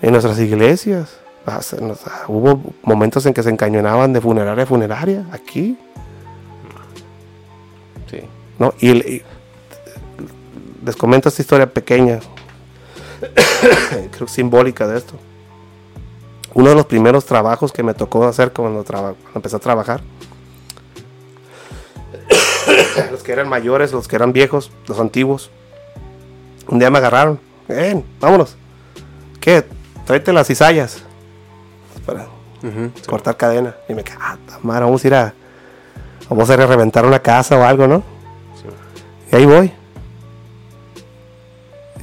en nuestras iglesias. Ah, hubo momentos en que se encañonaban de funeraria a funeraria, aquí. Sí. ¿no? Y, les comento esta historia pequeña, creo simbólica de esto. Uno de los primeros trabajos que me tocó hacer cuando, traba- cuando empecé a trabajar, los que eran mayores, los que eran viejos, los antiguos, un día me agarraron, ven, vámonos, ¿qué? Tráete las cizallas para cortar cadena. Y me quedé, ah, ta madre, vamos a ir a, vamos a ir a reventar una casa o algo, ¿no? Y ahí voy.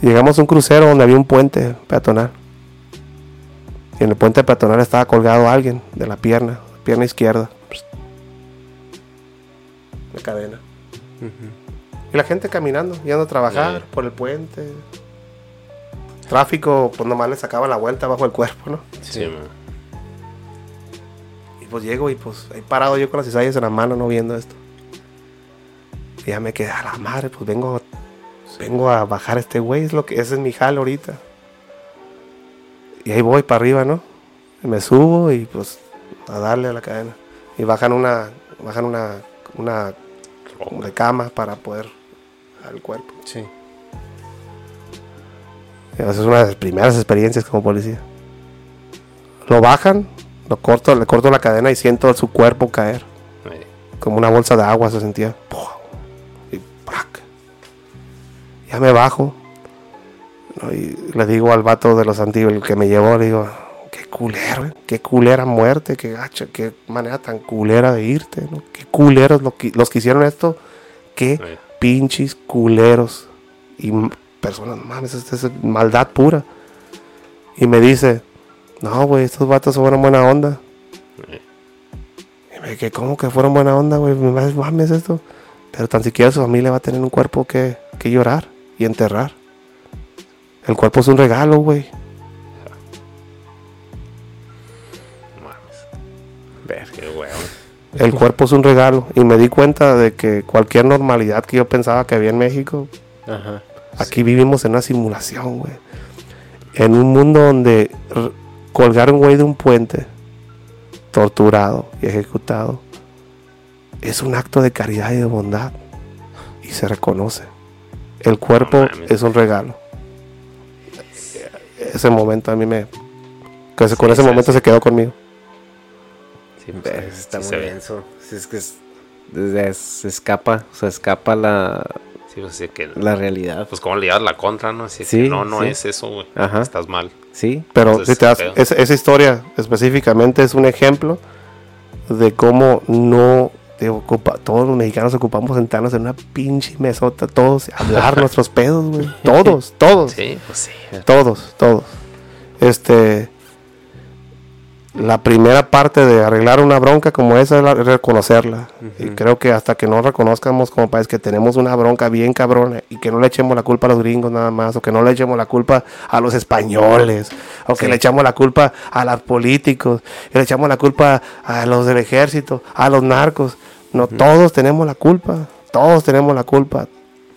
Llegamos a un crucero donde había un puente peatonal. Y en el puente peatonal estaba colgado alguien de la pierna, pierna izquierda. De cadena. Y la gente caminando, yendo a trabajar Sí. por el puente. Tráfico, pues nomás le sacaba la vuelta bajo el cuerpo, ¿no? Sí, man. Y pues llego y pues ahí parado yo con las cizallas en la mano, no viendo esto. Y ya me quedé a la madre, pues vengo, vengo a bajar a este güey, es lo que, ese es mi jale ahorita. Y ahí voy para arriba, ¿no? Y me subo y pues a darle a la cadena. Y bajan una, bajan una, una de cama para poder al cuerpo. Sí. Esa es una de las primeras experiencias como policía. Lo bajan, lo corto, le corto la cadena y siento su cuerpo caer. Como una bolsa de agua se sentía. Y ¡prac! Ya me bajo. ¿no? Y le digo al vato de los antiguos, el que me llevó, le digo, culero, eh, qué culera muerte, qué gacha, qué manera tan culera de irte, ¿no? Qué culeros lo que- los que hicieron esto, qué pinches culeros y personas, no mames, esto es maldad pura. Y me dice, no, güey, estos vatos fueron buena onda. Y me dije, ¿cómo que fueron buena onda, güey? Me mames, mames esto. Pero tan siquiera su familia va a tener un cuerpo que, que llorar y enterrar. El cuerpo es un regalo, güey. El cuerpo es un regalo. Y me di cuenta de que cualquier normalidad que yo pensaba que había en México, Ajá. Aquí vivimos en una simulación, güey. En un mundo donde colgar un güey de un puente, torturado y ejecutado, es un acto de caridad y de bondad. Y se reconoce. El cuerpo No es un regalo. Ese momento a mí me... que con ese sí, momento se quedó conmigo. Sí, pues, está sí muy denso. Es que es- se escapa, o sea, escapa la, Sí, pues sí que. la realidad. Pues cómo le llevas la contra, ¿no? Así Sí, que no, no es eso, güey. Ajá. Estás mal. Sí, Pero Entonces, si te das- esa, historia específicamente es un ejemplo de cómo no te ocupa, todos los mexicanos ocupamos sentarnos en una pinche mesota, todos, hablar nuestros pedos, güey. Todos, todos, Sí, pues sí. todos, todos. Este, la primera parte de arreglar una bronca como esa es la- reconocerla. Y creo que hasta que no reconozcamos como país que tenemos una bronca bien cabrona y que no le echemos la culpa a los gringos nada más, o que no le echemos la culpa a los españoles, o que le echamos la culpa a los políticos, que le echamos la culpa a los del ejército, a los narcos. No, todos tenemos la culpa, todos tenemos la culpa.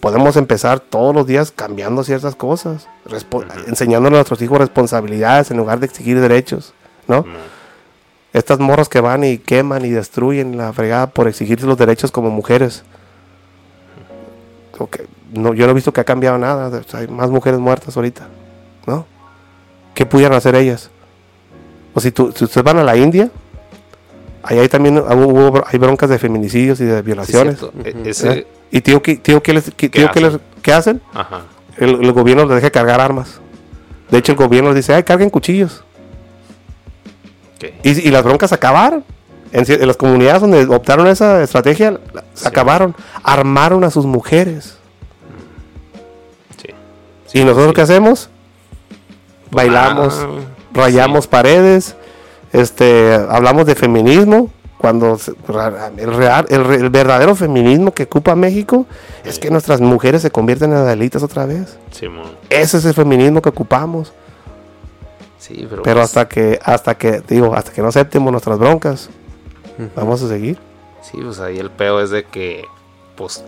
Podemos empezar todos los días cambiando ciertas cosas, respo- enseñándole a nuestros hijos responsabilidades en lugar de exigir derechos, ¿no? Estas morras que van y queman y destruyen la fregada por exigir los derechos como mujeres. No, yo no he visto que ha cambiado nada. o sea, hay más mujeres muertas ahorita, ¿no? ¿Qué pudieran hacer ellas? O si, tú, si ustedes van a la India, ahí hay también hubo- hay broncas de feminicidios y de Sí, violaciones. cierto. E- ese. ¿eh? ¿Y tío, qué, tío, qué, les- qué- tío, qué les- qué hacen? Ajá. El, el gobierno les deja cargar armas. De hecho, el gobierno les dice, ay, carguen cuchillos. Y, y las broncas acabaron. En, las comunidades donde optaron esa estrategia, la- se Sí. acabaron. Armaron a sus mujeres. Sí. ¿Y nosotros sí. qué hacemos? Bailamos, Ah, rayamos paredes, este, hablamos de feminismo. Cuando el, real, el, el verdadero feminismo que ocupa México es que nuestras mujeres se convierten en adelitas otra vez. Ese es el feminismo que ocupamos. Sí, pero, Pero pues, hasta que, hasta que, digo, hasta que no aceptemos nuestras broncas, vamos a seguir. Sí, pues ahí el pedo es de que, pues,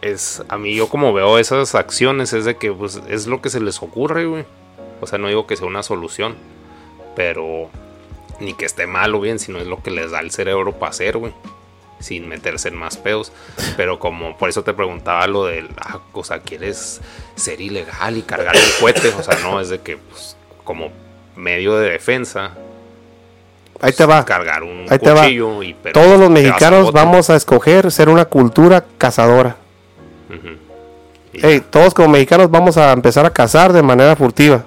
es, a mí yo como veo esas acciones es de que, pues, es lo que se les ocurre, güey. O sea, no digo que sea una solución, pero ni que esté mal o bien, sino es lo que les da el cerebro para hacer, güey. Sin meterse en más pedos. Pero como, por eso te preguntaba lo del, ah, o sea, quieres ser ilegal y cargar un cohete. O sea, no, es de que, pues, como medio de defensa, Ahí te va. cargar un Ahí te va. cuchillo y pero Todos los mexicanos vamos a escoger ser una cultura cazadora. Ujú. Y Ey, todos como mexicanos vamos a empezar a cazar de manera furtiva.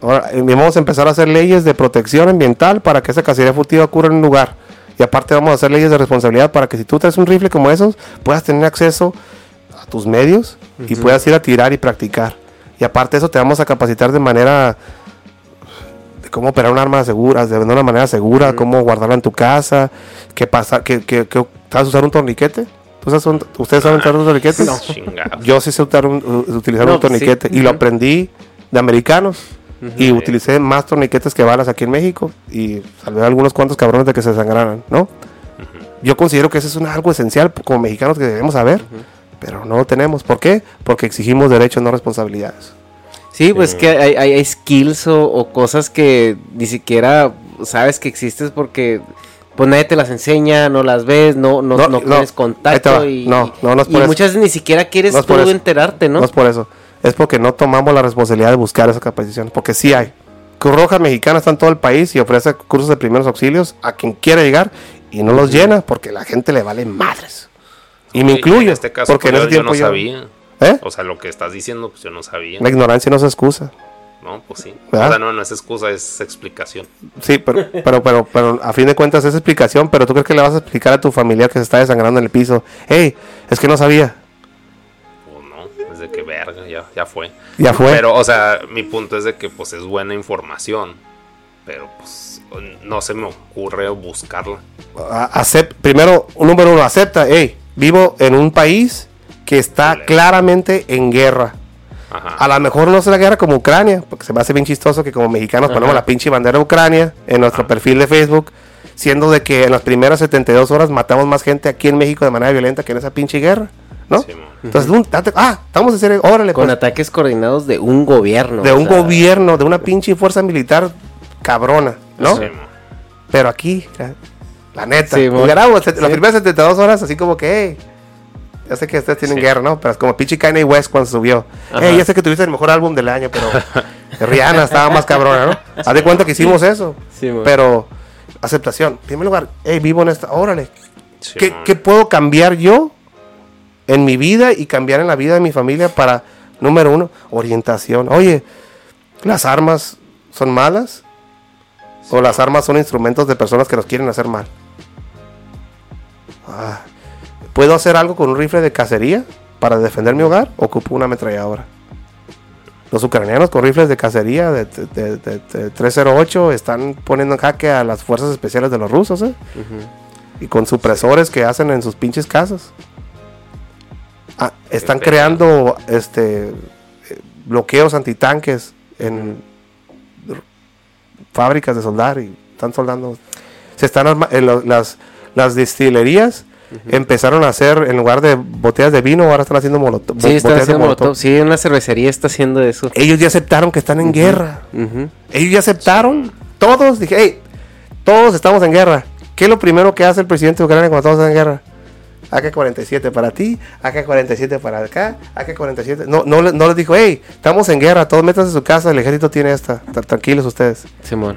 Ahora, eh, vamos a empezar a hacer leyes de protección ambiental para que esa cacería furtiva ocurra en un lugar. Y aparte vamos a hacer leyes de responsabilidad para que si tú traes un rifle como esos, puedas tener acceso a tus medios y puedas ir a tirar y practicar. Y aparte de eso te vamos a capacitar de manera de cómo operar un arma segura, de una manera segura, cómo guardarla en tu casa, qué pasa, que, que, que- ¿sabes usar un torniquete? ¿Tú sabes un- ¿Ustedes saben usar un torniquete? Chingados. Yo sí sé usar un- utilizar No, un pues sí. torniquete y lo aprendí de americanos. Y utilicé más torniquetes que balas aquí en México y salvé a algunos cuantos cabrones de que se sangraran, ¿no? Yo considero que eso es un- algo esencial como mexicanos que debemos saber, pero no lo tenemos. ¿Por qué? Porque exigimos derechos, no responsabilidades. Sí, pues que hay, hay- hay skills o, o cosas que ni siquiera sabes que existes porque pues nadie te las enseña, no las ves, no, no, No, no, no, tienes contacto y, No, no, no es y por eso. muchas veces ni siquiera quieres tú enterarte, ¿no? ¿no? es por eso. Es porque no tomamos la responsabilidad de buscar esa capacitación. Porque sí hay. Cruz Roja Mexicana está en todo el país y ofrece cursos de primeros auxilios a quien quiera llegar y no los llena porque la gente le vale madres. Y me incluyo. En este caso, porque pues, en ese yo, yo tiempo no yo- sabía. ¿Eh? O sea, lo que estás diciendo, pues yo no sabía. La ignorancia no se excusa. No, pues sí. ¿Verdad? O sea, no, no es excusa, es explicación. Sí, pero, pero, pero, pero a fin de cuentas es explicación, pero tú crees que le vas a explicar a tu familiar que se está desangrando en el piso. Hey, es que no sabía. Pues no, es de que verga, ya, ya fue. Ya fue. Pero, o sea, mi punto es de que pues es buena información. Pero pues no se me ocurre buscarla. A- primero, número uno, acepta, hey, vivo en un país que está claramente en guerra. Ajá. A lo mejor no es la guerra como Ucrania, porque se me hace bien chistoso que como mexicanos ponemos la pinche bandera de Ucrania en nuestro perfil de Facebook, siendo de que en las primeras 72 horas matamos más gente aquí en México de manera violenta que en esa pinche guerra, ¿no? Sí. Entonces, un- date- ah, estamos en serio, órale, Con pues, ataques coordinados de un gobierno. de un sea, gobierno, de una pinche fuerza militar cabrona, ¿no? Sí. Pero aquí, la, neta, Sí, mo. grabamos las Sí. primeras 72 horas así como que, hey, ya sé que ustedes tienen Sí. guerra, ¿no? Pero es como pinche Kanye West cuando subió. Ajá. Hey, ya sé que tuviste el mejor álbum del año, pero Rihanna estaba más cabrona, ¿no? Haz de cuenta que hicimos eso. Sí, pero, aceptación. En primer lugar, hey, vivo en esta, órale. Sí, ¿Qué, qué puedo cambiar yo en mi vida y cambiar en la vida de mi familia para, número uno, orientación? Oye, ¿las armas son malas? ¿O las armas son instrumentos de personas que nos quieren hacer mal? Ah, ¿Puedo hacer algo con un rifle de cacería para defender mi hogar? Ocupo una ametralladora. Los ucranianos con rifles de cacería de, de- de- de- de 308 están poniendo en jaque a las fuerzas especiales de los rusos, ¿eh? Y con supresores que hacen en sus pinches casas. Ah, están creando este bloqueos antitanques en fábricas de soldar y están soldando. Se están las, las destilerías empezaron a hacer, en lugar de botellas de vino, ahora están haciendo molotov. Sí, está botellas de haciendo molotov. molotov. Sí, una cervecería está haciendo eso. Ellos ya aceptaron que están en guerra. Ellos ya aceptaron. Todos, dije, hey, todos estamos en guerra. ¿Qué es lo primero que hace el presidente de Ucrania cuando todos están en guerra? AK-47 para ti, AK-47 para acá, AK-47. No, no, no les dijo, hey, estamos en guerra, todos métanse en su casa, el ejército tiene esta. Tra- Tranquilos ustedes. Simón.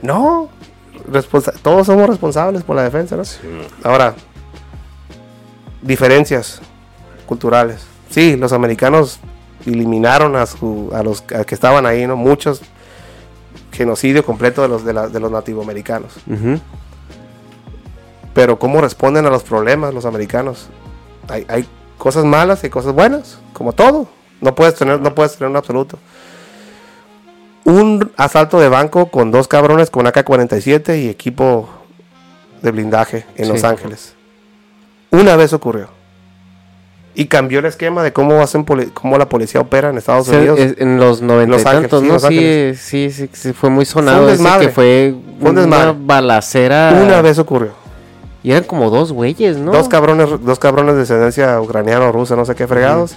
No, responsa- todos somos responsables por la defensa, ¿no? Sí. Ahora, diferencias culturales. Sí, los americanos eliminaron a, su- a los a que estaban ahí, ¿no? Muchos genocidio completo de los de, la- de los nativoamericanos. Ujú. Pero cómo responden a los problemas los americanos. Hay, hay cosas malas y cosas buenas, como todo. No puedes tener no puedes tener un absoluto. Un asalto de banco con dos cabrones con AK-47 y equipo de blindaje en Sí. Los Ángeles. Una vez ocurrió. Y cambió el esquema de cómo hacen cómo la policía opera en Estados Unidos. es- en los noventa Los y Ángeles, tantos, sí, ¿no? Los Sí, sí, sí, sí, fue muy sonado. ese desmadre. que fue, Fue un desmadre. una balacera. Una vez ocurrió. Y eran como dos güeyes, ¿no? Dos cabrones, dos cabrones de descendencia ucraniana o rusa, no sé qué fregados.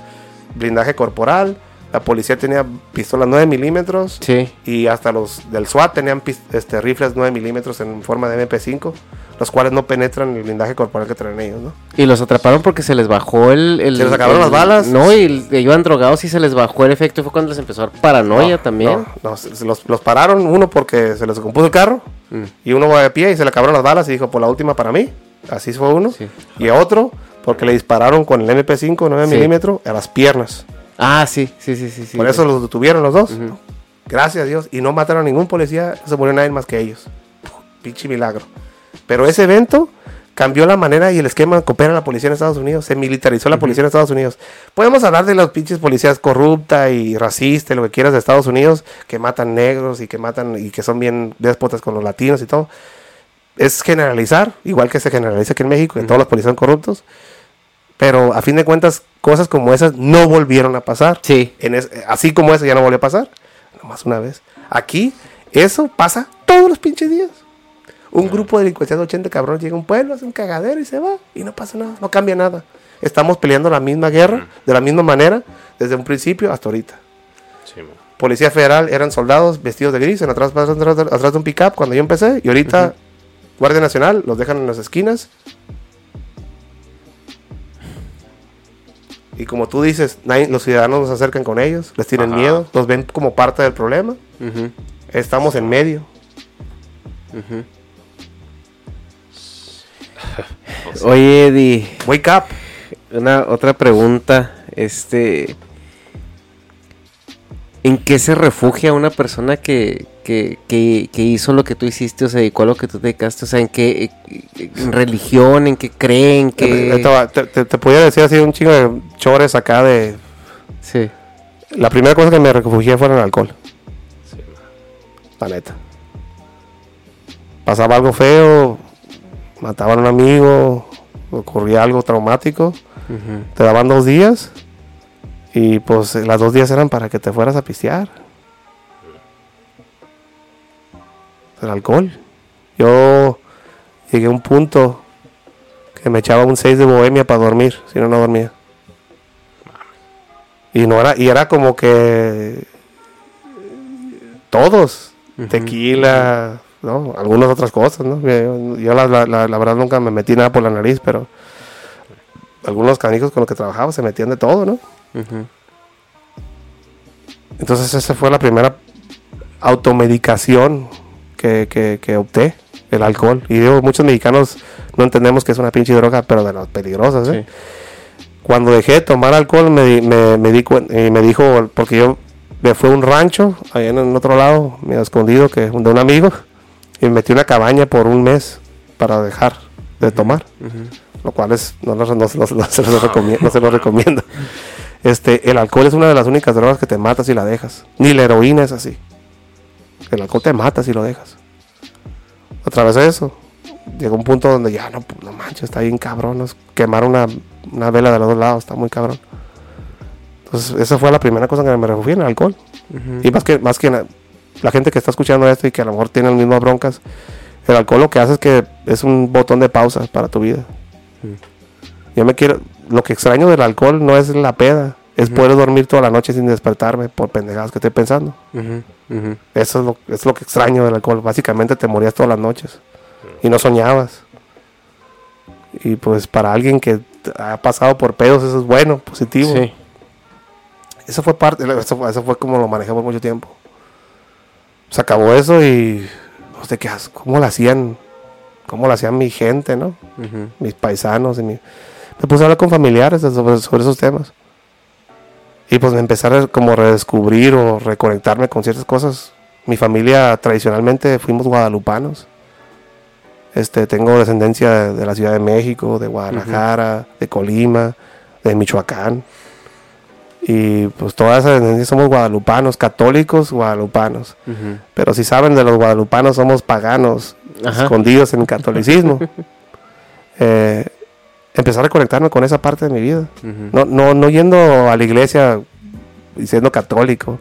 Blindaje corporal. La policía tenía pistolas 9 milímetros. Sí. Y hasta los del SWAT tenían este, rifles 9 milímetros en forma de MP5. Los cuales no penetran el blindaje corporal que traen ellos, ¿no? Y los atraparon porque se les bajó el... el- Se les acabaron el- las balas. No, y iban drogados y se les bajó el efecto. y Fue cuando les empezó a dar paranoia No, también. No, los, los pararon, uno porque se les compuso el carro. Mm. Y uno va de pie y se le acabaron las balas y dijo, por la última para mí. Así fue uno. Sí. Y otro porque le dispararon con el MP5 9 Sí. milímetros a las piernas. Ah, sí, sí, sí, sí. sí. Por eso los detuvieron los dos. Ujú. Gracias a Dios. Y no mataron a ningún policía. No se murió nadie más que ellos. Pinche milagro. Pero ese evento cambió la manera y el esquema que opera la policía en Estados Unidos. Se militarizó la policía en Estados Unidos. Podemos hablar de los pinches policías corrupta y racista y lo que quieras de Estados Unidos, que matan negros y que matan y que son bien déspotas con los latinos y todo. Es generalizar, igual que se generaliza aquí en México, que todos los policías son corruptos. Pero a fin de cuentas, cosas como esas no volvieron a pasar. Sí. En es- así como eso ya no volvió a pasar. Nomás una vez. Aquí, eso pasa todos los pinches días. Un grupo de delincuencias de 80 cabrones llega a un pueblo, hace un cagadero y se va. Y no pasa nada, no cambia nada. Estamos peleando la misma guerra, de la misma manera, desde un principio hasta ahorita. Sí, man. Policía Federal eran soldados vestidos de gris, en atrás, atrás, atrás, atrás de un pickup cuando yo empecé. Y ahorita, Guardia Nacional, los dejan en las esquinas. Y como tú dices, nadie- los ciudadanos nos acercan con ellos, les tienen Ajá. miedo, los ven como parte del problema. Estamos en medio. Oye, Eddie, Wake up. una otra pregunta. Este. ¿En qué se refugia una persona que, que, que, que hizo lo que tú hiciste o se dedicó a lo que tú te dedicaste? O sea, ¿en qué en religión? ¿En qué creen? ¿Qué... te, te- te podía decir así un chingo de chores acá de... Sí. La primera cosa que me refugié fue en el alcohol. Sí. La neta. Pasaba algo feo, mataban a un amigo, ocurría algo traumático, te daban dos días y pues eh, las dos días eran para que te fueras a pistear. El alcohol. Yo llegué a un punto que me echaba un 6 de bohemia para dormir, si no, no dormía. Y no era, y era como que todos, tequila, ¿no? Algunas otras cosas, ¿no? Yo, yo la, la- la- verdad nunca me metí nada por la nariz, pero algunos canicos con los que trabajaba se metían de todo, ¿no? Entonces esa fue la primera automedicación que, que, que opté, el alcohol. Y digo, muchos mexicanos no entendemos que es una pinche droga, pero de las peligrosas, ¿eh? Cuando dejé de tomar alcohol me, me, me di y me dijo, porque yo me fui a un rancho, allá en otro lado, medio escondido, que de un amigo, y me metí una cabaña por un mes para dejar de tomar. Lo cual es, no, no- no- no- se lo recomiendo. se recomiendo. Este, el alcohol es una de las únicas drogas que te mata si la dejas. Ni la heroína es así. El alcohol te mata si lo dejas. A través de eso, llegó un punto donde ya no, no manches, está bien cabrón. nos Quemar una, una vela de los dos lados, está muy cabrón. Entonces, esa fue la primera cosa que me refugié en el alcohol. Y más que, más que la gente que está escuchando esto y que a lo mejor tiene las mismas broncas, el alcohol lo que hace es que es un botón de pausa para tu vida. Yo me quiero, lo que extraño del alcohol no es la peda, es poder dormir toda la noche sin despertarme por pendejadas que estoy pensando. Ujú, ujú. Eso es lo, es lo que extraño del alcohol. Básicamente te morías todas las noches y no soñabas. Y pues para alguien que ha pasado por pedos, eso es bueno, positivo. Sí. Eso fue parte, eso fue, eso fue como lo manejé por mucho tiempo. Se acabó eso y no sé qué, cómo lo hacían, cómo lo hacían mi gente, ¿no? Mis paisanos y mi... Me puse a hablar con familiares sobre, sobre esos temas. Y pues me empecé a como redescubrir o reconectarme con ciertas cosas. Mi familia tradicionalmente fuimos guadalupanos. Este, tengo descendencia de, de la Ciudad de México, de Guadalajara, de Colima, de Michoacán. Y pues toda esa descendencia somos guadalupanos, católicos guadalupanos. Pero si saben de los guadalupanos, somos paganos, Ajá. escondidos en el catolicismo. Eh, empezar a conectarme con esa parte de mi vida. No, no, no yendo a la iglesia y siendo católico,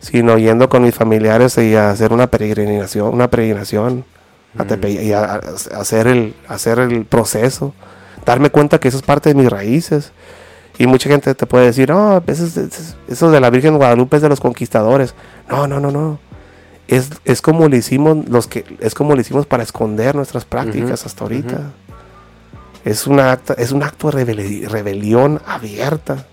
sino yendo con mis familiares y a hacer una peregrinación, una peregrinación a Tepe- y a, a- a hacer el, hacer el proceso, darme cuenta que eso es parte de mis raíces. Y mucha gente te puede decir, no, eso, es- es- eso de la Virgen Guadalupe es de los conquistadores. No, no, no, no. Es, es como le hicimos los que es como le hicimos para esconder nuestras prácticas hasta ahorita. Es un acto, es un acto de rebeli- rebelión abierta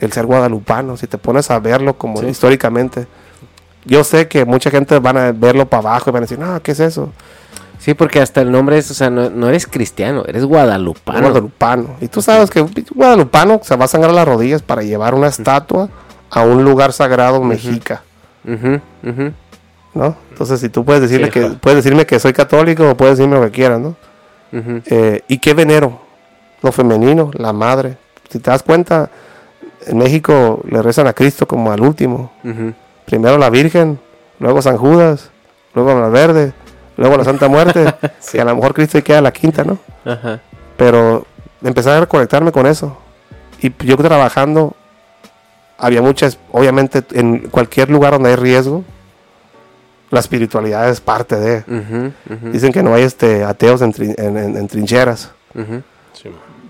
el ser guadalupano, si te pones a verlo como históricamente. Yo sé que mucha gente van a verlo para abajo y van a decir, no, ¿qué es eso? Sí, porque hasta el nombre es, o sea, no, no eres cristiano, eres guadalupano. Guadalupano. Y tú sabes que un guadalupano se va a sangrar las rodillas para llevar una estatua a un lugar sagrado mexica. ¿no? Entonces, si tú puedes decirle Sí, que puedes decirme que soy católico o puedes decirme lo que quieras, ¿no? Eh, ¿Y qué venero? Lo femenino, la madre. Si te das cuenta, en México le rezan a Cristo como al último. Ujú. Primero la Virgen, luego San Judas, luego Valverde, luego la Santa Muerte. Y a lo mejor Cristo queda la quinta, ¿no? Pero empecé a conectarme con eso. Y yo trabajando, había muchas, obviamente en cualquier lugar donde hay riesgo, la espiritualidad es parte de. Dicen que no hay este ateos en, trin- en- en- en trincheras.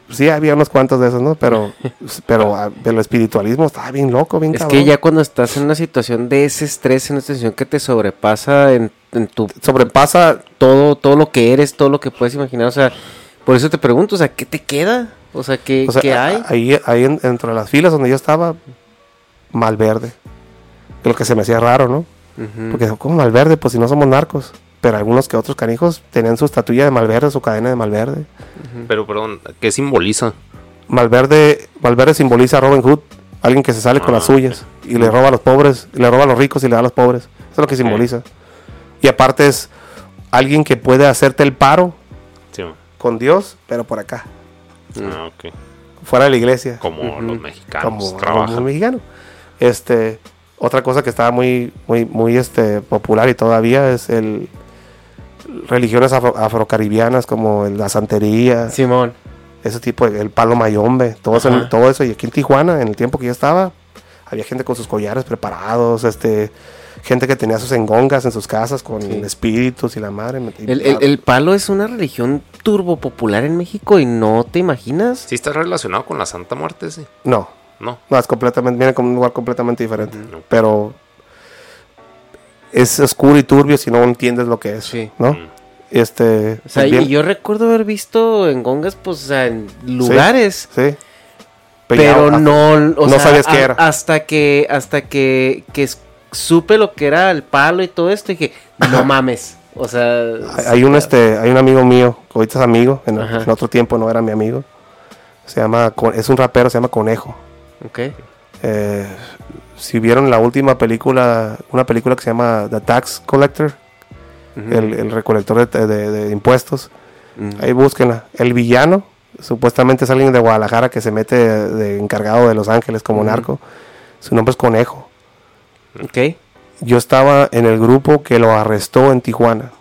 Sí, había unos cuantos de esos, ¿no? Pero, pero ah, el espiritualismo estaba bien loco, bien Es cabrón. que ya cuando estás en una situación de ese estrés, en una situación que te sobrepasa en, en tu sobrepasa todo, todo lo que eres, todo lo que puedes imaginar, o sea, por eso te pregunto, o sea, ¿qué te queda? O sea, ¿qué, O sea, qué hay? Ahí, ahí en- dentro de las filas donde yo estaba, Malverde. Que lo que se me hacía raro, ¿no? Porque, ¿cómo Malverde? Pues si no somos narcos. Pero algunos que otros canijos tenían su estatuilla de Malverde, su cadena de Malverde. Pero, perdón, ¿qué simboliza? Malverde, Malverde simboliza a Robin Hood, alguien que se sale con Ah, las suyas y le roba a los pobres, y le roba a los ricos y le da a los pobres. Eso es lo que simboliza. Y aparte es alguien que puede hacerte el paro Sí, con Dios, pero por acá, Ah, ok. fuera de la iglesia. Como los mexicanos como trabajan. como mexicano. Este, otra cosa que estaba muy, muy, muy este, popular y todavía es el religiones afro- afrocaribianas como el- la santería, Simón. ese tipo, el palo mayombe, todo eso, todo eso. Y aquí en Tijuana, en el tiempo que yo estaba, había gente con sus collares preparados, este, gente que tenía sus engongas en sus casas con espíritus y la madre. y- El, el- el palo es una religión turbo popular en México y no te imaginas. ¿Sí está relacionado con la Santa Muerte, sí? No, No. No, es completamente, viene con un lugar completamente diferente. Pero es oscuro y turbio si no entiendes lo que es. Sí. ¿no? Mm. Este. O sea, también- y yo recuerdo haber visto en gongas, pues, o sea, en lugares. Sí. Pero no, o no sea, sabías qué a- era. Hasta que, hasta que, que supe lo que era el palo y todo esto, y dije, no mames. O sea, Hay, hay un este, hay un amigo mío, que ahorita es amigo, en, en otro tiempo no era mi amigo. Se llama, es un rapero, se llama Conejo. Ok. Eh, si vieron la última película, una película que se llama The Tax Collector, el, el recolector de, de- de impuestos, ahí búsquenla. El villano, supuestamente es alguien de Guadalajara que se mete de encargado de Los Ángeles como narco. Su nombre es Conejo. Ok. Yo estaba en el grupo que lo arrestó en Tijuana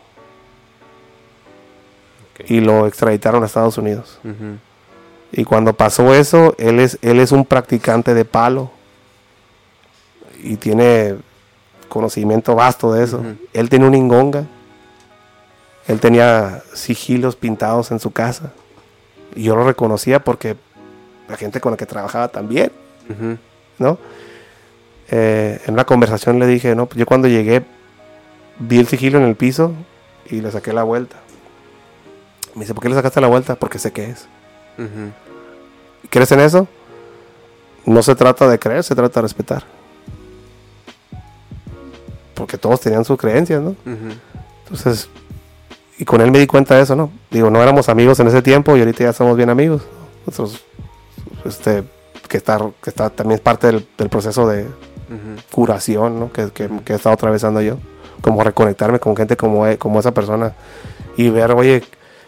y lo extraditaron a Estados Unidos. Y cuando pasó eso, él es, él es un practicante de palo. Y tiene conocimiento vasto de eso. Él tiene una ingonga. Él tenía sigilos pintados en su casa. Y yo lo reconocía porque la gente con la que trabajaba también. ¿no? Eh, en una conversación le dije, no, pues yo cuando llegué vi el sigilo en el piso y le saqué la vuelta. Me dice, ¿por qué le sacaste la vuelta? Porque sé qué es. ¿Crees en eso? No se trata de creer, se trata de respetar. Porque todos tenían sus creencias, ¿no? Entonces, y con él me di cuenta de eso, ¿no? Digo, no éramos amigos en ese tiempo y ahorita ya somos bien amigos. Nosotros, este, que está, que está también es parte del, del proceso de curación, ¿no? Que, que, que he estado atravesando yo. Como reconectarme con gente como, e- como esa persona y ver, oye,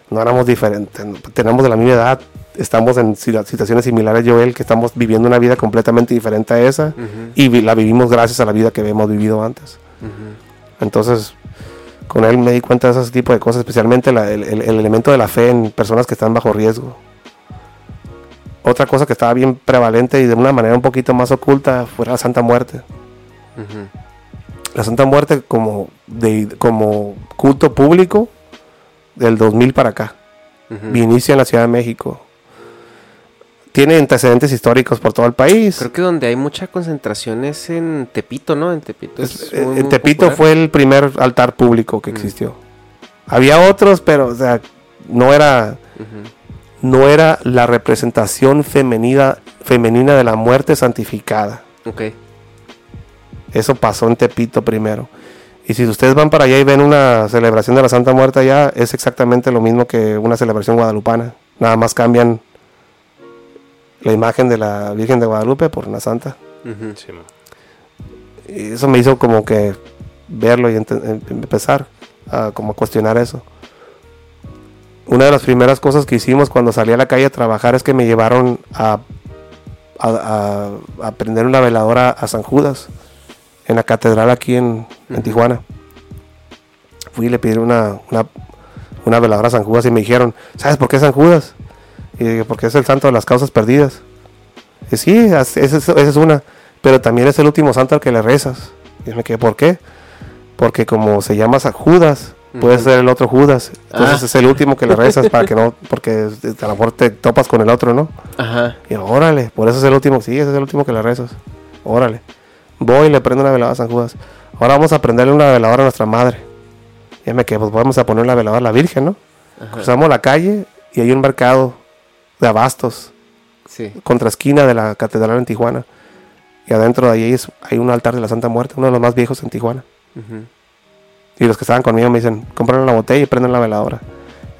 no éramos diferentes, tenemos de la misma edad, estamos en si- situaciones similares yo él, que estamos viviendo una vida completamente diferente a esa y la vivimos gracias a la vida que habíamos vivido antes. Entonces, con él me di cuenta de ese tipo de cosas, especialmente la- el, el- el elemento de la fe en personas que están bajo riesgo. otra cosa que estaba bien prevalente y de una manera un poquito más oculta fue la Santa Muerte. La Santa Muerte como, de, como culto público del 2000 para acá. Ujú. Inicia en la Ciudad de México. Tiene antecedentes históricos por todo el país. Creo que donde hay mucha concentración es en Tepito, ¿no? En Tepito. Es- eh, muy, en Tepito popular. fue el primer altar público que existió. Había otros, pero o sea, no era no era la representación femenina femenina de la muerte santificada. Ok. Eso pasó en Tepito primero. Y si ustedes van para allá y ven una celebración de la Santa Muerte allá, es exactamente lo mismo que una celebración guadalupana. Nada más cambian la imagen de la Virgen de Guadalupe por una santa. Sí. Y eso me hizo como que verlo y em- empezar a como cuestionar eso. Una de las primeras cosas que hicimos cuando salí a la calle a trabajar es que me llevaron a, a, a- a prender una veladora a San Judas en la catedral aquí en, en. Tijuana. Fui y le pedí una, una, una veladora a San Judas y me dijeron, ¿sabes por qué San Judas? Y dije, porque es el santo de las causas perdidas. Y sí, esa es, esa es una, pero también es el último santo al que le rezas. Y me quedé, ¿por qué? Porque como se llama San Judas, puede ser el otro Judas. Entonces Ah. es el último que le rezas para que no, porque a lo mejor te topas con el otro, ¿no? Ajá. Y órale, por eso es el último, sí, ese es el último que le rezas. Órale. Voy y le prendo una veladora a San Judas. Ahora vamos a prenderle una veladora a nuestra madre. Y me quedé, pues vamos a poner la veladora a la Virgen, ¿no? Ajá. Cruzamos la calle y hay un mercado de abastos Sí. contra esquina de la catedral en Tijuana. Y adentro de ahí es- hay un altar de la Santa Muerte, uno de los más viejos en Tijuana. Y los que estaban conmigo me dicen, compren una botella y prenden la veladora.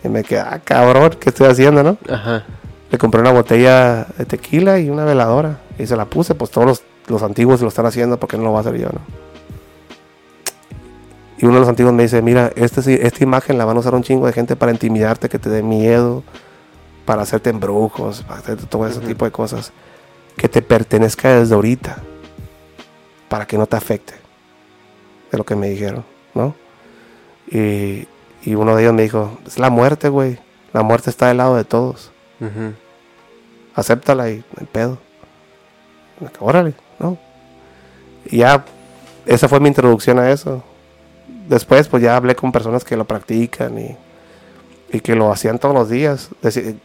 Y me quedé, ah, cabrón, ¿qué estoy haciendo, no? Ajá. Le compré una botella de tequila y una veladora. Y se la puse, pues todos los, los antiguos lo están haciendo, porque no lo voy a hacer yo, no? Y uno de los antiguos me dice, mira, este, esta imagen la van a usar un chingo de gente para intimidarte, que te dé miedo, para hacerte embrujos, para hacer todo ese tipo de cosas. Que te pertenezca desde ahorita, para que no te afecte. De lo que me dijeron, ¿no? Y, y uno de ellos me dijo, es la muerte, güey. La muerte está del lado de todos acéptala y el pedo. Órale, ya, esa fue mi introducción a eso. Después, pues ya hablé con personas que lo practican y, y que lo hacían todos los días. Decir,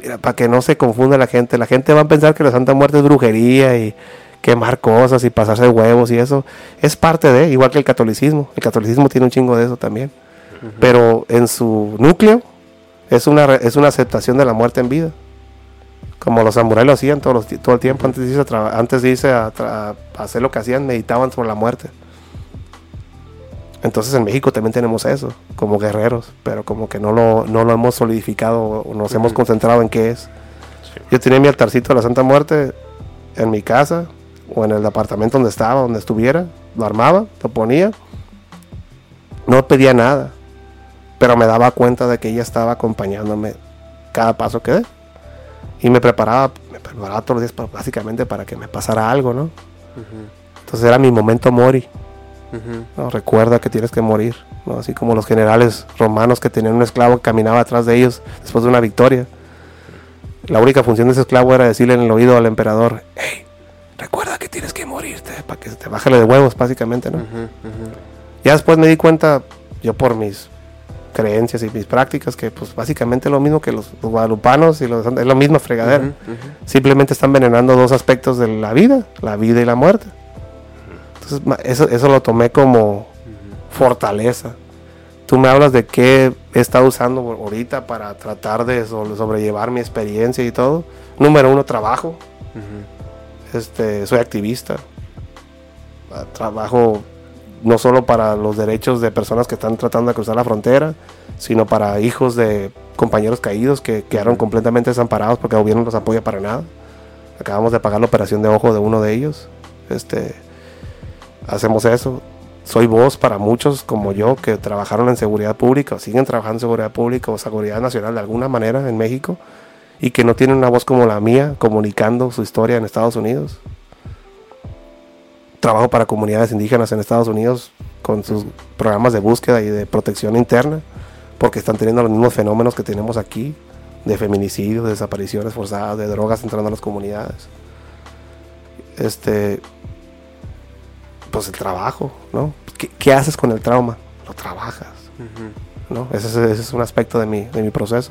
mira, para que no se confunda la gente. La gente va a pensar que la Santa Muerte es brujería y quemar cosas y pasarse huevos y eso. Es parte de, igual que el catolicismo. El catolicismo tiene un chingo de eso también. Pero en su núcleo es una, es una aceptación de la muerte en vida. Como los samuráis lo hacían los todo el tiempo antes de irse, a, traba- antes de irse a, tra- a hacer lo que hacían, meditaban sobre la muerte. Entonces en México también tenemos eso, como guerreros, pero como que no lo, no lo hemos solidificado o nos hemos concentrado en qué es. Sí. Yo tenía mi altarcito de la Santa Muerte en mi casa o en el apartamento donde estaba, donde estuviera, lo armaba, lo ponía. No pedía nada, pero me daba cuenta de que ella estaba acompañándome cada paso que dé. Y me preparaba, me preparaba todos los días para- básicamente para que me pasara algo, ¿no? Entonces era mi momento mori. Recuerda que tienes que morir, ¿no? Así como los generales romanos que tenían un esclavo que caminaba atrás de ellos después de una victoria. La única función de ese esclavo era decirle en el oído al emperador, hey, recuerda que tienes que morirte, para que se te bájale de huevos, básicamente, ¿no? Ujú. Ya después me di cuenta, yo por mis creencias y mis prácticas, que pues básicamente es lo mismo que los, los guadalupanos y los, es la misma fregadera. Ujú. Ujú. Simplemente están envenenando dos aspectos de la vida, la vida y la muerte. Entonces eso, eso lo tomé como fortaleza. Tú me hablas de qué he estado usando ahor- ahorita para tratar de so- sobrellevar mi experiencia y todo. Número uno, trabajo. Este, soy activista. Ah, Trabajo no solo para los derechos de personas que están tratando de cruzar la frontera, sino para hijos de compañeros caídos que quedaron completamente desamparados porque el gobierno no los apoya para nada. Acabamos de pagar la operación de ojo de uno de ellos. Este, hacemos eso. Soy voz para muchos como yo que trabajaron en seguridad pública o siguen trabajando en seguridad pública o seguridad nacional de alguna manera en México y que no tienen una voz como la mía comunicando su historia en Estados Unidos. Trabajo para comunidades indígenas en Estados Unidos con sus programas de búsqueda y de protección interna porque están teniendo los mismos fenómenos que tenemos aquí de feminicidios, de desapariciones forzadas, de drogas entrando a las comunidades. Este, pues el trabajo, ¿no? ¿Qué, haces con el trauma? Lo trabajas, ¿no? Ese, es- ese es un aspecto de mi, de mi proceso.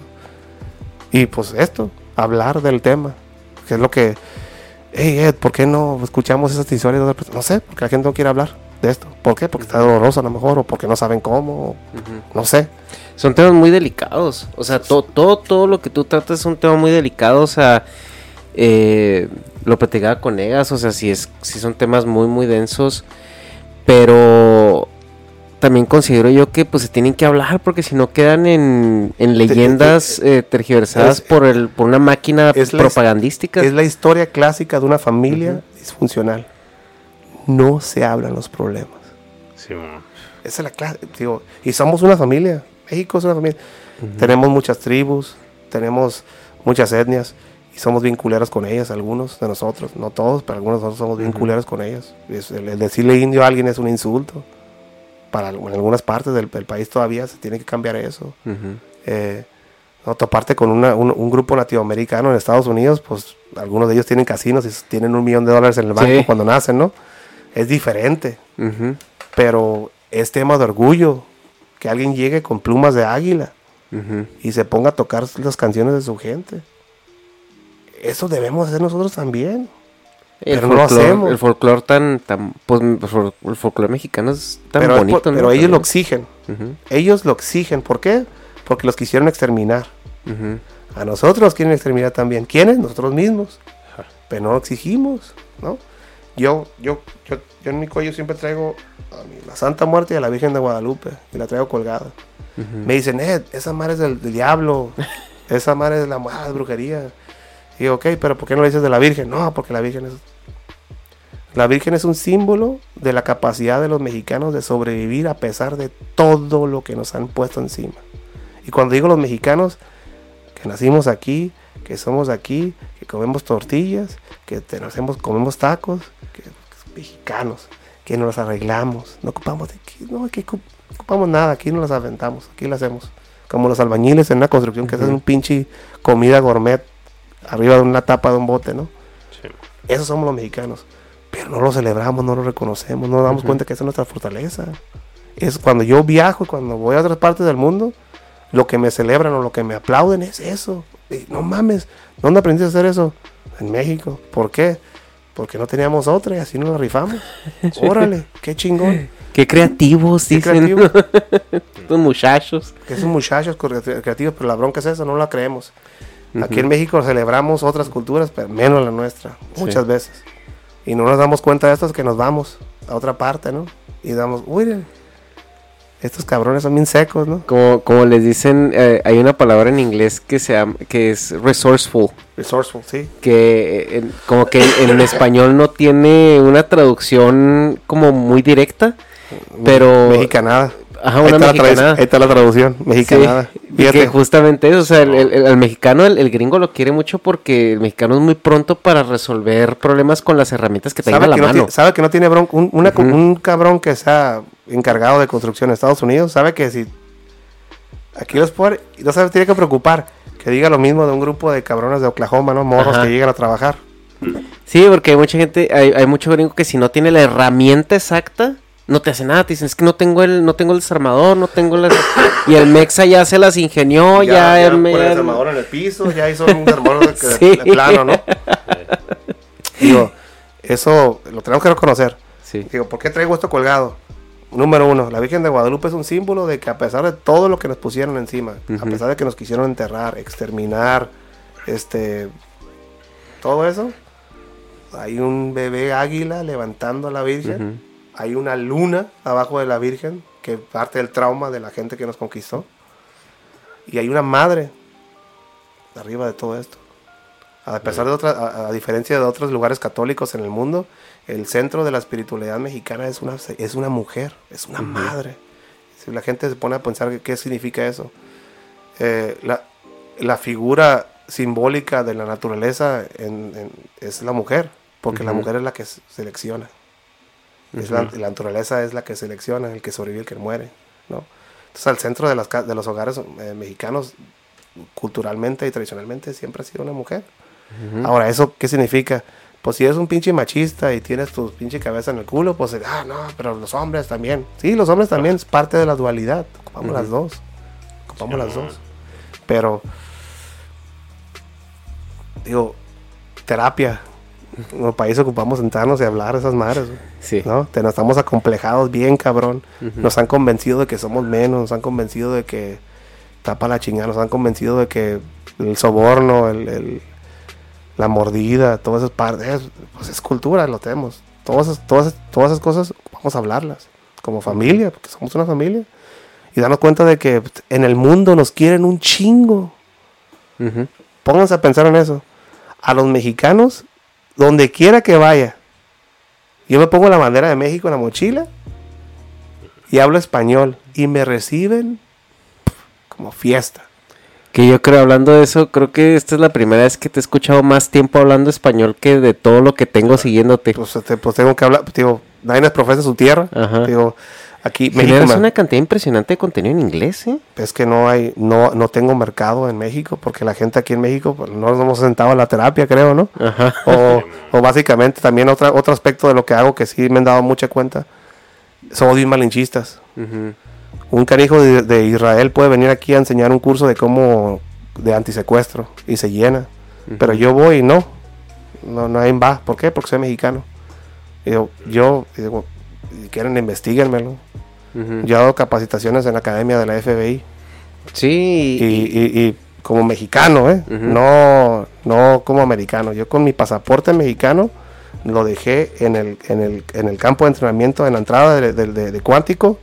Y pues esto, hablar del tema, que es lo que, hey Ed, ¿por qué no escuchamos esas historias de otras personas? No sé, porque la gente no quiere hablar de esto. ¿Por qué? Porque está doloroso a lo mejor, o porque no saben cómo, o no sé. Son temas muy delicados. O sea, to- todo, todo lo que tú tratas es un tema muy delicado. O sea, eh, lo platicaba con Egas. O sea, sí, es, sí son temas muy, muy densos. Pero también considero yo que pues se tienen que hablar porque si no quedan en, en leyendas eh, tergiversadas es- por, el, por una máquina es la his- propagandística. Es la historia clásica de una familia disfuncional. No se hablan los problemas. Sí. Esa es la clase, digo, y somos una familia. México es una familia. Tenemos muchas tribus, tenemos muchas etnias y somos bien culeros con ellas, algunos de nosotros, no todos, pero algunos de nosotros somos bien culeros con ellas. Es- el, el decirle indio a alguien es un insulto. Para en algunas partes del, del país todavía se tiene que cambiar eso. Ujú. Eh, no, toparte con una- un, un grupo latinoamericano en Estados Unidos, pues algunos de ellos tienen casinos y tienen un millón de dólares en el banco Sí. cuando nacen, ¿no? Es diferente pero es tema de orgullo que alguien llegue con plumas de águila y se ponga a tocar las canciones de su gente. Eso debemos hacer nosotros también. El Pero no hacemos. el folclore tan, tan pues, el folclore mexicano es tan pero bonito, por- ¿no? pero ellos lo exigen. Ellos lo exigen. ¿Por qué? Porque los quisieron exterminar. A nosotros nos quieren exterminar también. ¿Quiénes? Nosotros mismos. Pero no lo exigimos, ¿no? Yo, yo, yo, yo en mi cuello siempre traigo a la Santa Muerte y a la Virgen de Guadalupe. Y la traigo colgada. Me dicen, Ed, esa madre es del, del diablo. esa madre es de la ah, es brujería. Y digo, ok, pero ¿por qué no le dices de la Virgen? No, porque la Virgen es... La Virgen es un símbolo de la capacidad de los mexicanos de sobrevivir a pesar de todo lo que nos han puesto encima. Y cuando digo los mexicanos, que nacimos aquí, que somos aquí, que comemos tortillas, que te- hacemos, comemos tacos, que, que mexicanos, que nos las arreglamos, no ocupamos de aquí, no, aquí ocu- ocupamos nada, aquí no las aventamos, aquí lo hacemos. Como los albañiles en una construcción que hacen un pinche comida gourmet arriba de una tapa de un bote, ¿no? Sí. Esos somos los mexicanos. Pero no lo celebramos, no lo reconocemos, no nos damos cuenta que esa es nuestra fortaleza. Es cuando yo viajo y cuando voy a otras partes del mundo, lo que me celebran o lo que me aplauden es eso. Y no mames, ¿dónde aprendiste a hacer eso? En México. ¿Por qué? Porque no teníamos otra y así nos la rifamos. Órale, qué chingón. Qué creativos, Qué dicen. Estos muchachos. Que son muchachos cre- creativos, pero la bronca es eso, no la creemos. Aquí en México celebramos otras culturas, pero menos la nuestra, muchas veces. Y no nos damos cuenta de esto, es que nos vamos a otra parte, ¿no? Y damos, uy, estos cabrones son bien secos, ¿no? Como, como les dicen, eh, hay una palabra en inglés que se llama, que es resourceful. Resourceful, sí. Que eh, como que en, en español no tiene una traducción como muy directa. Pero. Mexicanada. Ajá, ahí, una está la tradu- mexicanada. ahí está la traducción, mexicanada. Sí, Fíjate. que justamente eso, o sea, el, el- el mexicano, el, el gringo lo quiere mucho porque el mexicano es muy pronto para resolver problemas con las herramientas que tenga a ¿Sabe la no mano. sabe que no tiene bronca. Un, una co- un cabrón que sea encargado de construcción en Estados Unidos, sabe que si aquí los puede, no se tiene que preocupar que diga lo mismo de un grupo de cabrones de Oklahoma, ¿no? Morros Ajá. que llegan a trabajar. Sí, porque hay mucha gente, hay, hay mucho gringo que si no tiene la herramienta exacta, no te hace nada. Te dicen, es que no tengo el, no tengo el desarmador, no tengo las... y el mexa ya se las ingenió, ya... ya me- ponen el desarmador en el piso, ya hizo un desarmador de, de- Sí. de plano, ¿no? Digo, eso lo tenemos que reconocer. Sí. Digo, ¿por qué traigo esto colgado? Número uno, la Virgen de Guadalupe es un símbolo de que a pesar de todo lo que nos pusieron encima, a pesar de que nos quisieron enterrar, exterminar, este, todo eso, hay un bebé águila levantando a la Virgen, hay una luna abajo de la Virgen, que parte del trauma de la gente que nos conquistó, y hay una madre arriba de todo esto. A pesar de otra, a, a diferencia de otros lugares católicos en el mundo, el centro de la espiritualidad mexicana es una, es una mujer, es una madre. Si la gente se pone a pensar qué significa eso. Eh, la, la figura simbólica de la naturaleza en- en- es la mujer, porque la mujer es la que s- selecciona. Es la, la naturaleza es la que selecciona, el que sobrevive, el que muere. ¿no? Entonces al centro de, las, de los hogares eh, mexicanos culturalmente y tradicionalmente siempre ha sido una mujer. Ahora, ¿eso qué significa? Pues si eres un pinche machista y tienes tu pinche cabeza en el culo, pues, ah, no, pero los hombres también. Sí, los hombres también es parte de la dualidad. Ocupamos las dos. Ocupamos las dos. Pero, digo, terapia. El país ocupamos sentarnos y hablar esas madres. güey. Sí. ¿no? Te, nos estamos acomplejados bien, cabrón. Nos han convencido de que somos menos, nos han convencido de que tapa la chingada, nos han convencido de que el soborno, el, el- la mordida, todas esas partes, es, pues es cultura, lo tenemos. Todas, esas- todas, todas esas cosas vamos a hablarlas como familia, porque somos una familia. Y darnos cuenta de que en el mundo nos quieren un chingo. Ujú. Pónganse a pensar en eso. A los mexicanos, donde quiera que vaya, yo me pongo la bandera de México en la mochila y hablo español y me reciben como fiesta. Que yo creo, hablando de eso, creo que esta es la primera vez que te he escuchado más tiempo hablando español que de todo lo que tengo siguiéndote. Pues, este, pues tengo que hablar, digo, nadie nos profesa su tierra. Ajá. Digo, aquí México me- una cantidad impresionante de contenido en inglés, ¿eh? es que no hay, no, no tengo mercado en México, porque la gente aquí en México pues, no nos hemos sentado a la terapia, creo, ¿no? Ajá. O, o básicamente también otra, otro aspecto de lo que hago que sí me han dado mucha cuenta, son bien malinchistas. Ujú. Un canijo de, de Israel puede venir aquí a enseñar un curso de cómo, de antisecuestro, y se llena. Pero yo voy y no, no, nadie va. ¿Por qué? Porque soy mexicano. Y yo, y digo, si quieren, investiguenmelo. Ujú. Yo he dado capacitaciones en la academia de la FBI. Sí. y, y- y como mexicano, ¿eh? Ujú. no, no como americano. Yo con mi pasaporte mexicano lo dejé en el, en el, en el campo de entrenamiento, en la entrada de, de- de- de Cuántico.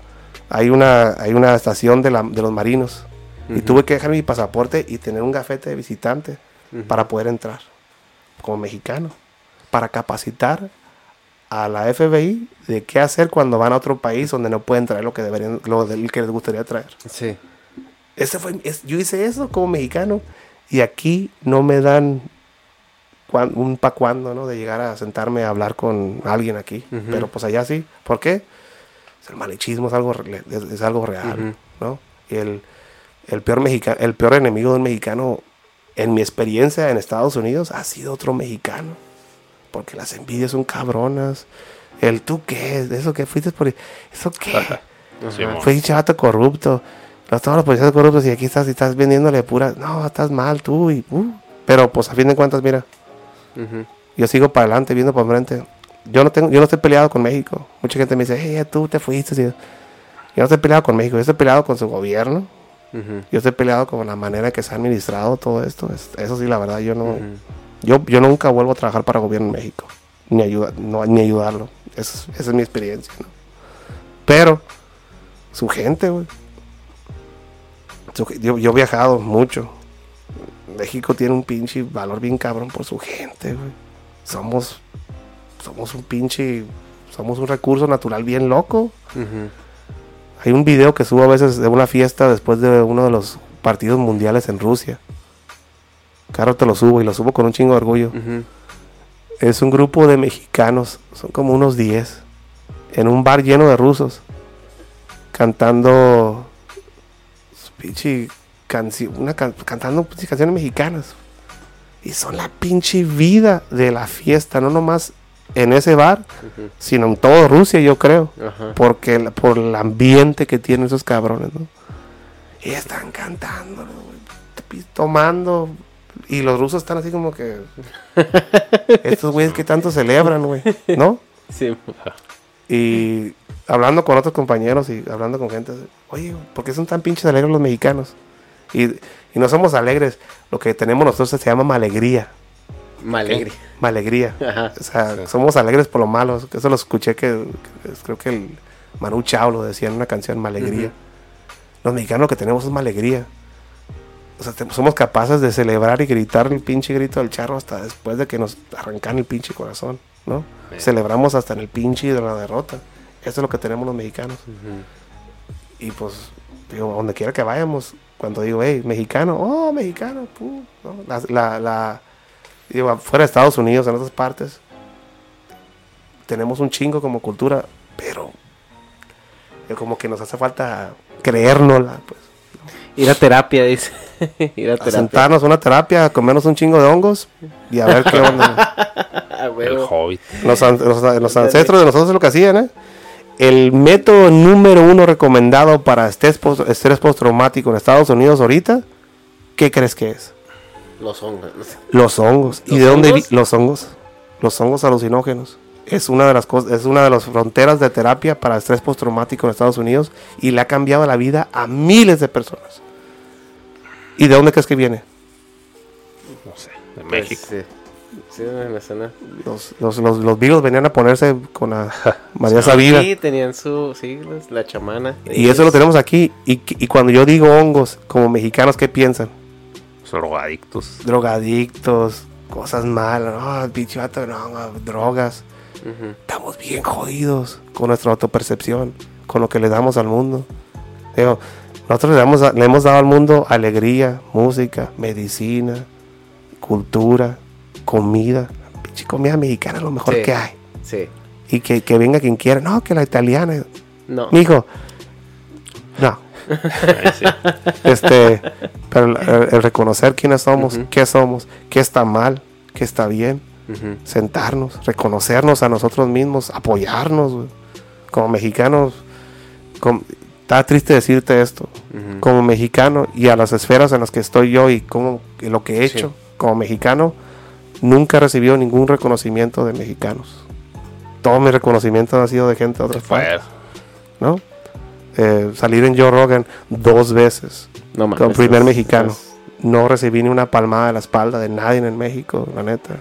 Hay una, hay una estación de, la- de los marinos. Y tuve que dejar mi pasaporte y tener un gafete de visitante para poder entrar como mexicano. Para capacitar a la FBI de qué hacer cuando van a otro país donde no pueden traer lo que deberían, lo que les gustaría traer. Sí. Ese fue, es- yo hice eso como mexicano y aquí no me dan cuan- un pa' cuando, ¿no? De llegar a sentarme a hablar con alguien aquí. Pero pues allá sí. ¿Por qué? El malichismo es algo, es, es algo real. ¿no? Y el, el, peor mexica- el peor enemigo de un mexicano, en mi experiencia en Estados Unidos, ha sido otro mexicano. Porque las envidias son cabronas. El tú qué, eso que fuiste por... ¿Eso qué? Fue un chavato corrupto. Los, todos los policías corruptos y aquí estás y estás vendiéndole pura. No, estás mal tú. Y, uh. Pero pues a fin de cuentas, mira, yo sigo para adelante, viendo para enfrente. Yo no tengo, yo no estoy peleado con México. Mucha gente me dice, hey, tú te fuiste. Yo no estoy peleado con México, yo estoy peleado con su gobierno. Yo estoy peleado con la manera que se ha administrado todo esto. Es- Eso sí, la verdad, yo no. Yo, yo nunca vuelvo a trabajar para el gobierno en México. Ni, ayuda, no, ni ayudarlo. Es- esa es mi experiencia. ¿no? Pero, su gente, güey. Yo, yo he viajado mucho. México tiene un pinche valor bien cabrón por su gente, güey. Somos, somos un pinche, somos un recurso natural bien loco. Hay un video que subo a veces de una fiesta después de uno de los partidos mundiales en Rusia. Claro, te lo subo y lo subo con un chingo de orgullo. Es un grupo de mexicanos, son como unos 10, en un bar lleno de rusos, cantando pinche canción, una can- cantando canciones mexicanas. Y son la pinche vida de la fiesta, no nomás en ese bar, sino en toda Rusia, yo creo. Porque por el ambiente que tienen esos cabrones, ¿no? Y están cantando, tomando. Y los rusos están así como que. Estos güeyes que tanto celebran, güey, ¿no? Sí. Y hablando con otros compañeros y hablando con gente, oye, ¿por qué son tan pinches alegres los mexicanos? Y, y no somos alegres, lo que tenemos nosotros se llama malegría. Malegre. Malegría. Ajá. O sea, somos alegres por lo malo. Eso lo escuché que, que- creo que el Manu Chao lo decía en una canción, Malegría. Los mexicanos lo que tenemos es malegría. O sea, somos capaces de celebrar y gritar el pinche grito del charro hasta después de que nos arrancan el pinche corazón, ¿no? Celebramos hasta en el pinche de la derrota. Eso es lo que tenemos los mexicanos. Y pues, digo, donde quiera que vayamos, cuando digo, hey, mexicano, oh, mexicano, pu", ¿no? La, la, la- digo, fuera de Estados Unidos, en otras partes, tenemos un chingo como cultura, pero como que nos hace falta creérnosla, pues. Ir a terapia, dice. Ir a A terapia. sentarnos a una terapia, a comernos un chingo de hongos y a ver qué onda. El. Hobbit. Los, an- los- los ancestros de nosotros es lo que hacían, ¿eh? El método número uno recomendado para estrés, post- estrés postraumático en Estados Unidos ahorita, ¿qué crees que es? Los hongos. Los hongos. ¿Y ¿Los de dónde vi- hongos? los hongos? Los hongos alucinógenos. Es una de las cosas, es una de las fronteras de terapia para estrés postraumático en Estados Unidos y le ha cambiado la vida a miles de personas. ¿Y de dónde crees que viene? No sé, de Pues, México. sí. Sí, me suena. Los, los, los, los Beatles venían a ponerse con la María Sabina. Sí, tenían su siglos, la chamana. Y eso lo tenemos aquí. Y, y cuando yo digo hongos, como mexicanos, ¿qué piensan? Los drogadictos. Drogadictos, cosas malas, no, vato, no, drogas. Ujú. Estamos bien jodidos con nuestra autopercepción, con lo que le damos al mundo. Digo, nosotros le, damos a- le hemos dado al mundo alegría, música, medicina, cultura, comida. Pinche comida mexicana es lo mejor Sí. que hay. Sí. Y que, que venga quien quiera. No, que la italiana. No. Mijo, no. Sí. Este, pero el, reconocer quiénes somos, qué somos, qué está mal, qué está bien, sentarnos, reconocernos a nosotros mismos, apoyarnos, como mexicanos. com- está triste decirte esto, Ujú. como mexicano y a las esferas en las que estoy yo y como lo que he hecho como mexicano, nunca he recibido ningún reconocimiento de mexicanos. Todo mi reconocimiento ha sido de gente de otras partes, ¿no? Eh, salir en Joe Rogan dos veces No mames. como primer es- mexicano. es- No recibí ni una palmada de la espalda de nadie en México, la neta.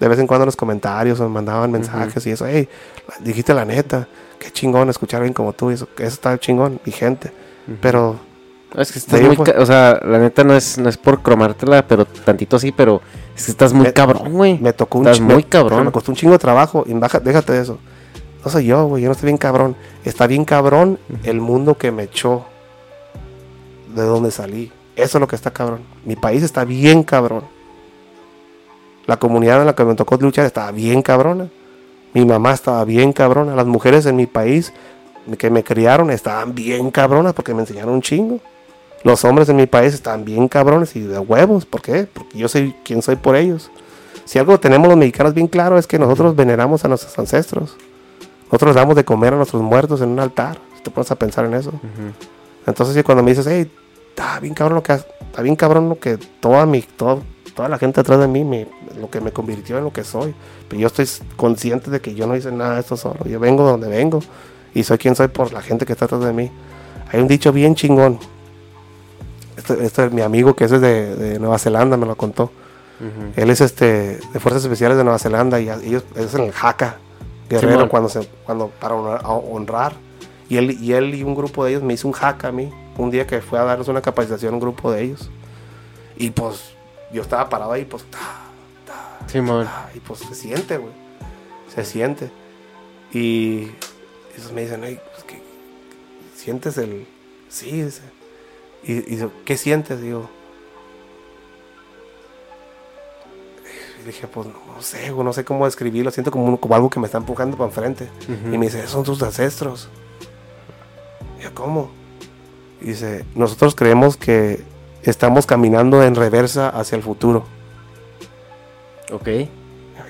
De vez en cuando en los comentarios me mandaban mensajes y eso, hey, dijiste la neta, qué chingón escuchar a alguien como tú, y eso, eso está chingón, mi gente. Pero Es que estás muy. fue- O sea, la neta no es, no es por cromártela, pero tantito sí, pero es que estás muy Me- cabrón, güey. me tocó un Estás muy me- cabrón. Me costó un chingo de trabajo. Y baja- déjate de eso. No soy yo, güey. Yo no estoy bien cabrón. Está bien cabrón el mundo que me echó de donde salí. Eso es lo que está cabrón. Mi país está bien cabrón. La comunidad en la que me tocó luchar estaba bien cabrona. Mi mamá estaba bien cabrona. Las mujeres en mi país que me criaron estaban bien cabronas porque me enseñaron un chingo. Los hombres en mi país están bien cabrones y de huevos. ¿Por qué? Porque yo soy quien soy por ellos. Si algo tenemos los mexicanos bien claro es que nosotros veneramos a nuestros ancestros. Nosotros damos de comer a nuestros muertos en un altar. Si te pones a pensar en eso. Entonces, cuando me dices, hey, está bien cabrón lo que has- está bien cabrón lo que toda mi, todo- toda la gente atrás de mí, me- lo que me convirtió en lo que soy. Pero yo estoy consciente de que yo no hice nada de esto solo. Yo vengo de donde vengo y soy quien soy por la gente que está atrás de mí. Hay un dicho bien chingón. Este, este es mi amigo que ese es de, de Nueva Zelanda, me lo contó. Él es este de Fuerzas Especiales de Nueva Zelanda y ellos es en el Jaca Guerrero Simón. cuando se cuando para honrar. Y él y él y un grupo de ellos me hizo un jaca a mí un día que fue a darnos una capacitación a un grupo de ellos. Y pues yo estaba parado ahí pues ta, ta, Simón. ta, y pues se siente, güey. Se siente. Y esos me dicen, "Ey, pues, ¿qué- ¿sientes el sí, dice. Y, y ¿qué sientes? Digo, Y dije, pues no, sé, güey, no sé cómo describirlo. Siento como, como algo que me está empujando para enfrente. Y me dice, "Esos son tus ancestros. Y yo, ¿cómo? Y dice, nosotros creemos que estamos caminando en reversa hacia el futuro. Ok.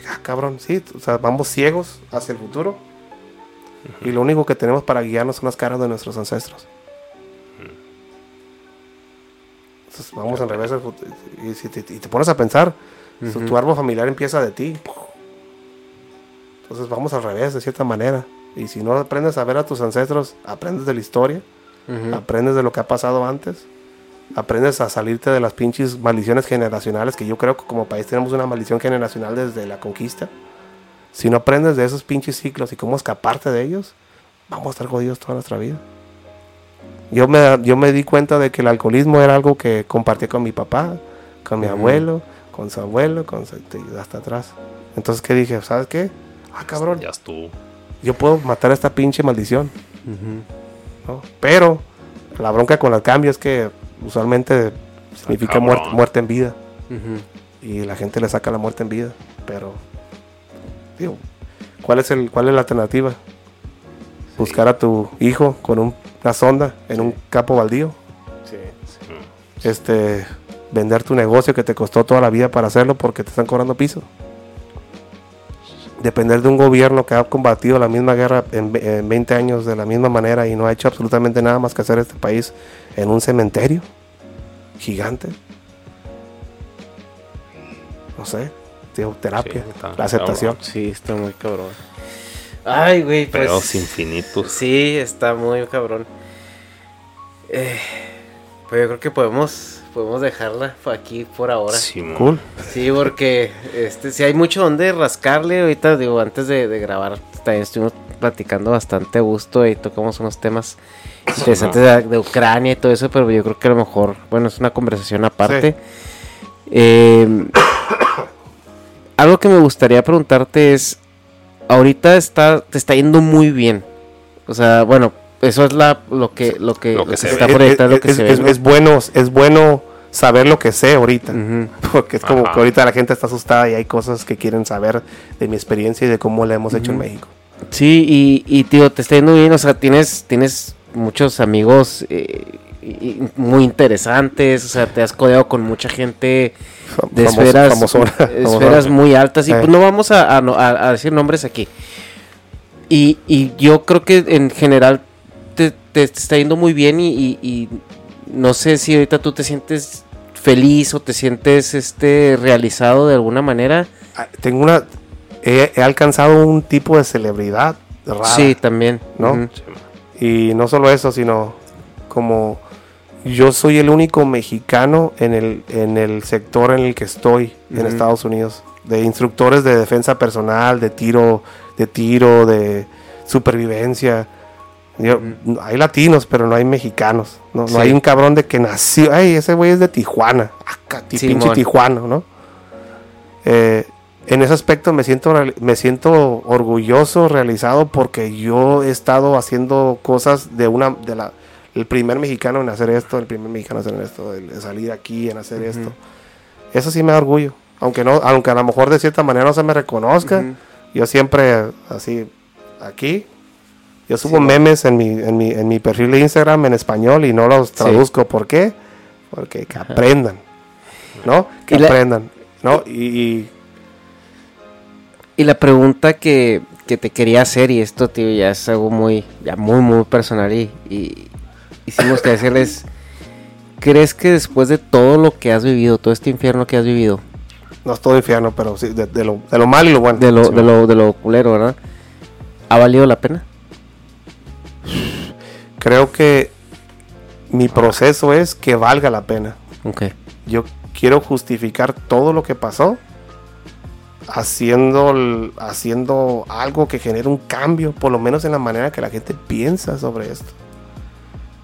Ah, cabrón, sí, o sea, vamos ciegos hacia el futuro. Y lo único que tenemos para guiarnos son las caras de nuestros ancestros. Entonces vamos en reversa. futuro. Y, si te, y te pones a pensar, tu árbol familiar empieza de ti. Entonces vamos al revés, de cierta manera. Y si no aprendes a ver a tus ancestros, aprendes de la historia, aprendes de lo que ha pasado antes, aprendes a salirte de las pinches maldiciones generacionales, que yo creo que como país tenemos una maldición generacional desde la conquista. Si no aprendes de esos pinches ciclos y cómo escaparte de ellos, vamos a estar jodidos toda nuestra vida. Yo me, yo me di cuenta de que el alcoholismo era algo que compartí con mi papá, con mi abuelo, con su abuelo, con su, hasta atrás. Entonces, ¿qué dije? ¿Sabes qué? Ah, cabrón, Ya estuvo. yo puedo matar a esta pinche maldición. ¿no? Pero la bronca con el cambio es que usualmente significa muerte, muerte en vida. Y la gente le saca la muerte en vida. Pero, digo, ¿cuál es, el, cuál es la alternativa? Buscar a tu hijo con un- una sonda en un campo baldío. Sí. este, vender tu negocio que te costó toda la vida para hacerlo porque te están cobrando piso. Depender de un gobierno que ha combatido la misma guerra en, en 20 años de la misma manera y no ha hecho absolutamente nada más que hacer este país en un cementerio gigante. No sé, tío, terapia, Sí, está- la aceptación. Sí, está muy cabrón. Ay, güey, pues. Pedos infinitos. Sí, está muy cabrón. Eh, pues yo creo que podemos, podemos dejarla aquí por ahora. Sí. Cool. porque este, sí hay mucho donde rascarle. Ahorita, digo, antes de, de grabar, también estuvimos platicando bastante a gusto y tocamos unos temas interesantes de, de Ucrania y todo eso, pero yo creo que a lo mejor, bueno, es una conversación aparte. Eh, algo que me gustaría preguntarte es, ahorita está, te está yendo muy bien. O sea, bueno, eso es la, lo que, lo que, Lo que lo que se se ve. está Es- proyectando, es, lo que es- se ve, es- ¿no? es bueno, es bueno saber lo que sé ahorita. Porque es como Ajá. que ahorita la gente está asustada y hay cosas que quieren saber de mi experiencia y de cómo la hemos hecho en México. Sí, y, y tío, te está yendo bien, o sea, tienes, tienes muchos amigos eh, y- muy interesantes, o sea, te has codeado con mucha gente de esferas, esferas muy altas, y Eh. pues no vamos a, a- a decir nombres aquí. Y, y yo creo que en general te, te está yendo muy bien y, y- y no sé si ahorita tú te sientes feliz o te sientes este realizado de alguna manera. Ah, Tengo una. He, he alcanzado un tipo de celebridad rara. Sí, también. ¿no? Y no solo eso, sino como yo soy el único mexicano en el, en el sector en el que estoy en. Estados Unidos. De instructores de defensa personal, de tiro, de tiro, de supervivencia. Yo- Hay latinos, pero no hay mexicanos. No, hay un cabrón de que nació. Ay, ese güey es de Tijuana. Acá, ti- pinche. Tijuana, ¿no? Eh, en ese aspecto me siento, me siento orgulloso, realizado, porque yo he estado haciendo cosas de una, de la, el primer mexicano en hacer esto, el primer mexicano en hacer esto, el de salir aquí en hacer esto. Eso sí me da orgullo, aunque no, aunque a lo mejor de cierta manera no se me reconozca. Ujú. Yo siempre así aquí. Yo subo memes en mi, en, mi, en mi perfil de Instagram en español y no los traduzco. ¿Por qué? Porque que aprendan. ¿No? Que Y la- aprendan. ¿No? Y, y- Y la pregunta que, que te quería hacer, y esto, tío, ya es algo muy, ya muy, muy personal, y, y, sí me gustaría decirles, ¿crees que después de todo lo que has vivido, todo este infierno que has vivido, no es todo infierno, pero sí, de, de lo, de lo malo y lo bueno. de lo, Sí, de lo, de lo culero, ¿verdad? ¿Ha valido la pena? Creo que mi proceso es que valga la pena. Ok. Yo quiero justificar todo lo que pasó haciendo, el- haciendo algo que genere un cambio, por lo menos en la manera que la gente piensa sobre esto.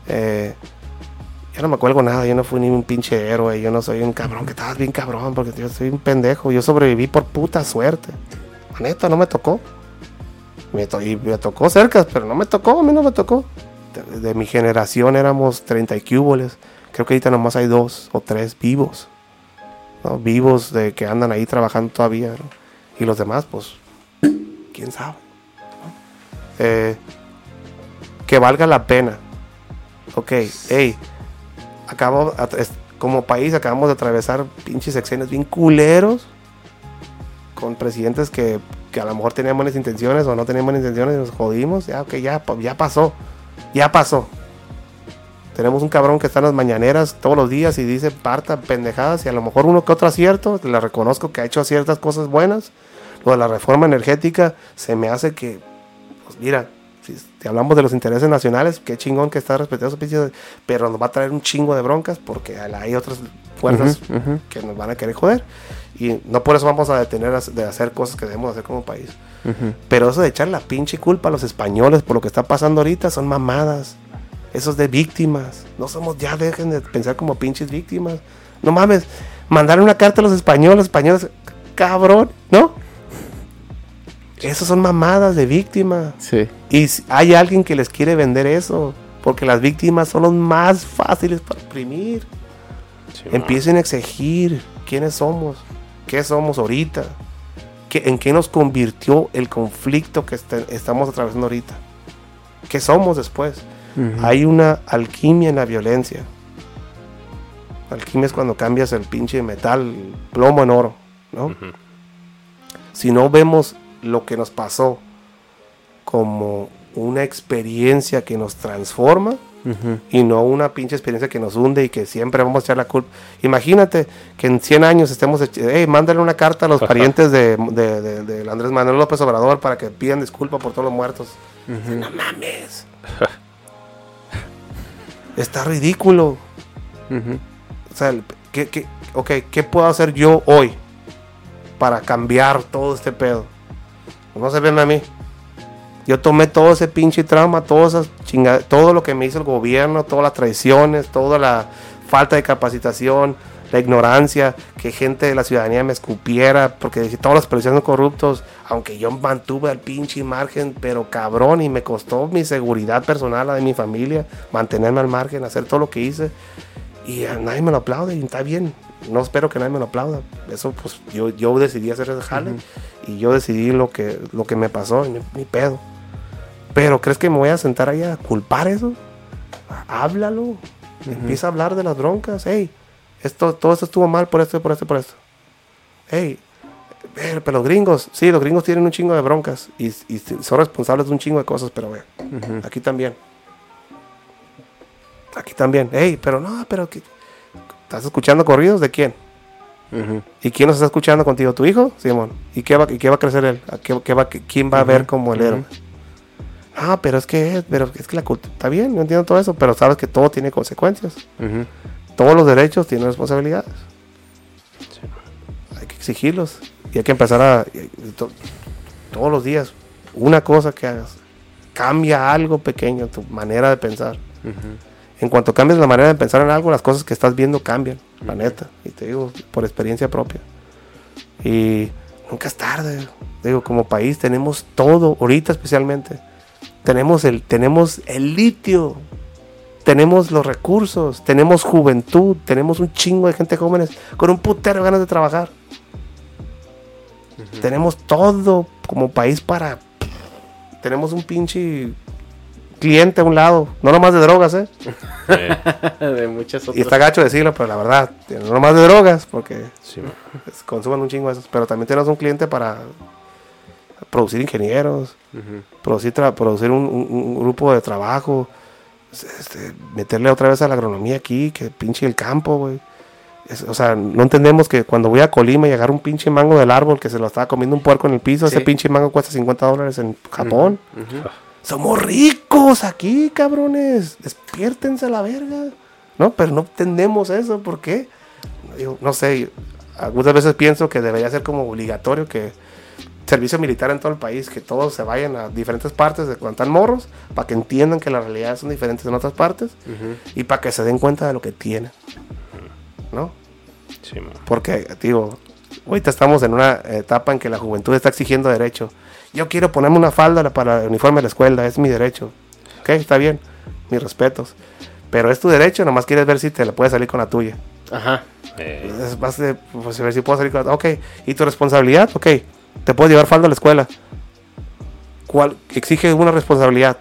Eh, yo no me acuerdo nada, yo no fui ni un pinche héroe, yo no soy un cabrón, que estabas bien cabrón, porque yo soy un pendejo, yo sobreviví por puta suerte. Neta, no me tocó. Me to- y me tocó cerca, pero no me tocó, a mí no me tocó. De, mi generación éramos 30 y cúboles. Creo que ahorita nomás hay dos o tres vivos. Vivos de que andan ahí trabajando todavía. ¿no? Y los demás, pues, quién sabe. Eh, que valga la pena. Ok, hey, acabo, como país acabamos de atravesar pinches sexenios bien culeros con presidentes que, que a lo mejor tenían buenas intenciones o no tenían buenas intenciones y nos jodimos. Ya, ok, ya, ya pasó. Ya pasó. Tenemos un cabrón que está en las mañaneras todos los días y dice parta pendejadas y a lo mejor uno que otro acierto. Le reconozco que ha hecho ciertas cosas buenas. Lo de la reforma energética se me hace que, pues mira, si hablamos de los intereses nacionales, qué chingón que está respetando esos pero nos va a traer un chingo de broncas porque hay otras fuerzas ujú. que nos van a querer joder. Y no por eso vamos a detener de hacer cosas que debemos hacer como país. Pero eso de echar la pinche culpa a los españoles por lo que está pasando ahorita son mamadas. Eso es de víctimas. No somos, ya dejen de pensar como pinches víctimas. No mames, mandar una carta a los españoles, españoles, cabrón, ¿no? Esos son mamadas de víctimas. Sí. Y hay alguien que les quiere vender eso, porque las víctimas son los más fáciles para imprimir. Empiecen a exigir quiénes somos, qué somos ahorita, qué, en qué nos convirtió el conflicto que este- estamos atravesando ahorita, qué somos después. Hay una alquimia en la violencia. Alquimia es cuando cambias el pinche metal, plomo en oro, ¿no? Si no vemos lo que nos pasó como una experiencia que nos transforma y no una pinche experiencia que nos hunde y que siempre vamos a echar la culpa. Imagínate que en 100 años estemos, hey, mándale una carta a los parientes de, de- de- Andrés Manuel López Obrador para que pidan disculpa por todos los muertos. No mames. Está ridículo. O sea, ¿qué, qué, ok, ¿qué puedo hacer yo hoy para cambiar todo este pedo? No se ven a mí. Yo tomé todo ese pinche trauma, todas esas chinga- todo lo que me hizo el gobierno, todas las traiciones, toda la falta de capacitación, la ignorancia, que gente de la ciudadanía me escupiera, porque todos los policías son corruptos, aunque yo mantuve al pinche margen, pero cabrón, y me costó mi seguridad personal, la de mi familia, mantenerme al margen, hacer todo lo que hice, y a nadie me lo aplaude, y está bien, no espero que nadie me lo aplauda, eso pues yo, yo decidí hacer ese jale, y yo decidí lo que, lo que me pasó, y ni, ni pedo. Pero ¿crees que me voy a sentar ahí a culpar eso? Háblalo. Empieza a hablar de las broncas. Hey, esto, todo esto estuvo mal por esto, por esto, por esto. Hey, pero los gringos, sí, los gringos tienen un chingo de broncas y, y son responsables de un chingo de cosas, pero ve, aquí también. Aquí también. Hey, pero no, pero que, ¿estás escuchando corridos de quién? ¿Y quién nos está escuchando contigo? ¿Tu hijo? Simón. ¿Y qué va, y qué va a crecer él? ¿A qué, qué va, ¿Quién va a ver como el héroe? Ah, pero es que, pero es que la cultura está bien, yo entiendo todo eso, pero sabes que todo tiene consecuencias. Todos los derechos tienen responsabilidades. Hay que exigirlos y hay que empezar a to- todos los días una cosa que hagas cambia algo pequeño tu manera de pensar. En cuanto cambies la manera de pensar en algo, las cosas que estás viendo cambian, la neta. Y te digo, por experiencia propia. Y nunca es tarde. Digo, como país tenemos todo, ahorita especialmente. Tenemos el, tenemos el litio, tenemos los recursos, tenemos juventud, tenemos un chingo de gente jóvenes con un putero de ganas de trabajar. Tenemos todo como país para... Tenemos un pinche cliente a un lado, no nomás de drogas, ¿eh? de muchas otras. Y está gacho decirlo, pero la verdad, no nomás de drogas, porque Sí, consuman un chingo de esos. Pero también tenemos un cliente para producir ingenieros, producir, tra- producir un, un- un grupo de trabajo, este, meterle otra vez a la agronomía aquí, que pinche el campo, güey. Es- o sea, no entendemos que cuando voy a Colima y agarro un pinche mango del árbol que se lo estaba comiendo un puerco en el piso, ese pinche mango cuesta 50 dólares en Japón. Somos ricos aquí, cabrones. Despiértense a la verga. No, pero no entendemos eso. ¿Por qué? Digo, no sé. Algunas veces pienso que debería ser como obligatorio que servicio militar en todo el país, que todos se vayan a diferentes partes de cuando están morros, para que entiendan que las realidades son diferentes en otras partes y para que se den cuenta de lo que tienen. ¿No? sí, man. Porque, digo, ahorita estamos en una etapa en que la juventud está exigiendo derecho. Yo quiero ponerme una falda para el uniforme de la escuela, es mi derecho. Ok, está bien, mis respetos. Pero es tu derecho, nomás quieres ver si te la puedes salir con la tuya. Ajá. Eh, Es más de, pues, a ver si puedo salir con la Ok, ¿y tu responsabilidad? Ok, te puedes llevar falda a la escuela. ¿Cuál exige una responsabilidad?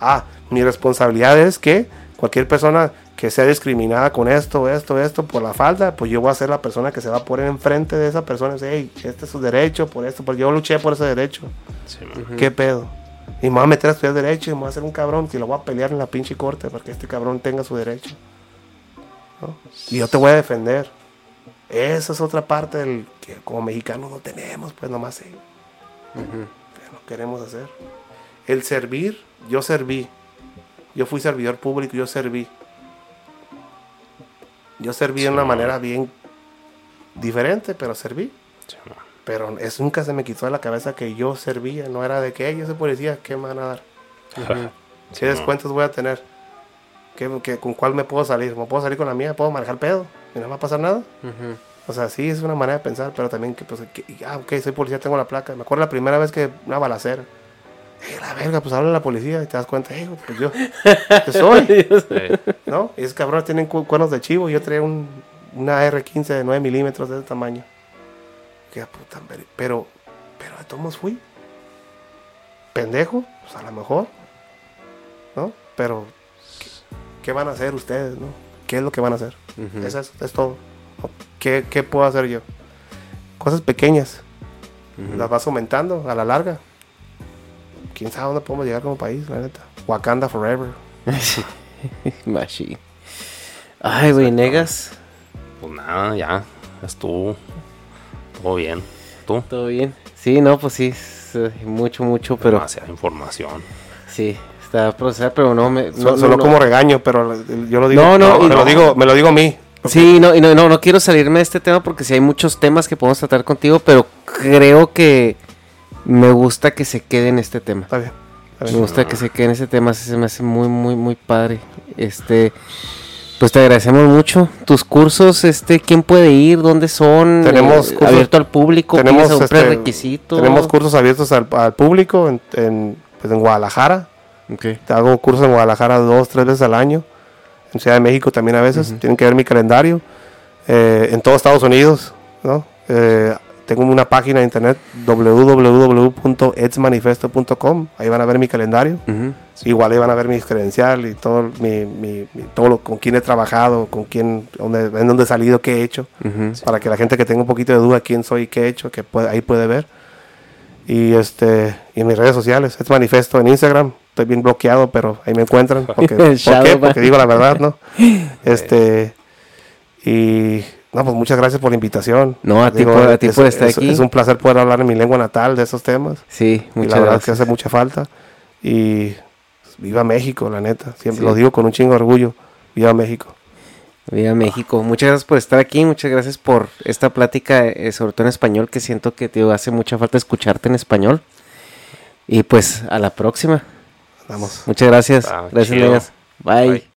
Ah, mi responsabilidad es que cualquier persona que sea discriminada con esto, esto, esto, por la falda, pues yo voy a ser la persona que se va a poner enfrente de esa persona y decir, hey, este es su derecho, por esto, porque yo luché por ese derecho. sí. ¿Qué pedo? Y me voy a meter a estudiar derecho y me voy a hacer un cabrón que lo voy a pelear en la pinche corte para que este cabrón tenga su derecho. ¿no? Y yo te voy a defender. Esa es otra parte del que como mexicanos no tenemos, pues nomás sí. No queremos hacer. El servir, yo serví. Yo fui servidor público, yo serví. Yo serví de una manera bien diferente, pero serví. Sí. Pero eso nunca se me quitó de la cabeza que yo servía, no era de que "Ey, yo soy policía, ¿qué me van a dar? ¿Qué descuentos voy a tener? ¿Qué, qué- con cuál me puedo salir? ¿Me puedo salir con la mía? ¿Puedo manejar pedo? ¿Y no va a pasar nada? O sea, sí, es una manera de pensar, pero también que, pues, que, ah, ok, soy policía, tengo la placa. Me acuerdo la primera vez que una balacera. Eh, la verga, pues habla a la policía y te das cuenta, eh, pues yo, yo soy, ¿no? Y esos cabrones tienen cu- cuernos de chivo yo traía un, una R15 de 9 milímetros de ese tamaño. Que puta, pero- pero, de todos fui. Pendejo, pues a lo mejor, ¿no? Pero, ¿qué, qué van a hacer ustedes, no? ¿Qué es lo que van a hacer? es, eso, es todo. ¿Qué, ¿Qué puedo hacer yo? Cosas pequeñas. Las vas aumentando a la larga. ¿Quién sabe dónde podemos llegar como país, la neta? Wakanda Forever. Machi. Ay, güey, negas. Pues nada, ya. Estuvo. Todo bien. ¿Tú? ¿Todo bien? Sí, no, pues sí. eh, mucho, mucho, pero Demasiada información. sí. Está procesada, pero no me. So- no, Solo no, como regaño, pero yo lo digo. No, no, me. Lo digo, me lo digo a mí. Sí, no, y no, no, no quiero salirme de este tema porque sí hay muchos temas que podemos tratar contigo, pero creo que me gusta que se quede en este tema. Está bien. está Me gusta que se quede en ese tema, se me hace muy, muy, muy padre. Este, pues te agradecemos mucho. Tus cursos, este, ¿quién puede ir? ¿Dónde son? Tenemos Eh, cursos- abierto al público, tenemos ¿Tienes algún este? Tenemos cursos abiertos al, al público en, en, pues, en Guadalajara. Hago cursos en Guadalajara dos, tres veces al año. En Ciudad de México también a veces. Tienen que ver mi calendario. Eh, en todos Estados Unidos, ¿no? Eh, tengo una página de internet www.edsmanifesto.com. Ahí van a ver mi calendario. Igual ahí van a ver mis credenciales y todo, mi, mi- mi- todo lo, con quién he trabajado, con quién, dónde, en dónde he salido, qué he hecho. Para que la gente que tenga un poquito de duda quién soy y qué he hecho, que puede- ahí puede ver. Y este y en mis redes sociales, es manifiesto en Instagram. Estoy bien bloqueado, pero ahí me encuentran. Porque, ¿Por Shadow qué? ban. Porque digo la verdad, ¿no? Este y no, pues muchas gracias por la invitación. No, a ti Digo, por- a ti es- por estar es- aquí. Es un placer poder hablar en mi lengua natal de esos temas. Sí, Y muchas la verdad gracias. que hace mucha falta. Y pues, viva México, la neta. Siempre Sí. lo digo con un chingo de orgullo. Viva México. Viva México. Muchas gracias por estar aquí, muchas gracias por esta plática, eh, sobre todo en español, que siento que te hace mucha falta escucharte en español. Y pues a la próxima. Vamos. Muchas gracias. Ah, gracias. Bye. Bye.